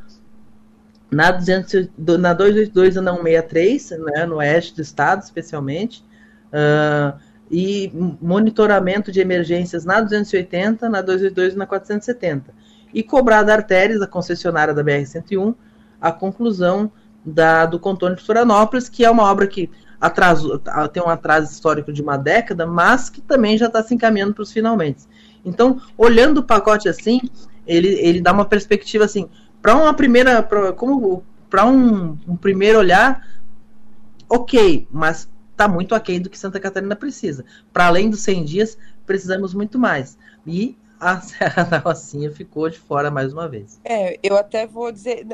na, 200, na 282 e na 163, né, no oeste do estado, especialmente, uh, e monitoramento de emergências na 280, na 282 e na 470. E cobrar da Artérias, a concessionária da BR-101, a conclusão da, do contorno de Florianópolis, que é uma obra que atraso, tem um atraso histórico de uma década, mas que também já está se encaminhando para os finalmente. Então, olhando o pacote assim, ele, ele dá uma perspectiva assim, para uma primeira, pra, como para um, um, primeiro olhar, ok, mas está muito aquém do que Santa Catarina precisa. Para além dos 100 dias, precisamos muito mais. E a Serra da Rocinha ficou de fora mais uma vez. É, eu até vou dizer,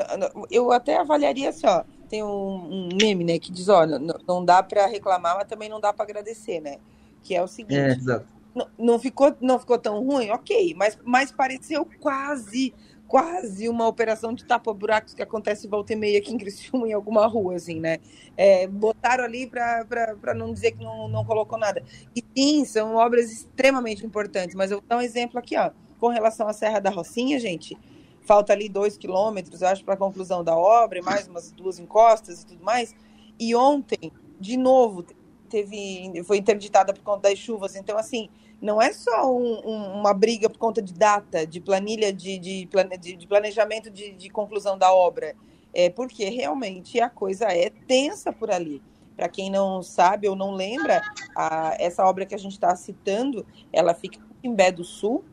eu até avaliaria assim, ó, tem um, um meme, né, que diz, ó, não, não dá para reclamar, mas também não dá para agradecer, né? Que é o seguinte. É. Não, não, ficou, não ficou tão ruim, ok, mas, mas pareceu quase quase uma operação de tapa-buracos que acontece volta e meia aqui em Criciúma, em alguma rua, assim, né? É, botaram ali para não dizer que não, não colocou nada. E sim, são obras extremamente importantes, mas eu vou dar um exemplo aqui, ó. Com relação à Serra da Rocinha, gente, falta ali dois quilômetros, acho, para a conclusão da obra, mais umas duas encostas e tudo mais. E ontem, de novo, teve, foi interditada por conta das chuvas. Então, assim, não é só um, um, uma briga por conta de data, de planilha de, de, de planejamento de, de, conclusão da obra, é porque realmente a coisa é tensa por ali. Para quem não sabe ou não lembra, a, essa obra que a gente está citando, ela fica em Bé do Sul,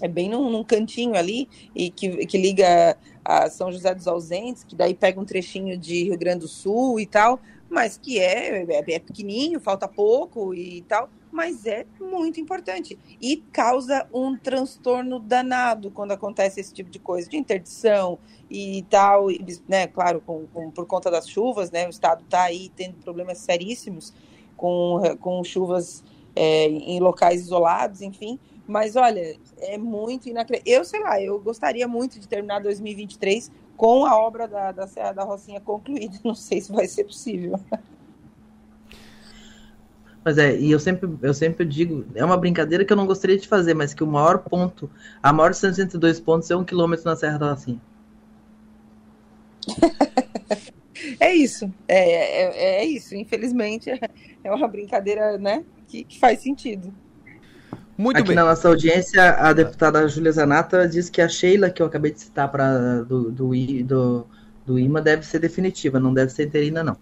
é bem num, num, cantinho ali, e que, que liga a São José dos Ausentes, que daí pega um trechinho de Rio Grande do Sul e tal, mas que é, é, é pequenininho, falta pouco e tal, mas é muito importante e causa um transtorno danado quando acontece esse tipo de coisa, de interdição e tal, e, né? Claro, com, com, por conta das chuvas, né? O estado está aí tendo problemas seríssimos com, com chuvas é, em locais isolados, enfim. Mas olha, é muito inacreditável. Eu sei lá, eu gostaria muito de terminar 2023 com a obra da, da Serra da Rocinha concluída. Não sei se vai ser possível. Mas é, e eu sempre, eu sempre digo, é uma brincadeira que eu não gostaria de fazer, mas que o maior ponto, a maior distância entre dois pontos é um quilômetro na Serra da Rocinha. é isso, é, é, é, isso. Infelizmente, é uma brincadeira, né, que, que faz sentido. Muito Aqui bem. na nossa audiência, a deputada Júlia Zanata diz que a Sheila, que eu acabei de citar para do, do, do, do IMA, deve ser definitiva, não deve ser interina, não.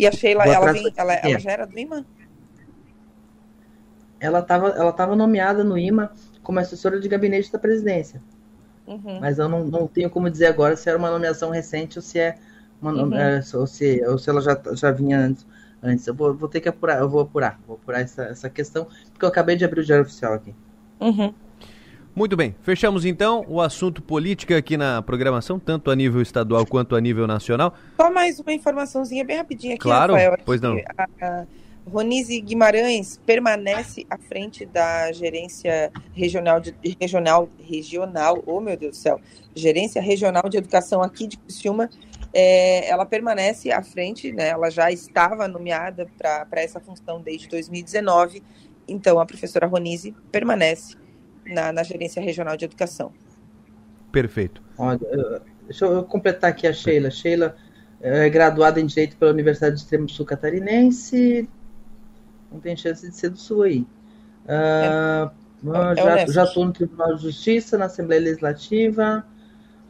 E a Sheila, ela, vem, ela, ela, já era do IMA? Ela estava ela tava nomeada no IMA como assessora de gabinete da presidência. Uhum. Mas eu não, não tenho como dizer agora se era uma nomeação recente ou se é uma, uhum. é, ou, se, ou se ela já, já vinha antes. antes. Eu vou, vou ter que apurar, eu vou apurar, vou apurar essa, essa questão, porque eu acabei de abrir o diário oficial aqui. Uhum. Muito bem, fechamos então o assunto política aqui na programação, tanto a nível estadual quanto a nível nacional. Só mais uma informaçãozinha bem rapidinha aqui, claro, Rafael. Pois não. A, a Ronise Guimarães permanece à frente da gerência regional de regional regional, oh meu Deus do céu, gerência regional de educação aqui de Criciúma. É, ela permanece à frente, né? Ela já estava nomeada para essa função desde 2019. Então a professora Ronise permanece na, na gerência regional de educação. Perfeito. Olha, deixa eu completar aqui a Sheila. Sheila é graduada em Direito pela Universidade do Extremo Sul Catarinense. Não tem chance de ser do Sul aí. Uh, é, já estou no Tribunal de Justiça, na Assembleia Legislativa.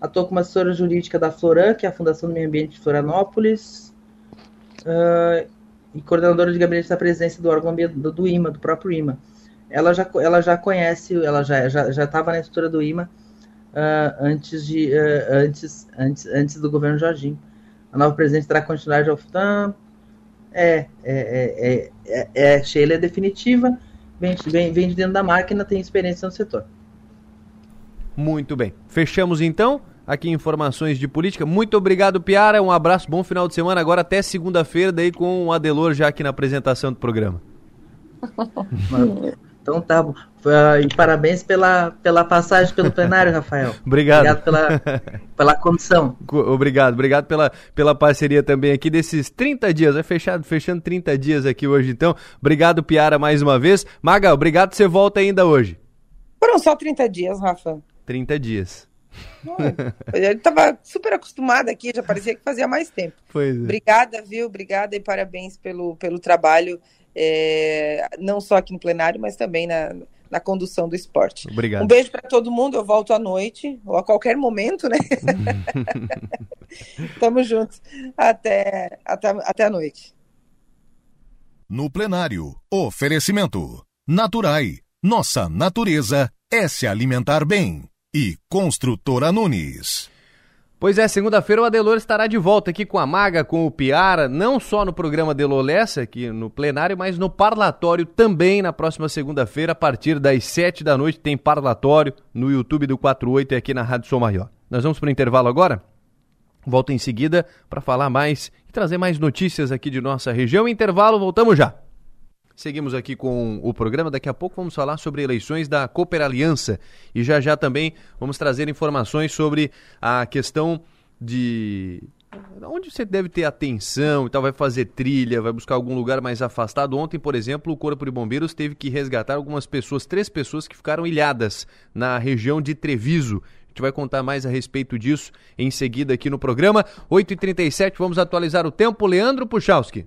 Estou como assessora jurídica da Floran, que é a Fundação do Meio Ambiente de Florianópolis. Uh, e coordenadora de gabinete da presidência do órgão do, do IMA, do próprio IMA ela já, ela já conhece, ela já já já estava na estrutura do IMA uh, antes de uh, antes antes antes do governo Jorginho. A nova presidente terá continuidade ao FUTAM, é, é, é, é, é Sheila é definitiva, vem, vem, vem de dentro da máquina, tem experiência no setor. Muito bem. Fechamos então aqui informações de política. Muito obrigado, Piara. Um abraço, bom final de semana. Agora até segunda-feira, daí com o Adelor já aqui na apresentação do programa. Então tá bom. E parabéns pela, pela passagem pelo plenário, Rafael. obrigado. Obrigado pela, pela condição. Obrigado, obrigado pela, pela parceria também aqui desses 30 dias. É fechado, fechando 30 dias aqui hoje, então. Obrigado, Piara, mais uma vez. Maga, obrigado, você volta ainda hoje. Foram só 30 dias, Rafa. 30 dias. Ele estava super acostumado aqui, já parecia que fazia mais tempo. Pois é. Obrigada, viu? Obrigada e parabéns pelo, pelo trabalho, é, não só aqui no plenário, mas também na, na condução do esporte. Obrigado. Um beijo para todo mundo. Eu volto à noite, ou a qualquer momento, né? Tamo juntos. Até, até, até a noite. No plenário, oferecimento. Naturai. Nossa natureza é se alimentar bem. E Construtora Nunes. Pois é, segunda-feira o Adelor estará de volta aqui com a Maga, com o Piara, não só no programa Delolessa, aqui no plenário, mas no parlatório também na próxima segunda-feira, a partir das sete da noite, tem parlatório no YouTube do 48 e aqui na Rádio Som Maior. Nós vamos para o intervalo agora? Volto em seguida para falar mais e trazer mais notícias aqui de nossa região. Intervalo, voltamos já. Seguimos aqui com o programa. Daqui a pouco vamos falar sobre eleições da Cooper Aliança e já já também vamos trazer informações sobre a questão de onde você deve ter atenção e tal, vai fazer trilha, vai buscar algum lugar mais afastado. Ontem, por exemplo, o Corpo de Bombeiros teve que resgatar algumas pessoas, três pessoas que ficaram ilhadas na região de Treviso. A gente vai contar mais a respeito disso em seguida aqui no programa. 8h37, vamos atualizar o tempo. Leandro Puchalski.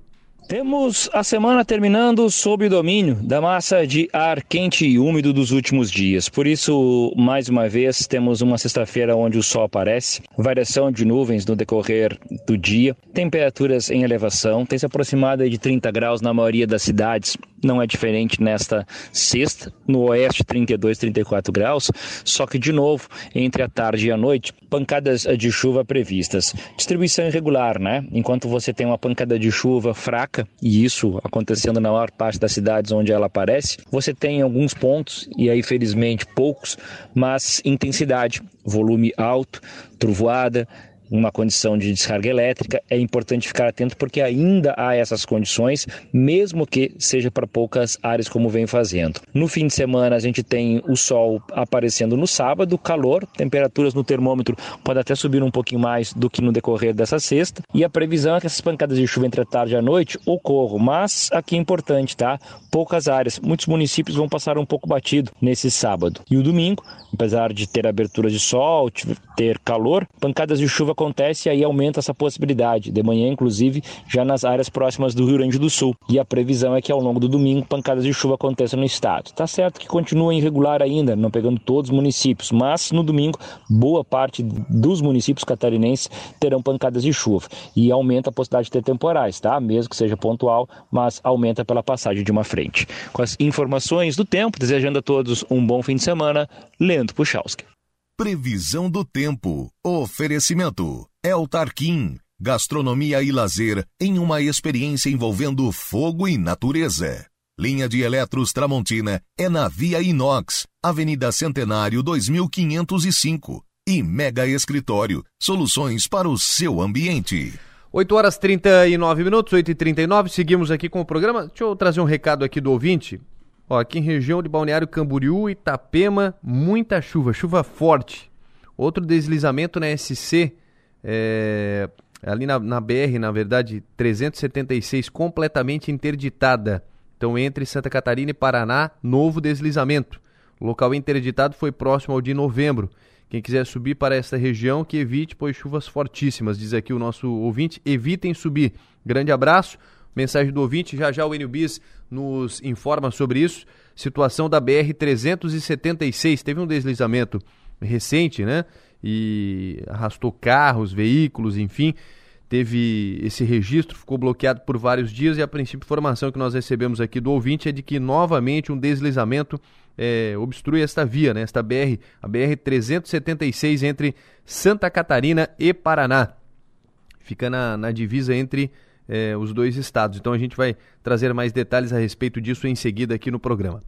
Temos a semana terminando sob o domínio da massa de ar quente e úmido dos últimos dias. Por isso, mais uma vez, temos uma sexta-feira onde o sol aparece, variação de nuvens no decorrer do dia, temperaturas em elevação, tem se aproximado de 30 graus na maioria das cidades, não é diferente nesta sexta, no oeste 32, 34 graus, só que de novo, entre a tarde e a noite, pancadas de chuva previstas. Distribuição irregular, né? Enquanto você tem uma pancada de chuva fraca, fraca, e isso acontecendo na maior parte das cidades onde ela aparece, você tem alguns pontos, e aí felizmente poucos, mas intensidade, volume alto, trovoada, uma condição de descarga elétrica, é importante ficar atento porque ainda há essas condições, mesmo que seja para poucas áreas como vem fazendo. No fim de semana a gente tem o sol aparecendo no sábado, calor, temperaturas no termômetro podem até subir um pouquinho mais do que no decorrer dessa sexta, e a previsão é que essas pancadas de chuva entre a tarde e a noite ocorram, mas aqui é importante, tá? Poucas áreas, muitos municípios vão passar um pouco batido nesse sábado. E o domingo, apesar de ter abertura de sol, ter calor, pancadas de chuva acontece aí aumenta essa possibilidade. De manhã, inclusive, já nas áreas próximas do Rio Grande do Sul. E a previsão é que ao longo do domingo pancadas de chuva aconteçam no estado. Tá certo que continua irregular ainda, não pegando todos os municípios, mas no domingo boa parte dos municípios catarinenses terão pancadas de chuva e aumenta a possibilidade de ter temporais, tá? Mesmo que seja pontual, mas aumenta pela passagem de uma frente. Com as informações do tempo, desejando a todos um bom fim de semana, Leandro Puchalski. Previsão do tempo. Oferecimento. El Tarquim. Gastronomia e lazer em uma experiência envolvendo fogo e natureza. Linha de Eletros Tramontina é na Via Inox, Avenida Centenário 2505. E Mega Escritório, soluções para o seu ambiente. 8 horas 39 minutos, 8 e 39 seguimos aqui com o programa. Deixa eu trazer um recado aqui do ouvinte. Ó, aqui em região de Balneário Camboriú, Itapema, muita chuva, chuva forte. Outro deslizamento na SC, é, ali na, na BR, na verdade, 376, completamente interditada. Então, entre Santa Catarina e Paraná, novo deslizamento. O local interditado foi próximo ao de novembro. Quem quiser subir para essa região, que evite, pois chuvas fortíssimas. Diz aqui o nosso ouvinte, evitem subir. Grande abraço. Mensagem do ouvinte, já já o NBIS nos informa sobre isso. Situação da BR-376, teve um deslizamento recente, né? E arrastou carros, veículos, enfim. Teve esse registro, ficou bloqueado por vários dias e a princípio informação que nós recebemos aqui do ouvinte é de que novamente um deslizamento é, obstrui esta via, né? Esta BR, a BR-376 entre Santa Catarina e Paraná. Fica na, na divisa entre eh, os dois estados. Então a gente vai trazer mais detalhes a respeito disso em seguida aqui no programa.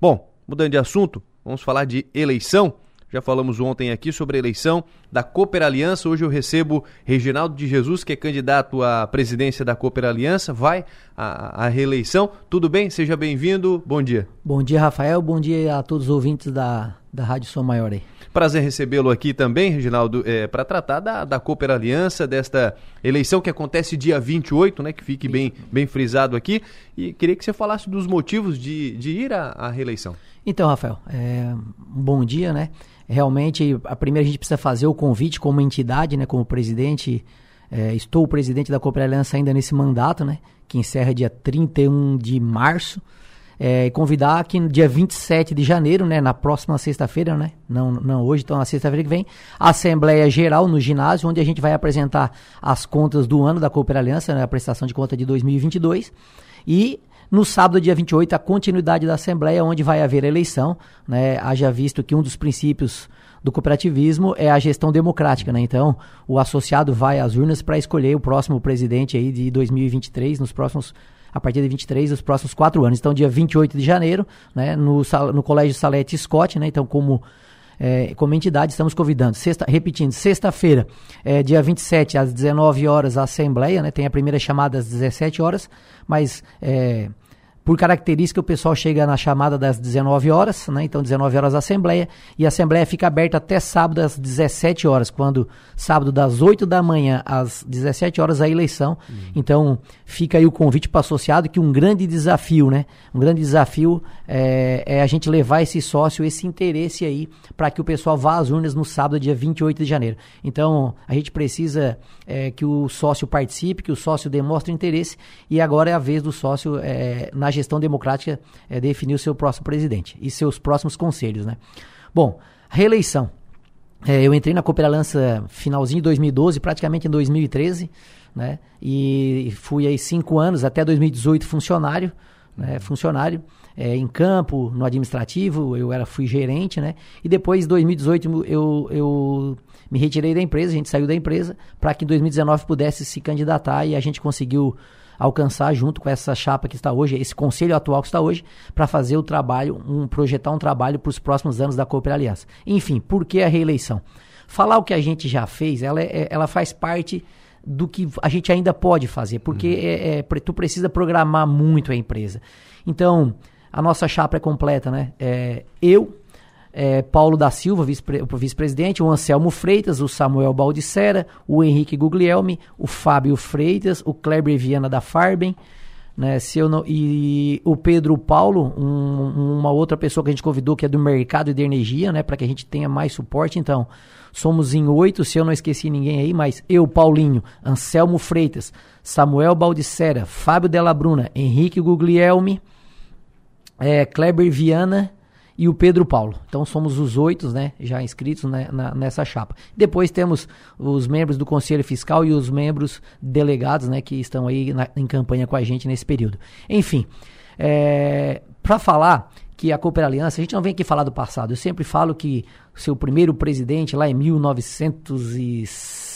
Bom, mudando de assunto, vamos falar de eleição. Já falamos ontem aqui sobre a eleição da Cooper Aliança. Hoje eu recebo Reginaldo de Jesus, que é candidato à presidência da Cooper Aliança, vai à, à reeleição. Tudo bem? Seja bem-vindo. Bom dia. Bom dia, Rafael. Bom dia a todos os ouvintes da, da Rádio Som Maior aí. Prazer recebê-lo aqui também, Reginaldo, é, para tratar da, da Cooper Aliança, desta eleição que acontece dia 28, né? Que fique bem, bem frisado aqui. E queria que você falasse dos motivos de, de ir à, à reeleição. Então, Rafael, é, bom dia, né? Realmente, a primeira a gente precisa fazer o convite como entidade, né? Como presidente, é, estou o presidente da Cooper Aliança ainda nesse mandato, né? Que encerra dia 31 de março. É, convidar que no dia 27 de janeiro, né, na próxima sexta-feira, né, não, não hoje, então na sexta-feira que vem, a Assembleia Geral no ginásio, onde a gente vai apresentar as contas do ano da Cooper Aliança, né, a prestação de conta de 2022, e no sábado, dia 28, a continuidade da Assembleia, onde vai haver eleição, né? Haja visto que um dos princípios do cooperativismo é a gestão democrática, né? Então, o associado vai às urnas para escolher o próximo presidente aí de 2023, nos próximos a partir de 23, os próximos quatro anos. Então, dia 28 de janeiro, né, no, no Colégio Salete Scott, né, então como, é, como entidade, estamos convidando, sexta, repetindo, sexta-feira, é, dia 27, às 19 horas, a Assembleia, né, tem a primeira chamada às 17 horas, mas é, por característica, o pessoal chega na chamada das 19 horas, né? Então, 19 horas a Assembleia. E a Assembleia fica aberta até sábado às 17 horas, quando sábado das 8 da manhã às 17 horas a eleição. Uhum. Então, fica aí o convite para o associado que um grande desafio, né? Um grande desafio é, é a gente levar esse sócio, esse interesse aí, para que o pessoal vá às urnas no sábado, dia 28 de janeiro. Então, a gente precisa é, que o sócio participe, que o sócio demonstre interesse. E agora é a vez do sócio é, na gestão democrática é, definir o seu próximo presidente e seus próximos conselhos, né? Bom, reeleição. É, eu entrei na Cooperaliança finalzinho de 2012, praticamente em 2013, né? E fui aí cinco anos, até 2018 funcionário, né? Funcionário é, em campo, no administrativo, eu era, fui gerente, né? E depois, em 2018, eu, eu me retirei da empresa, a gente saiu da empresa, para que em 2019 pudesse se candidatar e a gente conseguiu alcançar junto com essa chapa que está hoje, esse conselho atual que está hoje, para fazer o trabalho, um, projetar um trabalho para os próximos anos da Cooper Aliança. Enfim, por que a reeleição? Falar o que a gente já fez, ela, é, ela faz parte do que a gente ainda pode fazer, porque uhum. é, é, tu precisa programar muito a empresa. Então, a nossa chapa é completa, né? É, eu, é, Paulo da Silva, vice-presidente, o Anselmo Freitas, o Samuel Baldissera, o Henrique Guglielmi, o Fábio Freitas, o Kleber Viana da Farben, né, se eu não, e o Pedro Paulo, um, uma outra pessoa que a gente convidou que é do mercado de energia, né, para que a gente tenha mais suporte. Então, somos em oito, se eu não esqueci ninguém aí, mas eu, Paulinho, Anselmo Freitas, Samuel Baldissera, Fábio Della Bruna, Henrique Guglielmi, é, Kleber Viana e o Pedro Paulo. Então somos os oito, né, já inscritos né, na, nessa chapa. Depois temos os membros do Conselho Fiscal e os membros delegados, né, que estão aí na, em campanha com a gente nesse período. Enfim, é, para falar que a Cooper Aliança, a gente não vem aqui falar do passado. Eu sempre falo que seu primeiro presidente lá em 1906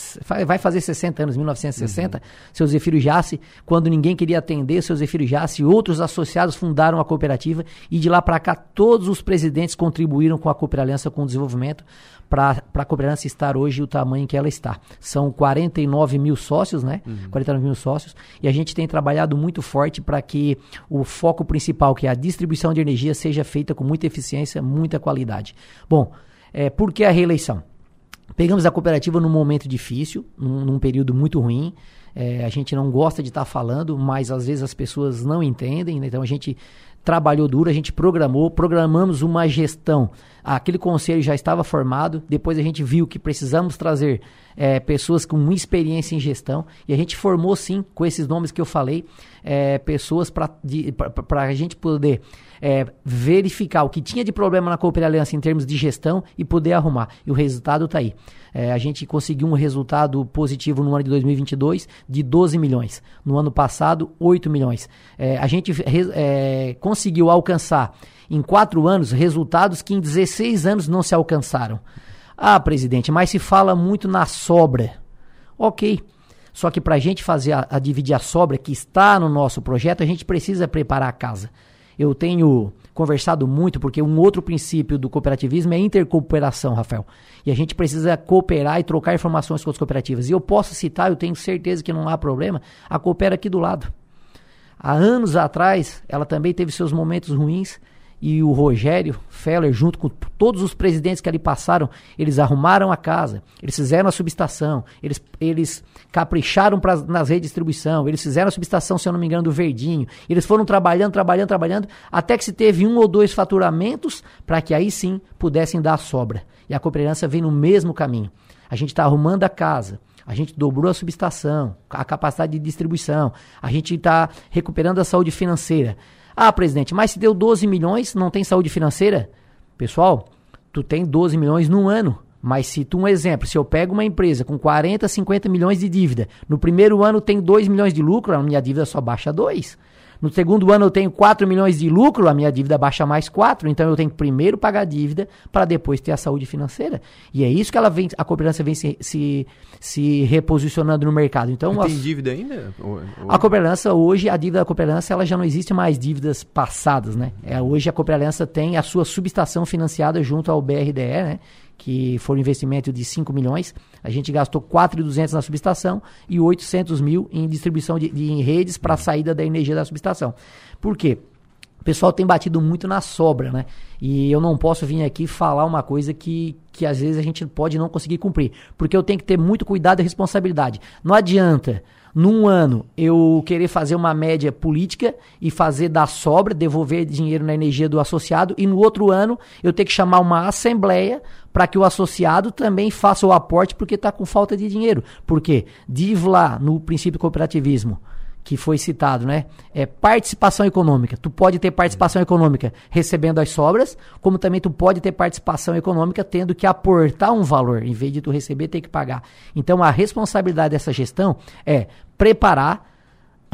vai fazer 60 anos, 1960, uhum. seu Zefiro Jace, quando ninguém queria atender seu Zefiro Jace, e outros associados fundaram a cooperativa e de lá para cá todos os presidentes contribuíram com a Aliança com o desenvolvimento para a Cooperaliança estar hoje o tamanho que ela está. São 49 mil sócios, né? Uhum. 49 mil sócios. E a gente tem trabalhado muito forte para que o foco principal, que é a distribuição de energia, seja feita com muita eficiência, muita qualidade. Bom, é, por que a reeleição? Pegamos a cooperativa num momento difícil, num, num período muito ruim. É, a gente não gosta de estar tá falando, mas às vezes as pessoas não entendem, né? então a gente trabalhou duro, a gente programou, programamos uma gestão. Aquele conselho já estava formado, depois a gente viu que precisamos trazer é, pessoas com experiência em gestão, e a gente formou sim, com esses nomes que eu falei, é, pessoas para a gente poder é, verificar o que tinha de problema na Cooper Aliança em termos de gestão e poder arrumar. E o resultado está aí. É, a gente conseguiu um resultado positivo no ano de 2022 de 12 milhões. No ano passado, 8 milhões. É, a gente é, conseguiu alcançar em quatro anos resultados que em 16 anos não se alcançaram. Ah, presidente, mas se fala muito na sobra. Ok. Só que para a gente fazer a, a dividir a sobra que está no nosso projeto, a gente precisa preparar a casa. Eu tenho conversado muito, porque um outro princípio do cooperativismo é intercooperação, Rafael. E a gente precisa cooperar e trocar informações com as cooperativas. E eu posso citar, eu tenho certeza que não há problema, a Coopera aqui do lado. Há anos atrás, ela também teve seus momentos ruins, e o Rogério Feller, junto com todos os presidentes que ali passaram, eles arrumaram a casa, eles fizeram a subestação, eles, eles capricharam pra, nas redes de distribuição, eles fizeram a subestação, se eu não me engano, do Verdinho, eles foram trabalhando, trabalhando, trabalhando, até que se teve um ou dois faturamentos para que aí sim pudessem dar sobra. E a cooperança vem no mesmo caminho. A gente está arrumando a casa, a gente dobrou a subestação, a capacidade de distribuição, a gente está recuperando a saúde financeira. Ah, presidente, mas se deu 12 milhões, não tem saúde financeira? Pessoal, tu tem 12 milhões num ano. Mas se tu, um exemplo, se eu pego uma empresa com 40, 50 milhões de dívida, no primeiro ano tem 2 milhões de lucro, a minha dívida só baixa 2. No segundo ano eu tenho 4 milhões de lucro, a minha dívida baixa mais 4. Então eu tenho que primeiro pagar a dívida para depois ter a saúde financeira. E é isso que ela vem, a cooperança vem se, se, se reposicionando no mercado. Então, tem dívida ainda? Ou, ou... A cooperança hoje, a dívida da cooperança, ela já não existe mais dívidas passadas, né? É, hoje a cooperança tem a sua subestação financiada junto ao BRDE, né? Que foi investimento de 5 milhões. A gente gastou 4.200 na subestação e 800 mil em distribuição de, de redes para a saída da energia da subestação. Por quê? O pessoal tem batido muito na sobra, né? E eu não posso vir aqui falar uma coisa que, que às vezes a gente pode não conseguir cumprir. Porque eu tenho que ter muito cuidado e responsabilidade. Não adianta num ano eu querer fazer uma média política e fazer da sobra, devolver dinheiro na energia do associado, e no outro ano eu ter que chamar uma assembleia para que o associado também faça o aporte porque está com falta de dinheiro. Porque diz lá no princípio cooperativismo que foi citado, né? É participação econômica. Tu pode ter participação econômica recebendo as sobras, como também tu pode ter participação econômica tendo que aportar um valor, em vez de tu receber, ter que pagar. Então a responsabilidade dessa gestão é preparar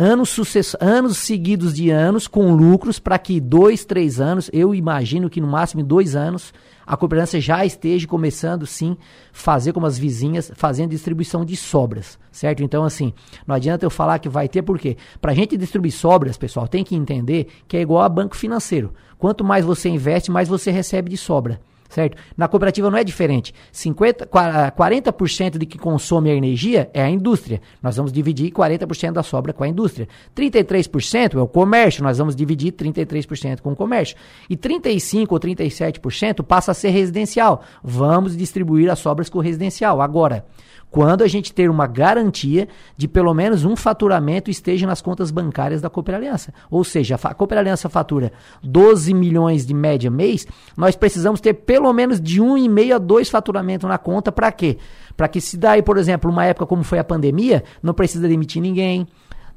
anos, sucess... anos seguidos de anos com lucros para que dois, três anos, eu imagino que no máximo dois anos, a cooperança já esteja começando sim fazer como as vizinhas, fazendo distribuição de sobras, certo? Então assim, não adianta eu falar que vai ter, porque para a gente distribuir sobras, pessoal, tem que entender que é igual a banco financeiro. Quanto mais você investe, mais você recebe de sobra certo? Na cooperativa não é diferente. 50, 40% de que consome a energia é a indústria. Nós vamos dividir 40% da sobra com a indústria. 33% é o comércio, nós vamos dividir 33% com o comércio. E 35 ou 37% passa a ser residencial. Vamos distribuir as sobras com o residencial. Agora, quando a gente ter uma garantia de pelo menos um faturamento esteja nas contas bancárias da Cooper Aliança. Ou seja, a Cooper Aliança fatura 12 milhões de média mês, nós precisamos ter pelo menos de 1,5 a 2 faturamentos na conta para quê? Para que se daí, por exemplo, uma época como foi a pandemia, não precisa demitir ninguém,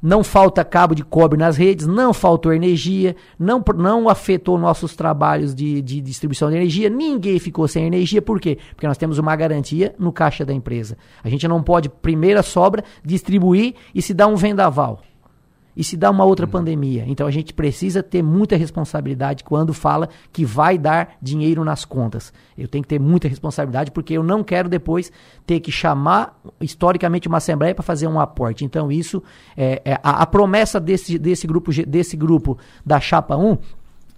não falta cabo de cobre nas redes, não faltou energia, não, não afetou nossos trabalhos de, de distribuição de energia, ninguém ficou sem energia, por quê? Porque nós temos uma garantia no caixa da empresa. A gente não pode, primeira sobra, distribuir e se dar um vendaval e se dá uma outra uhum. pandemia. Então a gente precisa ter muita responsabilidade quando fala que vai dar dinheiro nas contas. Eu tenho que ter muita responsabilidade porque eu não quero depois ter que chamar historicamente uma assembleia para fazer um aporte. Então isso é, é a, a, promessa desse, desse grupo desse grupo da chapa 1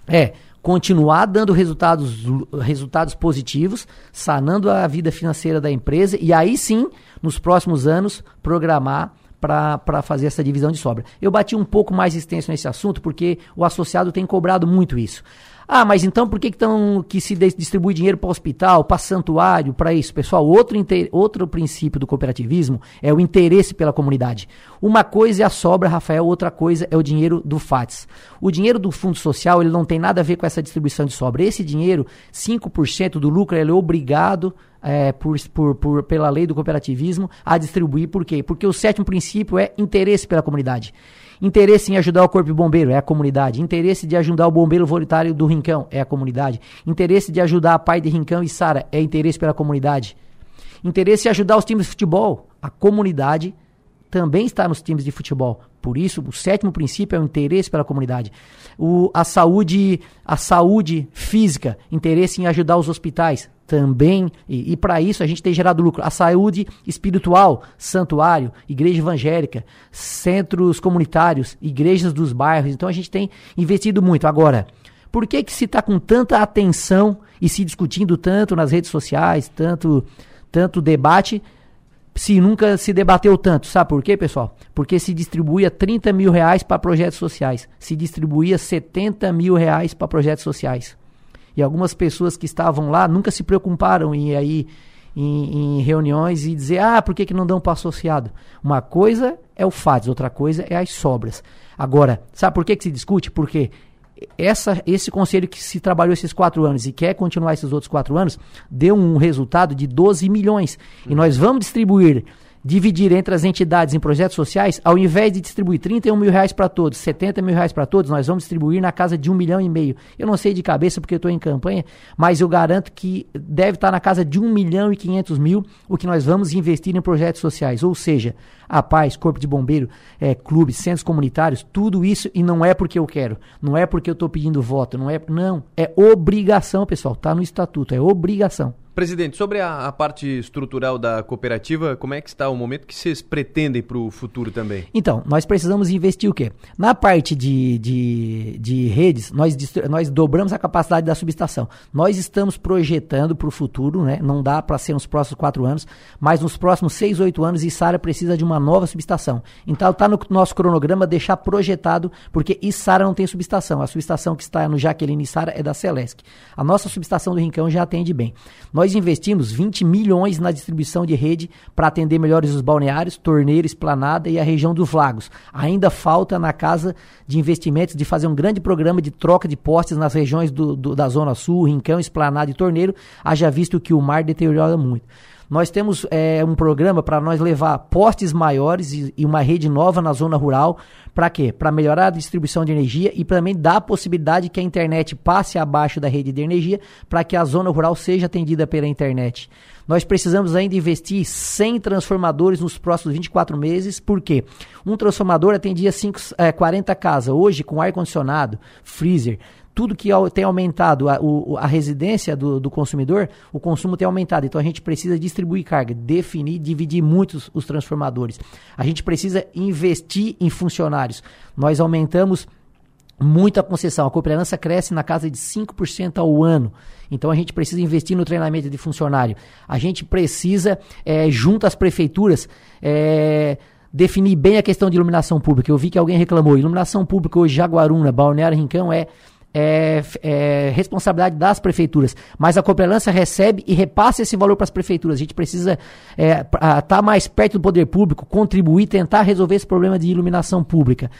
é continuar dando resultados, resultados positivos, sanando a vida financeira da empresa e aí sim, nos próximos anos, programar para fazer essa divisão de sobra. Eu bati um pouco mais extenso nesse assunto porque o associado tem cobrado muito isso. Ah, mas então por que, que, tão, que se distribui dinheiro para hospital, para santuário, para isso? Pessoal, outro, outro princípio do cooperativismo é o interesse pela comunidade. Uma coisa é a sobra, Rafael, outra coisa é o dinheiro do FATS. O dinheiro do Fundo Social ele não tem nada a ver com essa distribuição de sobra. Esse dinheiro, 5% do lucro, ele é obrigado é, por, por, por, pela lei do cooperativismo a distribuir. Por quê? Porque o sétimo princípio é interesse pela comunidade. Interesse em ajudar o Corpo de Bombeiro é a comunidade. Interesse de ajudar o bombeiro voluntário do Rincão é a comunidade. Interesse de ajudar a pai de Rincão e Sara é interesse pela comunidade. Interesse em ajudar os times de futebol. A comunidade também está nos times de futebol. Por isso, o sétimo princípio é o interesse pela comunidade. O, a saúde, a saúde física, interesse em ajudar os hospitais, também, e, e para isso a gente tem gerado lucro. A saúde espiritual, santuário, igreja evangélica, centros comunitários, igrejas dos bairros. Então a gente tem investido muito. Agora, por que, que se está com tanta atenção e se discutindo tanto nas redes sociais, tanto, tanto debate, se nunca se debateu tanto? Sabe por quê, pessoal? Porque se distribuía 30 mil reais para projetos sociais, se distribuía 70 mil reais para projetos sociais. E algumas pessoas que estavam lá nunca se preocuparam em aí em, em, reuniões e dizer, ah, por que, que não dão para associado? Uma coisa é o FADES, outra coisa é as sobras. Agora, sabe por que, que se discute? Porque essa, esse conselho que se trabalhou esses quatro anos e quer continuar esses outros quatro anos, deu um resultado de 12 milhões. E nós vamos distribuir dividir entre as entidades em projetos sociais, ao invés de distribuir 31 mil reais para todos, 70 mil reais para todos, nós vamos distribuir na casa de um milhão e meio. Eu não sei de cabeça porque eu estou em campanha, mas eu garanto que deve estar tá na casa de um milhão e quinhentos mil o que nós vamos investir em projetos sociais. Ou seja, a paz, corpo de bombeiro, é, clubes, centros comunitários, tudo isso e não é porque eu quero, não é porque eu estou pedindo voto, não é, não, é obrigação, pessoal, está no estatuto, é obrigação. Presidente, sobre a, a, parte estrutural da cooperativa, como é que está o momento que vocês pretendem para o futuro também? Então, nós precisamos investir o quê? Na parte de, de, de redes, nós, nós dobramos a capacidade da subestação. Nós estamos projetando para o futuro, né? não dá para ser nos próximos quatro anos, mas nos próximos seis, oito anos, Içara precisa de uma nova subestação. Então, está no nosso cronograma deixar projetado, porque Içara não tem subestação. A subestação que está no Jaqueline Içara é da Celesc. A nossa subestação do Rincão já atende bem. Nós nós investimos 20 milhões na distribuição de rede para atender melhores os balneários, torneira, esplanada e a região dos lagos. Ainda falta na Casa de Investimentos de fazer um grande programa de troca de postes nas regiões do, do, da Zona Sul, Rincão, Esplanada e Torneiro, haja visto que o mar deteriora muito. Nós temos é, um programa para nós levar postes maiores e, e, uma rede nova na zona rural. Para quê? Para melhorar a distribuição de energia e também dar a possibilidade que a internet passe abaixo da rede de energia para que a zona rural seja atendida pela internet. Nós precisamos ainda investir 100 transformadores nos próximos 24 meses, porque um transformador atendia 5, é, 40 casas. Hoje, com ar-condicionado, freezer, tudo que tem aumentado a, o, a residência do, do, consumidor, o consumo tem aumentado. Então a gente precisa distribuir carga, definir, dividir muitos os transformadores. A gente precisa investir em funcionários. Nós aumentamos muito a concessão. A cooperança cresce na casa de 5% ao ano. Então a gente precisa investir no treinamento de funcionário. A gente precisa, é, junto às prefeituras, é, definir bem a questão de iluminação pública. Eu vi que alguém reclamou. Iluminação pública hoje, Jaguaruna, Balneário Rincão, é é, é, responsabilidade das prefeituras, mas a Cooperlança recebe e repassa esse valor para as prefeituras. A gente precisa estar é, tá mais perto do poder público, contribuir, tentar resolver esse problema de iluminação pública.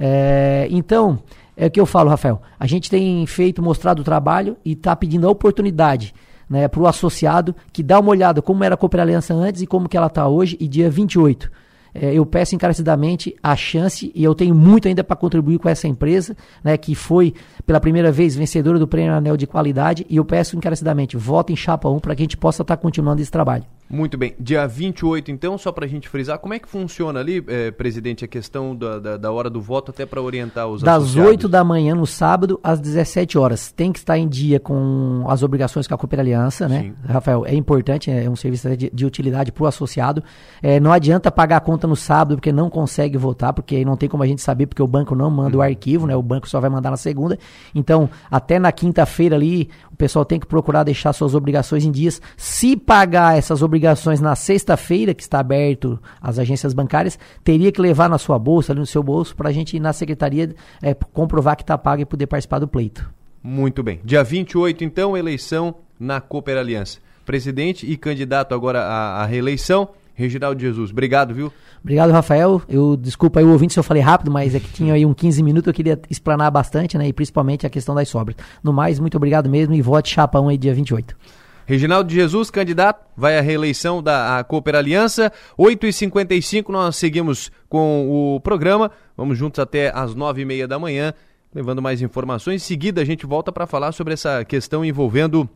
É, então, é o que eu falo, Rafael. A gente tem feito, mostrado o trabalho e está pedindo a oportunidade né, para o associado que dá uma olhada como era a Cooperaliança antes e como que ela está hoje, e dia 28 é, eu peço encarecidamente a chance, e eu tenho muito ainda para contribuir com essa empresa, né, que foi pela primeira vez vencedora do Prêmio Anel de Qualidade, e eu peço encarecidamente, votem em Chapa 1 para que a gente possa estar tá continuando esse trabalho. Muito bem. Dia 28, então, só para a gente frisar, como é que funciona ali, eh, presidente, a questão da, da, da, hora do voto, até para orientar os Das associados? 8 da manhã no sábado às 17 horas. Tem que estar em dia com as obrigações com a Cooper Aliança, né? Sim. Rafael, é importante, é um serviço de, de utilidade para o associado. É, não adianta pagar a conta no sábado porque não consegue votar, porque aí não tem como a gente saber, porque o banco não manda o uhum. arquivo, né? O banco só vai mandar na segunda. Então, até na quinta-feira ali, o pessoal tem que procurar deixar suas obrigações em dias. Se pagar essas obrigações na sexta-feira, que está aberto às agências bancárias, teria que levar na sua bolsa, ali no seu bolso, para a gente ir na secretaria é, comprovar que está pago e poder participar do pleito. Muito bem. Dia 28, então, eleição na Cooper Aliança. Presidente e candidato agora à, à reeleição. Reginaldo Jesus, obrigado, viu? Obrigado, Rafael. Eu desculpa aí o ouvinte se eu falei rápido, mas é que tinha aí um 15 minutos, eu queria explanar bastante, né? E principalmente a questão das sobras. No mais, muito obrigado mesmo e vote Chapão aí dia 28. Reginaldo Jesus, candidato, vai à reeleição da Cooper Aliança. 8h55 nós seguimos com o programa. Vamos juntos até às 9h30 da manhã, levando mais informações. Em seguida, a gente volta para falar sobre essa questão envolvendo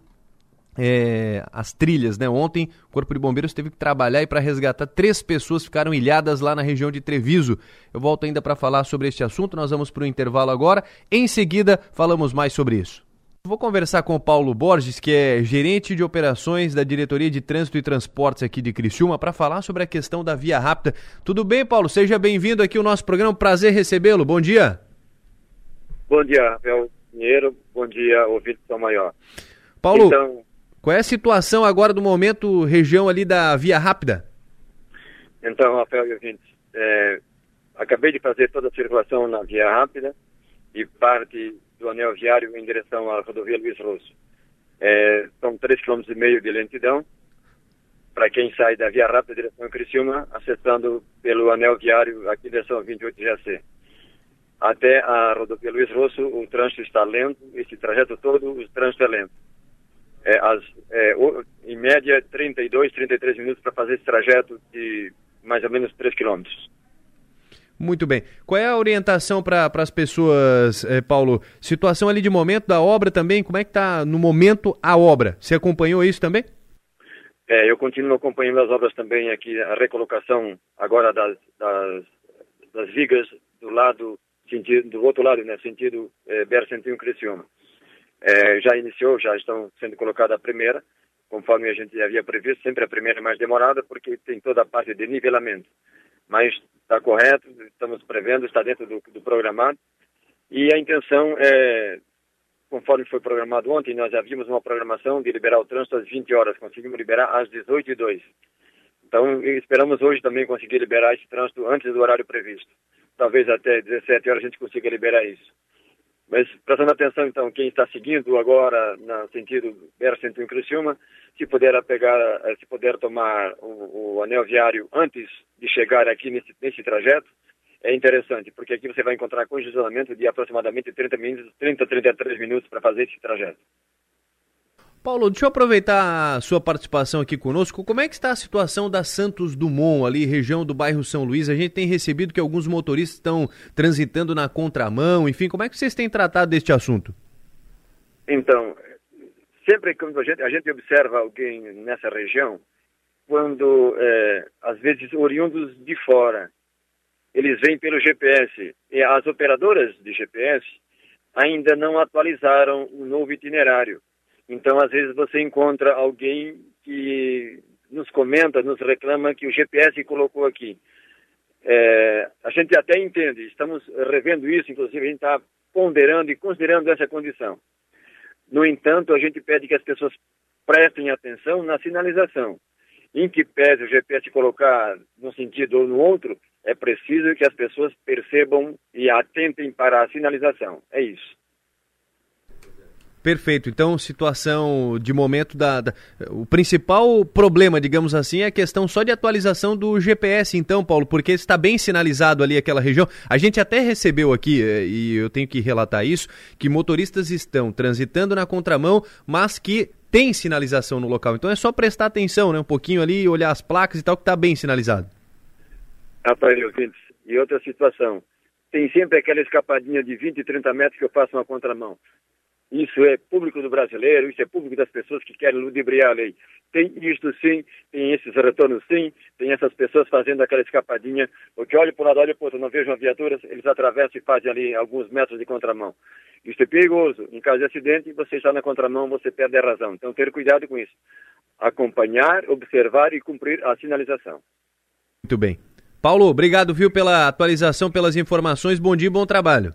é, as trilhas, né? Ontem o Corpo de Bombeiros teve que trabalhar e para resgatar três pessoas ficaram ilhadas lá na região de Treviso. Eu volto ainda para falar sobre este assunto. Nós vamos para o intervalo agora. Em seguida falamos mais sobre isso. Vou conversar com o Paulo Borges, que é gerente de operações da Diretoria de Trânsito e Transportes aqui de Criciúma, para falar sobre a questão da Via Rápida. Tudo bem, Paulo? Seja bem-vindo aqui ao nosso programa. Prazer recebê-lo. Bom dia. Bom dia, Rafael Pinheiro. Bom dia, ouvinte São Maior. Paulo, então, qual é a situação agora do momento, região ali da Via Rápida? Então, Rafael e ouvintes, é, acabei de fazer toda a circulação na Via Rápida e parte do anel viário em direção à rodovia Luiz Rosso. É, são 3,5 km de lentidão para quem sai da Via Rápida em direção a Criciúma, acessando pelo anel viário aqui em direção 28 GAC. Até a rodovia Luiz Rosso, o trânsito está lento, esse trajeto todo, o trânsito é lento é, as, é, em média 32, 33 minutos para fazer esse trajeto de mais ou menos 3 quilômetros. Muito bem. Qual é a orientação para as pessoas, eh, Paulo? Situação ali de momento da obra também, como é que está no momento a obra? Você acompanhou isso também? É, eu continuo acompanhando as obras também aqui, a recolocação agora das, das, das vigas do lado, sentido, do outro lado, né, sentido é, BR-101 Criciúma é, já iniciou, já estão sendo colocada a primeira, conforme a gente havia previsto, sempre a primeira é mais demorada, porque tem toda a parte de nivelamento. Mas está correto, estamos prevendo, está dentro do, do programado, e a intenção é, conforme foi programado ontem, nós havíamos uma programação de liberar o trânsito às 20 horas, conseguimos liberar às 18 e 2 Então, esperamos hoje também conseguir liberar esse trânsito antes do horário previsto. Talvez até 17 horas a gente consiga liberar isso. Mas prestando atenção, então, quem está seguindo agora no sentido BR-101 Criciúma, se puder pegar, eh, se puder tomar o, o, anel viário antes de chegar aqui nesse, nesse trajeto, é interessante, porque aqui você vai encontrar congestionamento de aproximadamente 30 minutos, 30, 33 minutos para fazer esse trajeto. Paulo, deixa eu aproveitar a sua participação aqui conosco. Como é que está a situação da Santos Dumont, ali, região do bairro São Luís? A gente tem recebido que alguns motoristas estão transitando na contramão, enfim, como é que vocês têm tratado deste assunto? Então, sempre que a gente, a gente observa alguém nessa região, quando, é, às vezes, oriundos de fora, eles vêm pelo GPS, e as operadoras de GPS ainda não atualizaram o novo itinerário. Então, às vezes, você encontra alguém que nos comenta, nos reclama que o GPS colocou aqui. É, a gente até entende, estamos revendo isso, inclusive a gente está ponderando e considerando essa condição. No entanto, a gente pede que as pessoas prestem atenção na sinalização. Em que pese o GPS colocar num sentido ou no outro, é preciso que as pessoas percebam e atentem para a sinalização. É isso. Perfeito. Então, situação de momento da, da, O principal problema, digamos assim, é a questão só de atualização do GPS, então, Paulo, porque está bem sinalizado ali aquela região. A gente até recebeu aqui, eh, e eu tenho que relatar isso, que motoristas estão transitando na contramão, mas que tem sinalização no local. Então é só prestar atenção, né? Um pouquinho ali, olhar as placas e tal, que está bem sinalizado. Rapaz, ouvintes, e outra situação. Tem sempre aquela escapadinha de 20, 30 metros que eu faço uma contramão. Isso é público do brasileiro, isso é público das pessoas que querem ludibriar a lei. Tem isto sim, tem esses retornos sim, tem essas pessoas fazendo aquela escapadinha, porque olha para o lado, olha para o outro, não vejam viaturas, eles atravessam e fazem ali alguns metros de contramão. Isso é perigoso. Em caso de acidente, você está na contramão, você perde a razão. Então, ter cuidado com isso. Acompanhar, observar e cumprir a sinalização. Muito bem. Paulo, obrigado, viu, pela atualização, pelas informações. Bom dia e bom trabalho.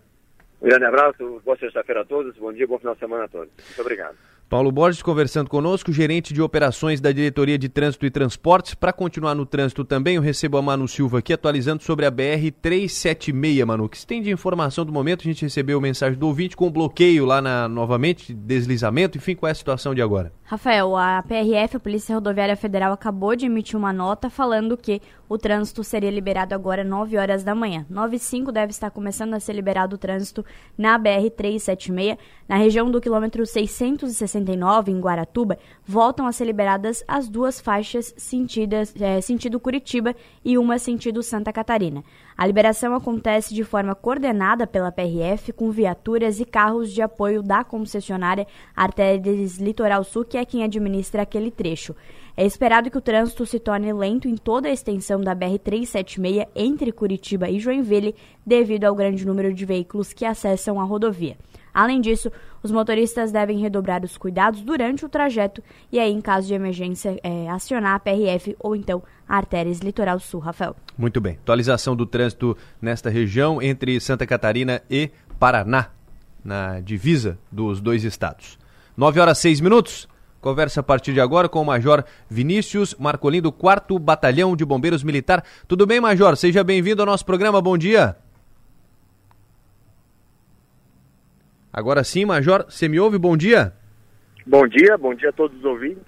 Um grande abraço, boa sexta-feira a todos, bom dia, bom final de semana a todos. Muito obrigado. Paulo Borges conversando conosco, gerente de operações da Diretoria de Trânsito e Transportes. Para continuar no trânsito também, eu recebo a Manu Silva aqui atualizando sobre a BR 376, Manu. que se tem de informação do momento? A gente recebeu mensagem do ouvinte com bloqueio lá na, novamente, deslizamento, enfim, qual é a situação de agora? Rafael, a PRF, a Polícia Rodoviária Federal, acabou de emitir uma nota falando que o trânsito seria liberado agora às 9 horas da manhã. 9 e 5 deve estar começando a ser liberado o trânsito na BR 376, na região do quilômetro 660 69, em Guaratuba, voltam a ser liberadas as duas faixas sentidas, é, sentido Curitiba e uma sentido Santa Catarina. A liberação acontece de forma coordenada pela PRF, com viaturas e carros de apoio da concessionária Artérias Litoral Sul, que é quem administra aquele trecho. É esperado que o trânsito se torne lento em toda a extensão da BR-376 entre Curitiba e Joinville, devido ao grande número de veículos que acessam a rodovia. Além disso, os motoristas devem redobrar os cuidados durante o trajeto e aí, em caso de emergência, é, acionar a PRF ou então a Artérias Litoral Sul, Rafael. Muito bem. Atualização do trânsito nesta região entre Santa Catarina e Paraná, na divisa dos dois estados. 9 horas 6 minutos. Conversa a partir de agora com o Major Vinícius Marcolin, do 4 Batalhão de Bombeiros Militar. Tudo bem, Major? Seja bem-vindo ao nosso programa. Bom dia. Agora sim, Major, você me ouve? Bom dia. Bom dia, bom dia a todos os ouvintes.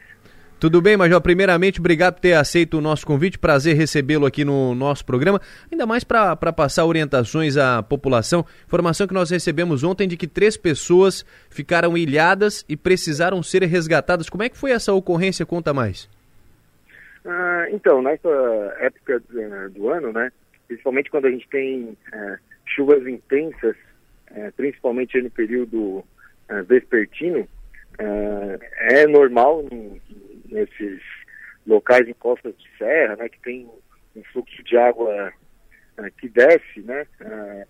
Tudo bem, Major? Primeiramente, obrigado por ter aceito o nosso convite. Prazer recebê-lo aqui no nosso programa. Ainda mais para passar orientações à população. Informação que nós recebemos ontem de que três pessoas ficaram ilhadas e precisaram ser resgatadas. Como é que foi essa ocorrência? Conta mais. Ah, então, nessa época do, do, ano, né, principalmente quando a gente tem é, chuvas intensas é, principalmente no período é, vespertino, é, é normal nesses locais em costas de serra, né, que tem um fluxo de água é, que desce, né, é,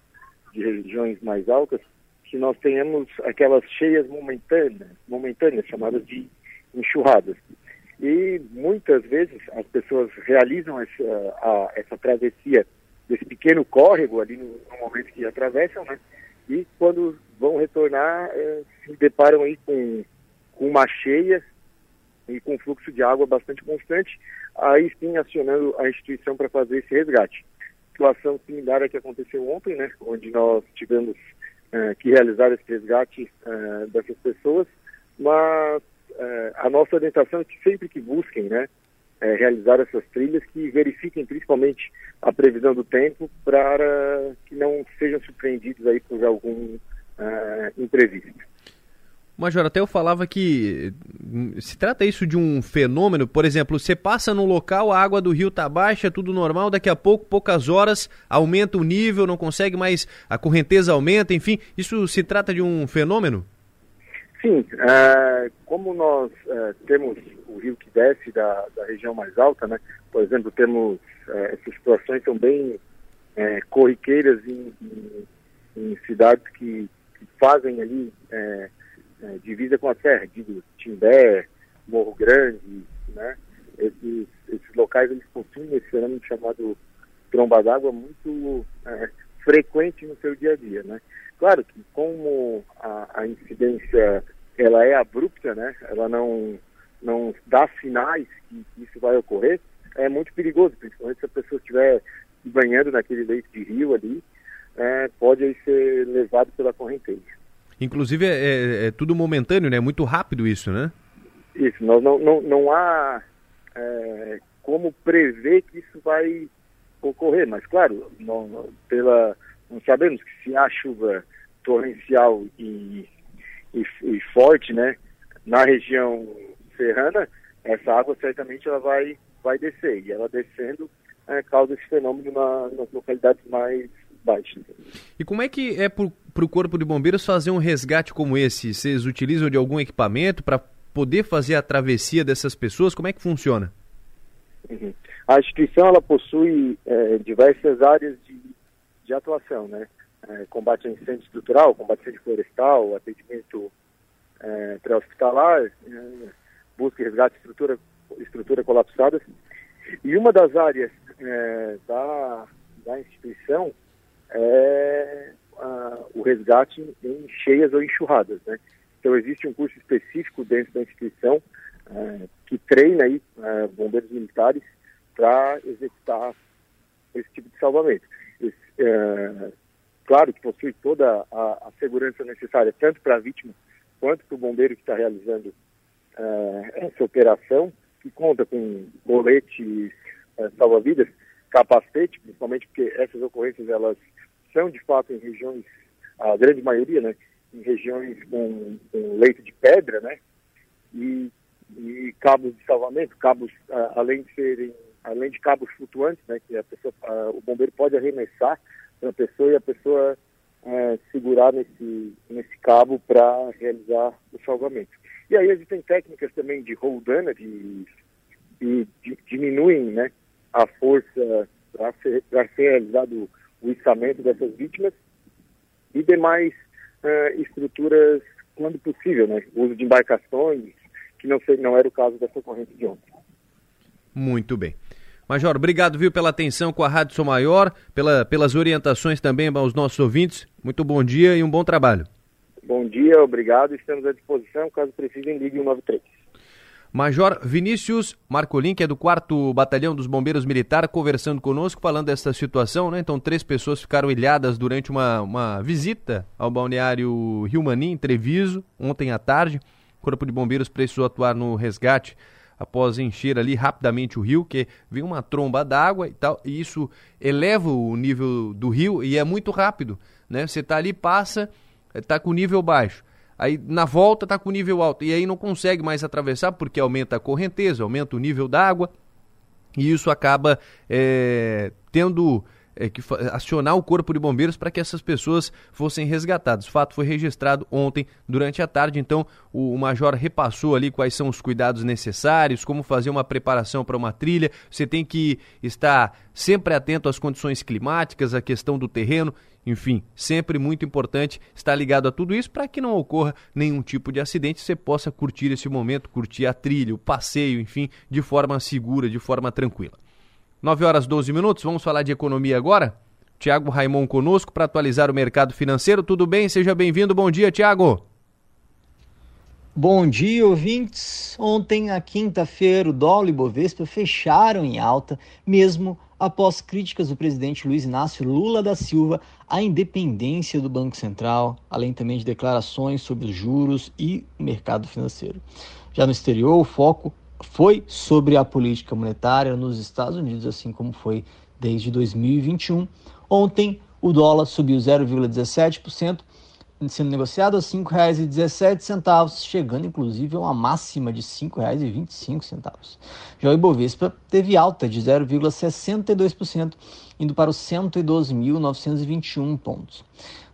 de regiões mais altas, que nós tenhamos aquelas cheias momentâneas, momentâneas chamadas de enxurradas. E muitas vezes as pessoas realizam essa, a, essa travessia desse pequeno córrego ali no, no momento que atravessam, né? E quando vão retornar é, se deparam aí com, com uma cheia e com fluxo de água bastante constante, aí sim acionando a instituição para fazer esse resgate. Situação similar à que aconteceu ontem, né, onde nós tivemos é, que realizar esse resgate é, dessas pessoas, mas é, a nossa orientação é que sempre que busquem, né, é, realizar essas trilhas que verifiquem principalmente a previsão do tempo para que não sejam surpreendidos aí por algum uh, imprevisto. Major, até eu falava que se trata isso de um fenômeno, por exemplo, você passa no local, a água do rio está baixa, tudo normal, daqui a pouco, poucas horas, aumenta o nível, não consegue mais, a correnteza aumenta, enfim, isso se trata de um fenômeno? Sim, uh, como nós uh, temos o rio que desce da, da região mais alta, né? Por exemplo, temos é, essas situações bem é, corriqueiras em, em, em cidades que, que, fazem ali é, é, divisa com a serra, digo Timbé, Morro Grande, né? Esses, esses locais eles possuem esse fenômeno chamado tromba d'água muito é, frequente no seu dia a dia, né? Claro que como a, a incidência ela é abrupta, né? Ela não não dá sinais que, isso vai ocorrer, é muito perigoso, principalmente se a pessoa estiver banhando naquele leito de rio ali, é, pode aí ser levado pela correnteza. Inclusive é, é, é, tudo momentâneo, né? É muito rápido isso, né? Isso, nós não, não, não há é, como prever que isso vai ocorrer, mas claro, não, pela, não sabemos que se há chuva torrencial e, e, e forte, né, na região serrana, essa água certamente ela vai, vai descer. E ela descendo é, causa esse fenômeno na, nas localidades mais baixas. E como é que é para o Corpo de Bombeiros fazer um resgate como esse? Vocês utilizam de algum equipamento para poder fazer a travessia dessas pessoas? Como é que funciona? Uhum. A instituição ela possui é, diversas áreas de, de atuação, né? É, combate a incêndio estrutural, combate a incêndio florestal, atendimento é, pré-hospitalar, é, busca e resgate de estrutura, estrutura colapsadas. E uma das áreas é, da, da instituição é a, o resgate em cheias ou enxurradas. Né? Então, existe um curso específico dentro da instituição é, que treina aí, é, bombeiros militares para executar esse tipo de salvamento. Esse, é, claro que possui toda a, a segurança necessária, tanto para a vítima quanto para o bombeiro que está realizando uh, essa operação, que conta com coletes uh, salva-vidas, capacete, principalmente porque essas ocorrências elas são de fato em regiões, a grande maioria, né, em regiões com, com leito de pedra, né, e, e cabos de salvamento, cabos além de serem além de cabos flutuantes, né, que a pessoa, o bombeiro pode arremessar para a pessoa e a pessoa é, segurar nesse, nesse cabo para realizar o salvamento. E aí existem técnicas também de roll damage e, e diminuem né, a força para ser, ser, realizado o içamento dessas vítimas e demais uh, estruturas quando possível, né? O uso de embarcações, que não, sei, não era o caso dessa corrente de ontem. Muito bem. Major, obrigado, viu, pela atenção com a Rádio Sou Maior, pela, pelas orientações também aos nossos ouvintes. Muito bom dia e um bom trabalho. Bom dia, obrigado. Estamos à disposição. Caso precisem, ligue 193. Major Vinícius Marcolin, que é do 4 Batalhão dos Bombeiros Militar, conversando conosco, falando dessa situação, né? Então, três pessoas ficaram ilhadas durante uma, uma visita ao balneário Rio Manim, Treviso, ontem à tarde. O Corpo de Bombeiros precisou atuar no resgate após encher ali rapidamente o rio, que vem uma tromba d'água e tal, e isso eleva o nível do rio e é muito rápido, né? Você está ali, passa, está com nível baixo. Aí na volta está com nível alto. E aí não consegue mais atravessar porque aumenta a correnteza, aumenta o nível da água e isso acaba é, tendo é, que acionar o corpo de bombeiros para que essas pessoas fossem resgatadas. O fato foi registrado ontem durante a tarde, então o, o major repassou ali quais são os cuidados necessários, como fazer uma preparação para uma trilha. Você tem que estar sempre atento às condições climáticas, à questão do terreno. Enfim, sempre muito importante estar ligado a tudo isso para que não ocorra nenhum tipo de acidente, você possa curtir esse momento, curtir a trilha, o passeio, enfim, de forma segura, de forma tranquila. 9 horas 12 minutos, vamos falar de economia agora? Tiago Raimon conosco para atualizar o mercado financeiro. Tudo bem? Seja bem-vindo. Bom dia, Tiago. Bom dia, ouvintes. Ontem, na quinta-feira, o dólar e o Bovespa fecharam em alta, mesmo após críticas do presidente Luiz Inácio Lula da Silva à independência do Banco Central, além também de declarações sobre os juros e o mercado financeiro. Já no exterior, o foco foi sobre a política monetária nos Estados Unidos, assim como foi desde 2021. Ontem, o dólar subiu 0,17%, sendo negociado a R$ 5,17, chegando inclusive a uma máxima de R$ 5,25. Já o Ibovespa teve alta de 0,62%, indo para os 112.921 pontos.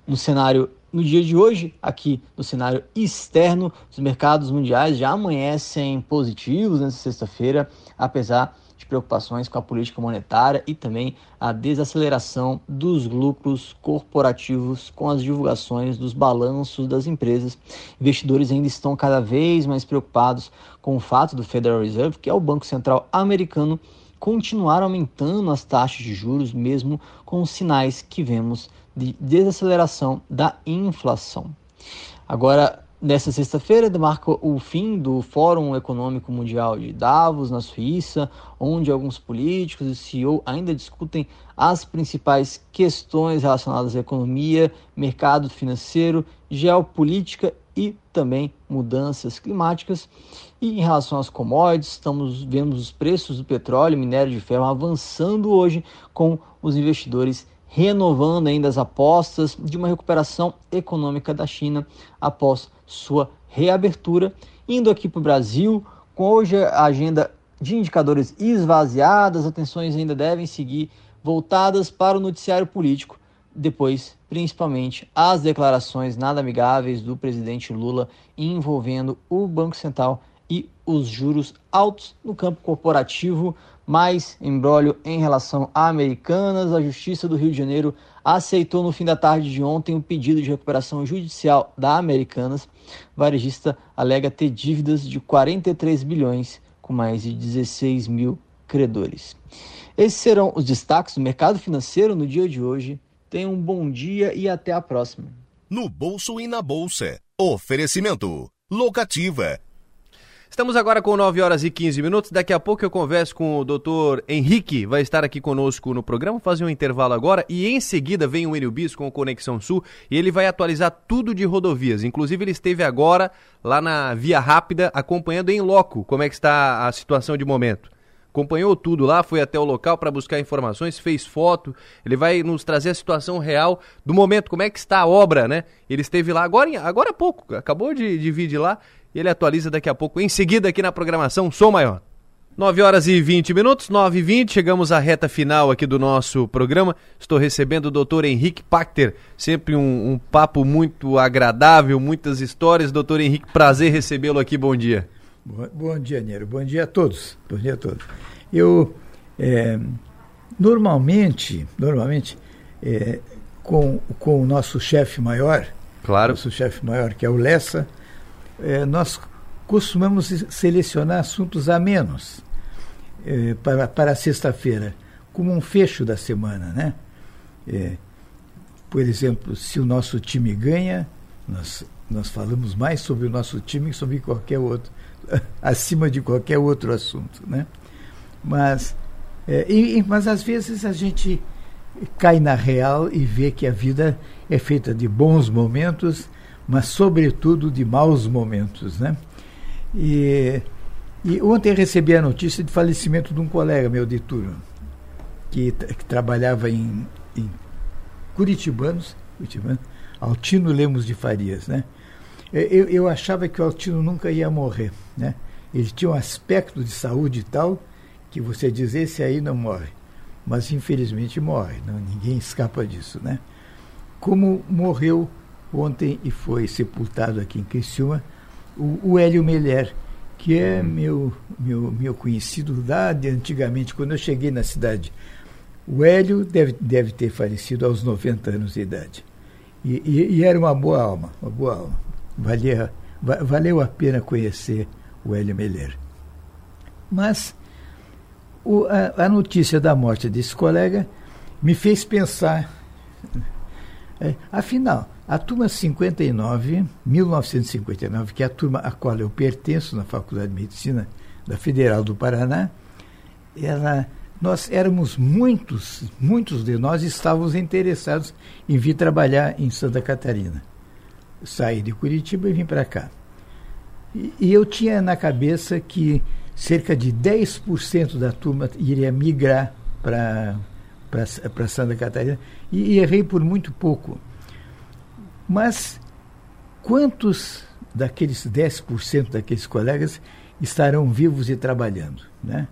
No cenário no dia de hoje, aqui no cenário externo, os mercados mundiais já amanhecem positivos nessa sexta-feira, apesar de preocupações com a política monetária e também a desaceleração dos lucros corporativos com as divulgações dos balanços das empresas. Investidores ainda estão cada vez mais preocupados com o fato do Federal Reserve, que é o Banco Central americano, continuar aumentando as taxas de juros, mesmo com os sinais que vemos de desaceleração da inflação. Agora, nesta sexta-feira, marca o fim do Fórum Econômico Mundial de Davos, na Suíça, onde alguns políticos e CEO ainda discutem as principais questões relacionadas à economia, mercado financeiro, geopolítica e também mudanças climáticas. E em relação às commodities, estamos vendo os preços do petróleo e minério de ferro avançando hoje com os investidores renovando ainda as apostas de uma recuperação econômica da China após sua reabertura. Indo aqui para o Brasil, com hoje a agenda de indicadores esvaziada, as atenções ainda devem seguir voltadas para o noticiário político, depois, principalmente, as declarações nada amigáveis do presidente Lula envolvendo o Banco Central e os juros altos no campo corporativo mais embrólio em relação a Americanas. A Justiça do Rio de Janeiro aceitou no fim da tarde de ontem o um pedido de recuperação judicial da Americanas. Varejista alega ter dívidas de 43 bilhões com mais de 16 mil credores. Esses serão os destaques do mercado financeiro no dia de hoje. Tenham um bom dia e até a próxima. No bolso e na bolsa. Oferecimento. Locativa Estamos agora com 9 horas e 15 minutos. Daqui a pouco eu converso com o doutor Henrique, vai estar aqui conosco no programa, fazer um intervalo agora e em seguida vem o Enio Bis com o Conexão Sul e ele vai atualizar tudo de rodovias. Inclusive ele esteve agora lá na Via Rápida acompanhando em loco como é que está a situação de momento. Acompanhou tudo lá, foi até o local para buscar informações, fez foto. Ele vai nos trazer a situação real do momento, como é que está a obra, né? Ele esteve lá agora, agora há pouco, acabou de, de vir de lá e ele atualiza daqui a pouco, em seguida, aqui na programação Som Maior. 9 horas e 20 minutos, 9 e 20, chegamos à reta final aqui do nosso programa. Estou recebendo o doutor Henrique Pachter, sempre um, um papo muito agradável, muitas histórias. Doutor Henrique, prazer recebê-lo aqui, bom dia. Bom, bom, dia, Nero, bom dia a todos, bom dia a todos. Eu, é, normalmente, normalmente, é, com, com o nosso chefe maior, claro. nosso chefe maior, que é o Lessa, é, nós costumamos selecionar assuntos a menos eh, para, para sexta-feira, como um fecho da semana, né? Eh, por exemplo, se o nosso time ganha, nós, nós falamos mais sobre o nosso time que sobre qualquer outro, acima de qualquer outro assunto, né? Mas, eh, e, mas às vezes a gente cai na real e vê que a vida é feita de bons momentos, mas sobretudo de maus momentos, né? E, e ontem recebi a notícia de falecimento de um colega meu de turno, que, que trabalhava em, em Curitibanos, Curitibano, Altino Lemos de Farias, né? Eu, eu achava que o Altino nunca ia morrer, né? Ele tinha um aspecto de saúde tal que você diz, esse aí não morre. Mas infelizmente morre, não, ninguém escapa disso, né? Como morreu ontem e foi sepultado aqui em Criciúma o, o Hélio Meller, que é uhum. meu, meu, meu conhecido lá de antigamente, quando eu cheguei na cidade. O Hélio deve, deve ter falecido aos 90 anos de idade. E, e, e era uma boa alma, uma boa alma. Valia, va, valeu a pena conhecer o Hélio Meller. Mas o, a, a, notícia da morte desse colega me fez pensar. É, afinal, a turma 59, 1959, que é a turma a qual eu pertenço na Faculdade de Medicina da Federal do Paraná, ela, nós éramos muitos, muitos de nós estávamos interessados em vir trabalhar em Santa Catarina. Saí de Curitiba e vim para cá. E, e eu tinha na cabeça que cerca de 10% da turma iria migrar para Santa Catarina e, e errei por muito pouco mas quantos daqueles 10% daqueles colegas estarão vivos e trabalhando? Né?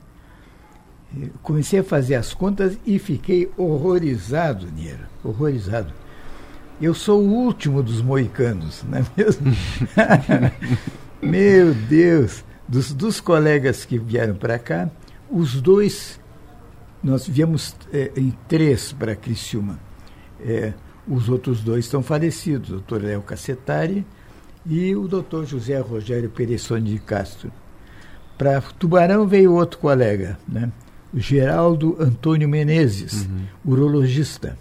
comecei a fazer as contas e fiquei horrorizado, Niero, horrorizado. Eu sou o último dos moicanos, não é mesmo? Meu Deus! Dos, dos colegas que vieram para cá, os dois, nós viemos é, em três para Criciúma. É, os outros dois estão falecidos, o doutor Léo Cacetari e o doutor José Rogério Peressoni de Castro. Para Tubarão veio outro colega, né? o Geraldo Antônio Menezes, uhum. urologista,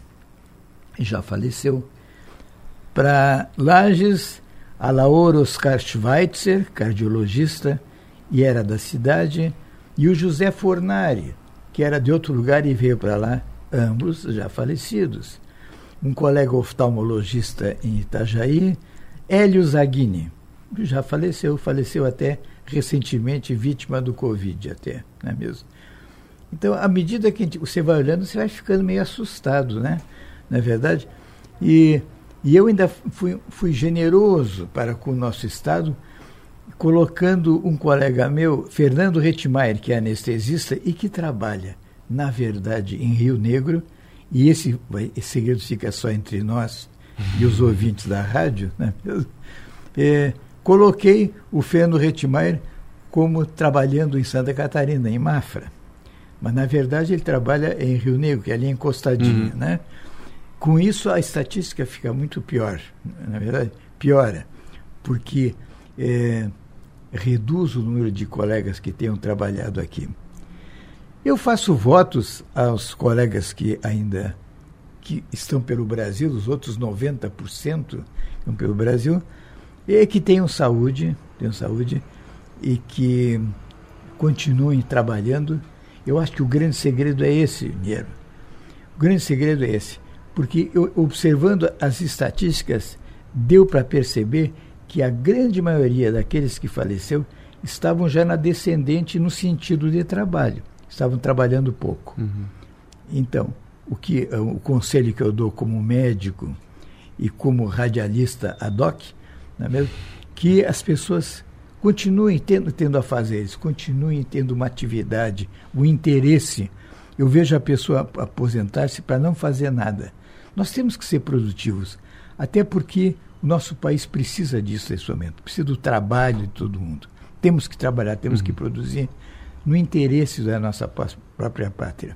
já faleceu. Para Lages, Alaor Oscar Schweitzer, cardiologista, e era da cidade, e o José Fornari, que era de outro lugar e veio para lá, ambos já falecidos um colega oftalmologista em Itajaí, Hélio Zaghini, que já faleceu, faleceu até recentemente, vítima do Covid até, não é mesmo? Então, à medida que você vai olhando, você vai ficando meio assustado, né? Na é verdade. E, e eu ainda fui, fui generoso para com o nosso Estado, colocando um colega meu, Fernando Retmaier, que é anestesista e que trabalha, na verdade, em Rio Negro, e esse, esse segredo fica só entre nós e os ouvintes da rádio, né? É, coloquei o Fernando Retmaier como trabalhando em Santa Catarina, em Mafra. Mas, na verdade, ele trabalha em Rio Negro, que é ali encostadinho, uhum. né? Com isso, a estatística fica muito pior, na verdade, piora, porque é, reduz o número de colegas que tenham trabalhado aqui. Eu faço votos aos colegas que ainda que estão pelo Brasil, os outros 90% estão pelo Brasil, e que tenham saúde, tenham saúde e que continuem trabalhando. Eu acho que o grande segredo é esse, Niero. O grande segredo é esse, porque eu, observando as estatísticas, deu para perceber que a grande maioria daqueles que faleceu estavam já na descendente no sentido de trabalho estavam trabalhando pouco. Uhum. Então, o, que, o conselho que eu dou como médico e como radialista ad hoc, é mesmo? que as pessoas continuem tendo, tendo a fazer isso, continuem tendo uma atividade, o um interesse. Eu vejo a pessoa aposentar-se para não fazer nada. Nós temos que ser produtivos, até porque o nosso país precisa disso nesse momento, precisa do trabalho de todo mundo. Temos que trabalhar, temos uhum. que produzir no interesse da nossa própria pátria.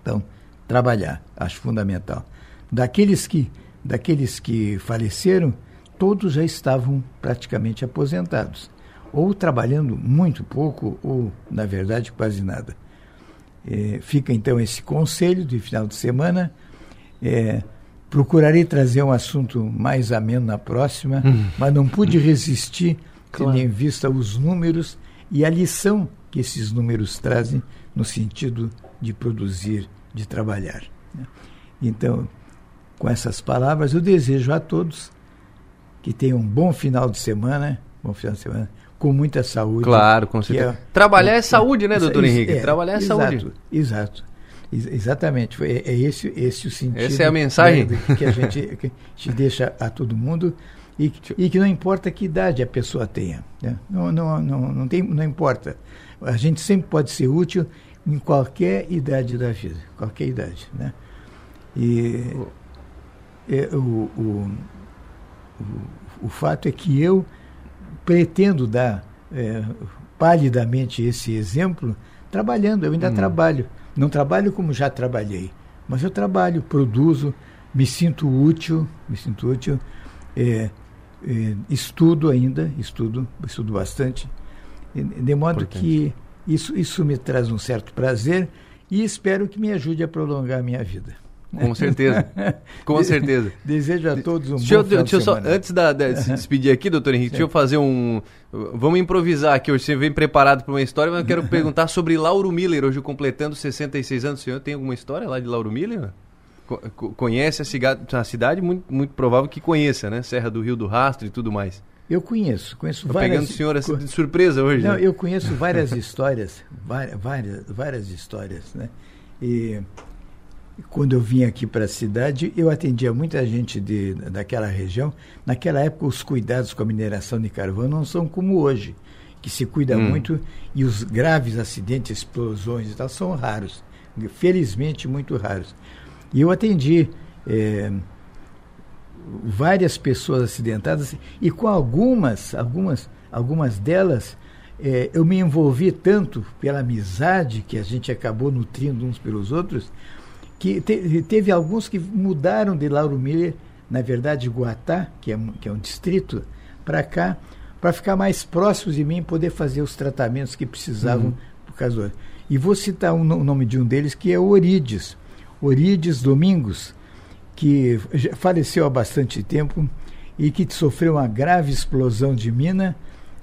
Então, trabalhar, acho fundamental. Daqueles que, daqueles que faleceram, todos já estavam praticamente aposentados, ou trabalhando muito pouco, ou, na verdade, quase nada. É, fica então esse conselho de final de semana. É, procurarei trazer um assunto mais ameno na próxima, hum. mas não pude resistir, claro. tendo em vista os números e a lição que esses números trazem no sentido de produzir, de trabalhar. Né? Então, com essas palavras, eu desejo a todos que tenham um bom final de semana, bom final de semana, com muita saúde. Claro, com certeza. É, Trabalhar é, é saúde, né, doutor Henrique? É, Trabalhar é exato, saúde. Exato. Exatamente, é, é esse, esse o sentido. Essa é a mensagem né, que, a gente, que gente deixa a todo mundo e, e que não importa que idade a pessoa tenha. Né? Não, não, não, não, tem, não importa. A gente sempre pode ser útil em qualquer idade da vida, qualquer idade. Né? E é, o, o, o, o, fato é que eu pretendo dar é, palidamente esse exemplo trabalhando, eu ainda hum. trabalho. Não trabalho como já trabalhei, mas eu trabalho, produzo, me sinto útil, me sinto útil, é, é, estudo ainda, estudo, estudo bastante, de modo Importante. que isso, isso me traz um certo prazer e espero que me ajude a prolongar a minha vida. Com certeza. Com certeza. Desejo a todos um deixa bom eu, deixa eu só, Antes da, de se despedir aqui, doutor Henrique, Sim. deixa eu fazer um. Vamos improvisar aqui. Hoje você vem preparado para uma história, mas eu quero perguntar sobre Lauro Miller, hoje completando 66 anos. O senhor tem alguma história lá de Lauro Miller? Conhece a cidade, a cidade muito, muito provável que conheça, né? Serra do Rio do Rastro e tudo mais. Eu conheço, conheço Tô várias. pegando o senhor assim de surpresa hoje. Não, né? eu conheço várias histórias, várias, várias, histórias, né? E quando eu vim aqui para a cidade, eu atendia muita gente de, daquela região. Naquela época, os cuidados com a mineração de carvão não são como hoje, que se cuida hum. muito e os graves acidentes, explosões e tal são raros, felizmente muito raros. E eu atendi é, várias pessoas acidentadas e com algumas, algumas, algumas delas é, eu me envolvi tanto pela amizade que a gente acabou nutrindo uns pelos outros que te, teve alguns que mudaram de Lauro Miller, na verdade, Guatá, que é, que é um distrito, para cá, para ficar mais próximos de mim e poder fazer os tratamentos que precisavam uhum. por causa do... E vou citar um, o nome de um deles, que é Orides. Orides Domingos, que faleceu há bastante tempo e que sofreu uma grave explosão de mina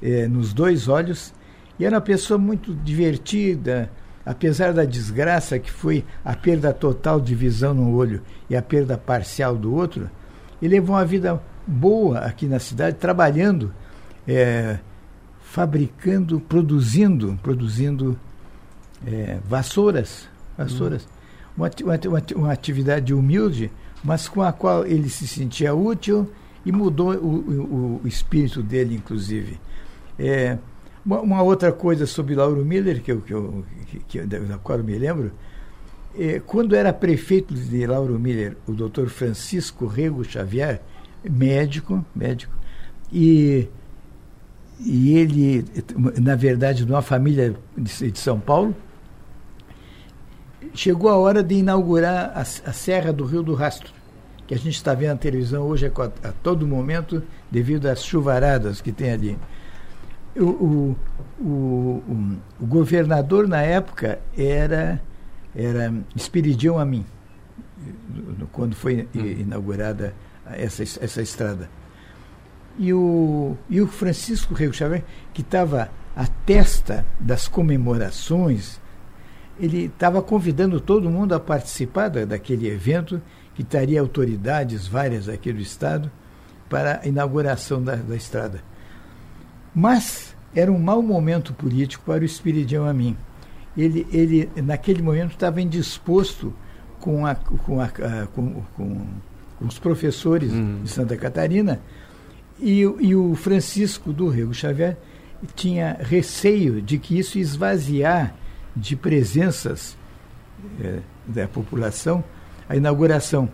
eh, nos dois olhos. E era uma pessoa muito divertida, apesar da desgraça que foi a perda total de visão no olho e a perda parcial do outro, ele levou uma vida boa aqui na cidade, trabalhando, é, fabricando, produzindo, produzindo é, vassouras, vassouras. Hum. Uma, uma, uma, atividade humilde, mas com a qual ele se sentia útil e mudou o, o, o espírito dele, inclusive. É, uma, uma, outra coisa sobre Lauro Miller, que eu, que eu, que, da qual eu me lembro, é, quando era prefeito de Lauro Miller, o doutor Francisco Rego Xavier, médico, médico, e, e ele, na verdade, de uma família de, de São Paulo, chegou a hora de inaugurar a, a, Serra do Rio do Rastro, que a gente está vendo na televisão hoje a, a todo momento, devido às chuvaradas que tem ali o, o, o, o, governador na época era, era Espiridião Amin, quando foi hum. inaugurada essa, essa estrada. E o, e o Francisco Rego Xavier, que estava à testa das comemorações, ele estava convidando todo mundo a participar da, daquele evento, que estaria autoridades várias aqui do Estado, para a inauguração da, da estrada. Mas era um mau momento político para o Espiridião Amin. Ele, ele, naquele momento, estava indisposto com, a, com, a, com, com, com os professores uhum. de Santa Catarina e, e o Francisco do Rego Xavier tinha receio de que isso esvaziar de presenças é, da população a inauguração.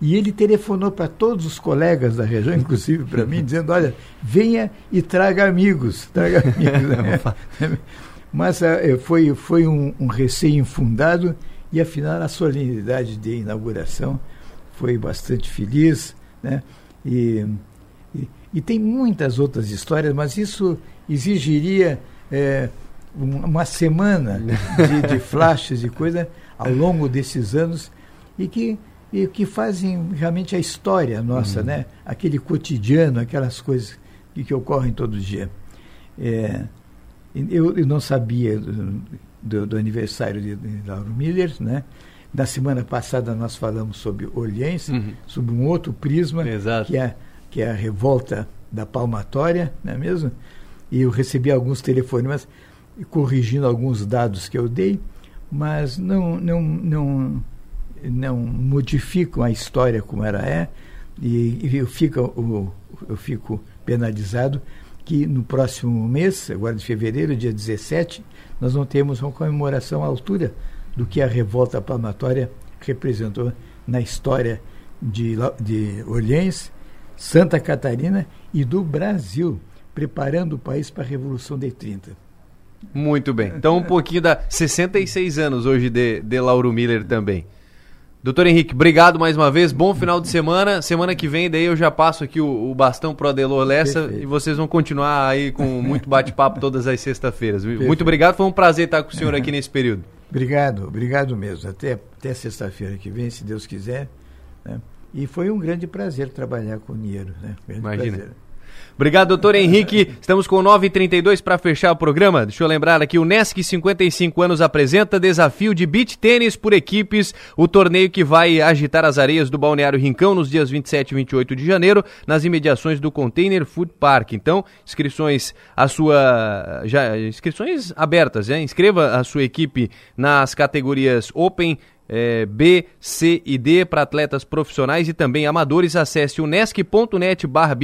E ele telefonou para todos os colegas da região, inclusive para mim, dizendo: olha, venha e traga amigos. Traga amigos. Mas uh, foi, foi um, um receio infundado e, afinal, a solenidade de inauguração foi bastante feliz. Né? E, e, e tem muitas outras histórias, mas isso exigiria é, uma semana de, de flashes e coisa ao longo desses anos e que e que fazem realmente a história nossa, uhum. né? Aquele cotidiano, aquelas coisas que, que ocorrem todo dia. É, eu, eu, não sabia do, do, do aniversário de, de, Lauro Miller, né? Na semana passada nós falamos sobre Olhense, uhum. sobre um outro prisma, Exato. que é, que é a revolta da palmatória, não é mesmo? E eu recebi alguns telefonemas corrigindo alguns dados que eu dei, mas não, não, não não modificam a história como ela é, e, e eu, fico, eu fico penalizado que no próximo mês, agora de fevereiro, dia 17, nós não temos uma comemoração à altura do que a revolta palmatória representou na história de, de Orleans, Santa Catarina e do Brasil, preparando o país para a Revolução de 30. Muito bem. Então, um pouquinho da 66 anos hoje de, de Lauro Miller também. Doutor Henrique, obrigado mais uma vez. Bom final de semana. Semana que vem, daí eu já passo aqui o, o bastão pro Adelor Lessa Perfeito. e vocês vão continuar aí com muito bate-papo todas as sextas-feiras. Muito obrigado, foi um prazer estar com o senhor aqui nesse período. Obrigado, obrigado mesmo. Até, até sexta-feira que vem, se Deus quiser. Né? E foi um grande prazer trabalhar com o Niero. Né? Imagina. Prazer. Obrigado, doutor Henrique. Estamos com 9h32 para fechar o programa. Deixa eu lembrar aqui, o NESC 55 anos apresenta desafio de beach tênis por equipes, o torneio que vai agitar as areias do Balneário Rincão nos dias 27 e 28 de janeiro, nas imediações do Container Food Park. Então, inscrições a sua já inscrições abertas, né? Inscreva a sua equipe nas categorias Open é, B, C e D para atletas profissionais e também amadores. Acesse unesc.net barra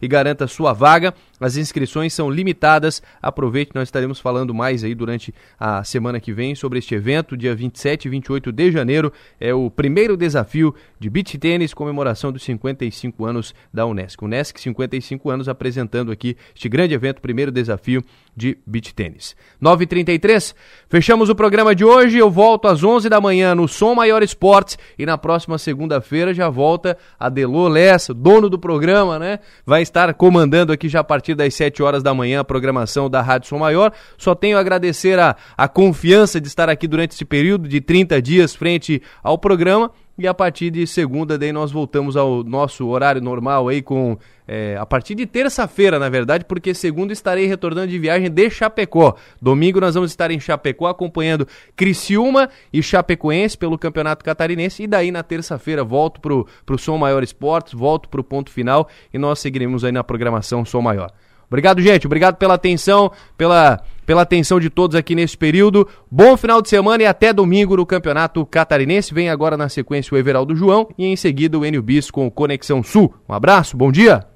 e garanta sua vaga. As inscrições são limitadas. Aproveite, nós estaremos falando mais aí durante a semana que vem sobre este evento, dia 27 e 28 de janeiro. É o primeiro desafio de beach tênis, comemoração dos 55 anos da Unesc. Unesc 55 anos apresentando aqui este grande evento, primeiro desafio de beach tênis. 9h33, fechamos o programa de hoje. Eu volto às 11 da manhã no Som Maior Esportes e na próxima segunda-feira já volta a Delô Lessa, dono do programa, né? Vai estar comandando aqui já a partir partir das 7 horas da manhã a programação da Rádio Som Maior. Só tenho a agradecer a, a confiança de estar aqui durante esse período de 30 dias frente ao programa. E a partir de segunda, daí nós voltamos ao nosso horário normal aí com. É, a partir de terça-feira, na verdade, porque segunda estarei retornando de viagem de Chapecó. Domingo nós vamos estar em Chapecó acompanhando Criciúma e Chapecoense pelo Campeonato Catarinense. E daí na terça-feira volto pro, pro Som Maior Esportes, volto pro ponto final e nós seguiremos aí na programação Som Maior. Obrigado, gente. Obrigado pela atenção, pela, pela atenção de todos aqui nesse período. Bom final de semana e até domingo no Campeonato Catarinense. Vem agora na sequência o Everaldo João e em seguida o Enio Bis com Conexão Sul. Um abraço, bom dia.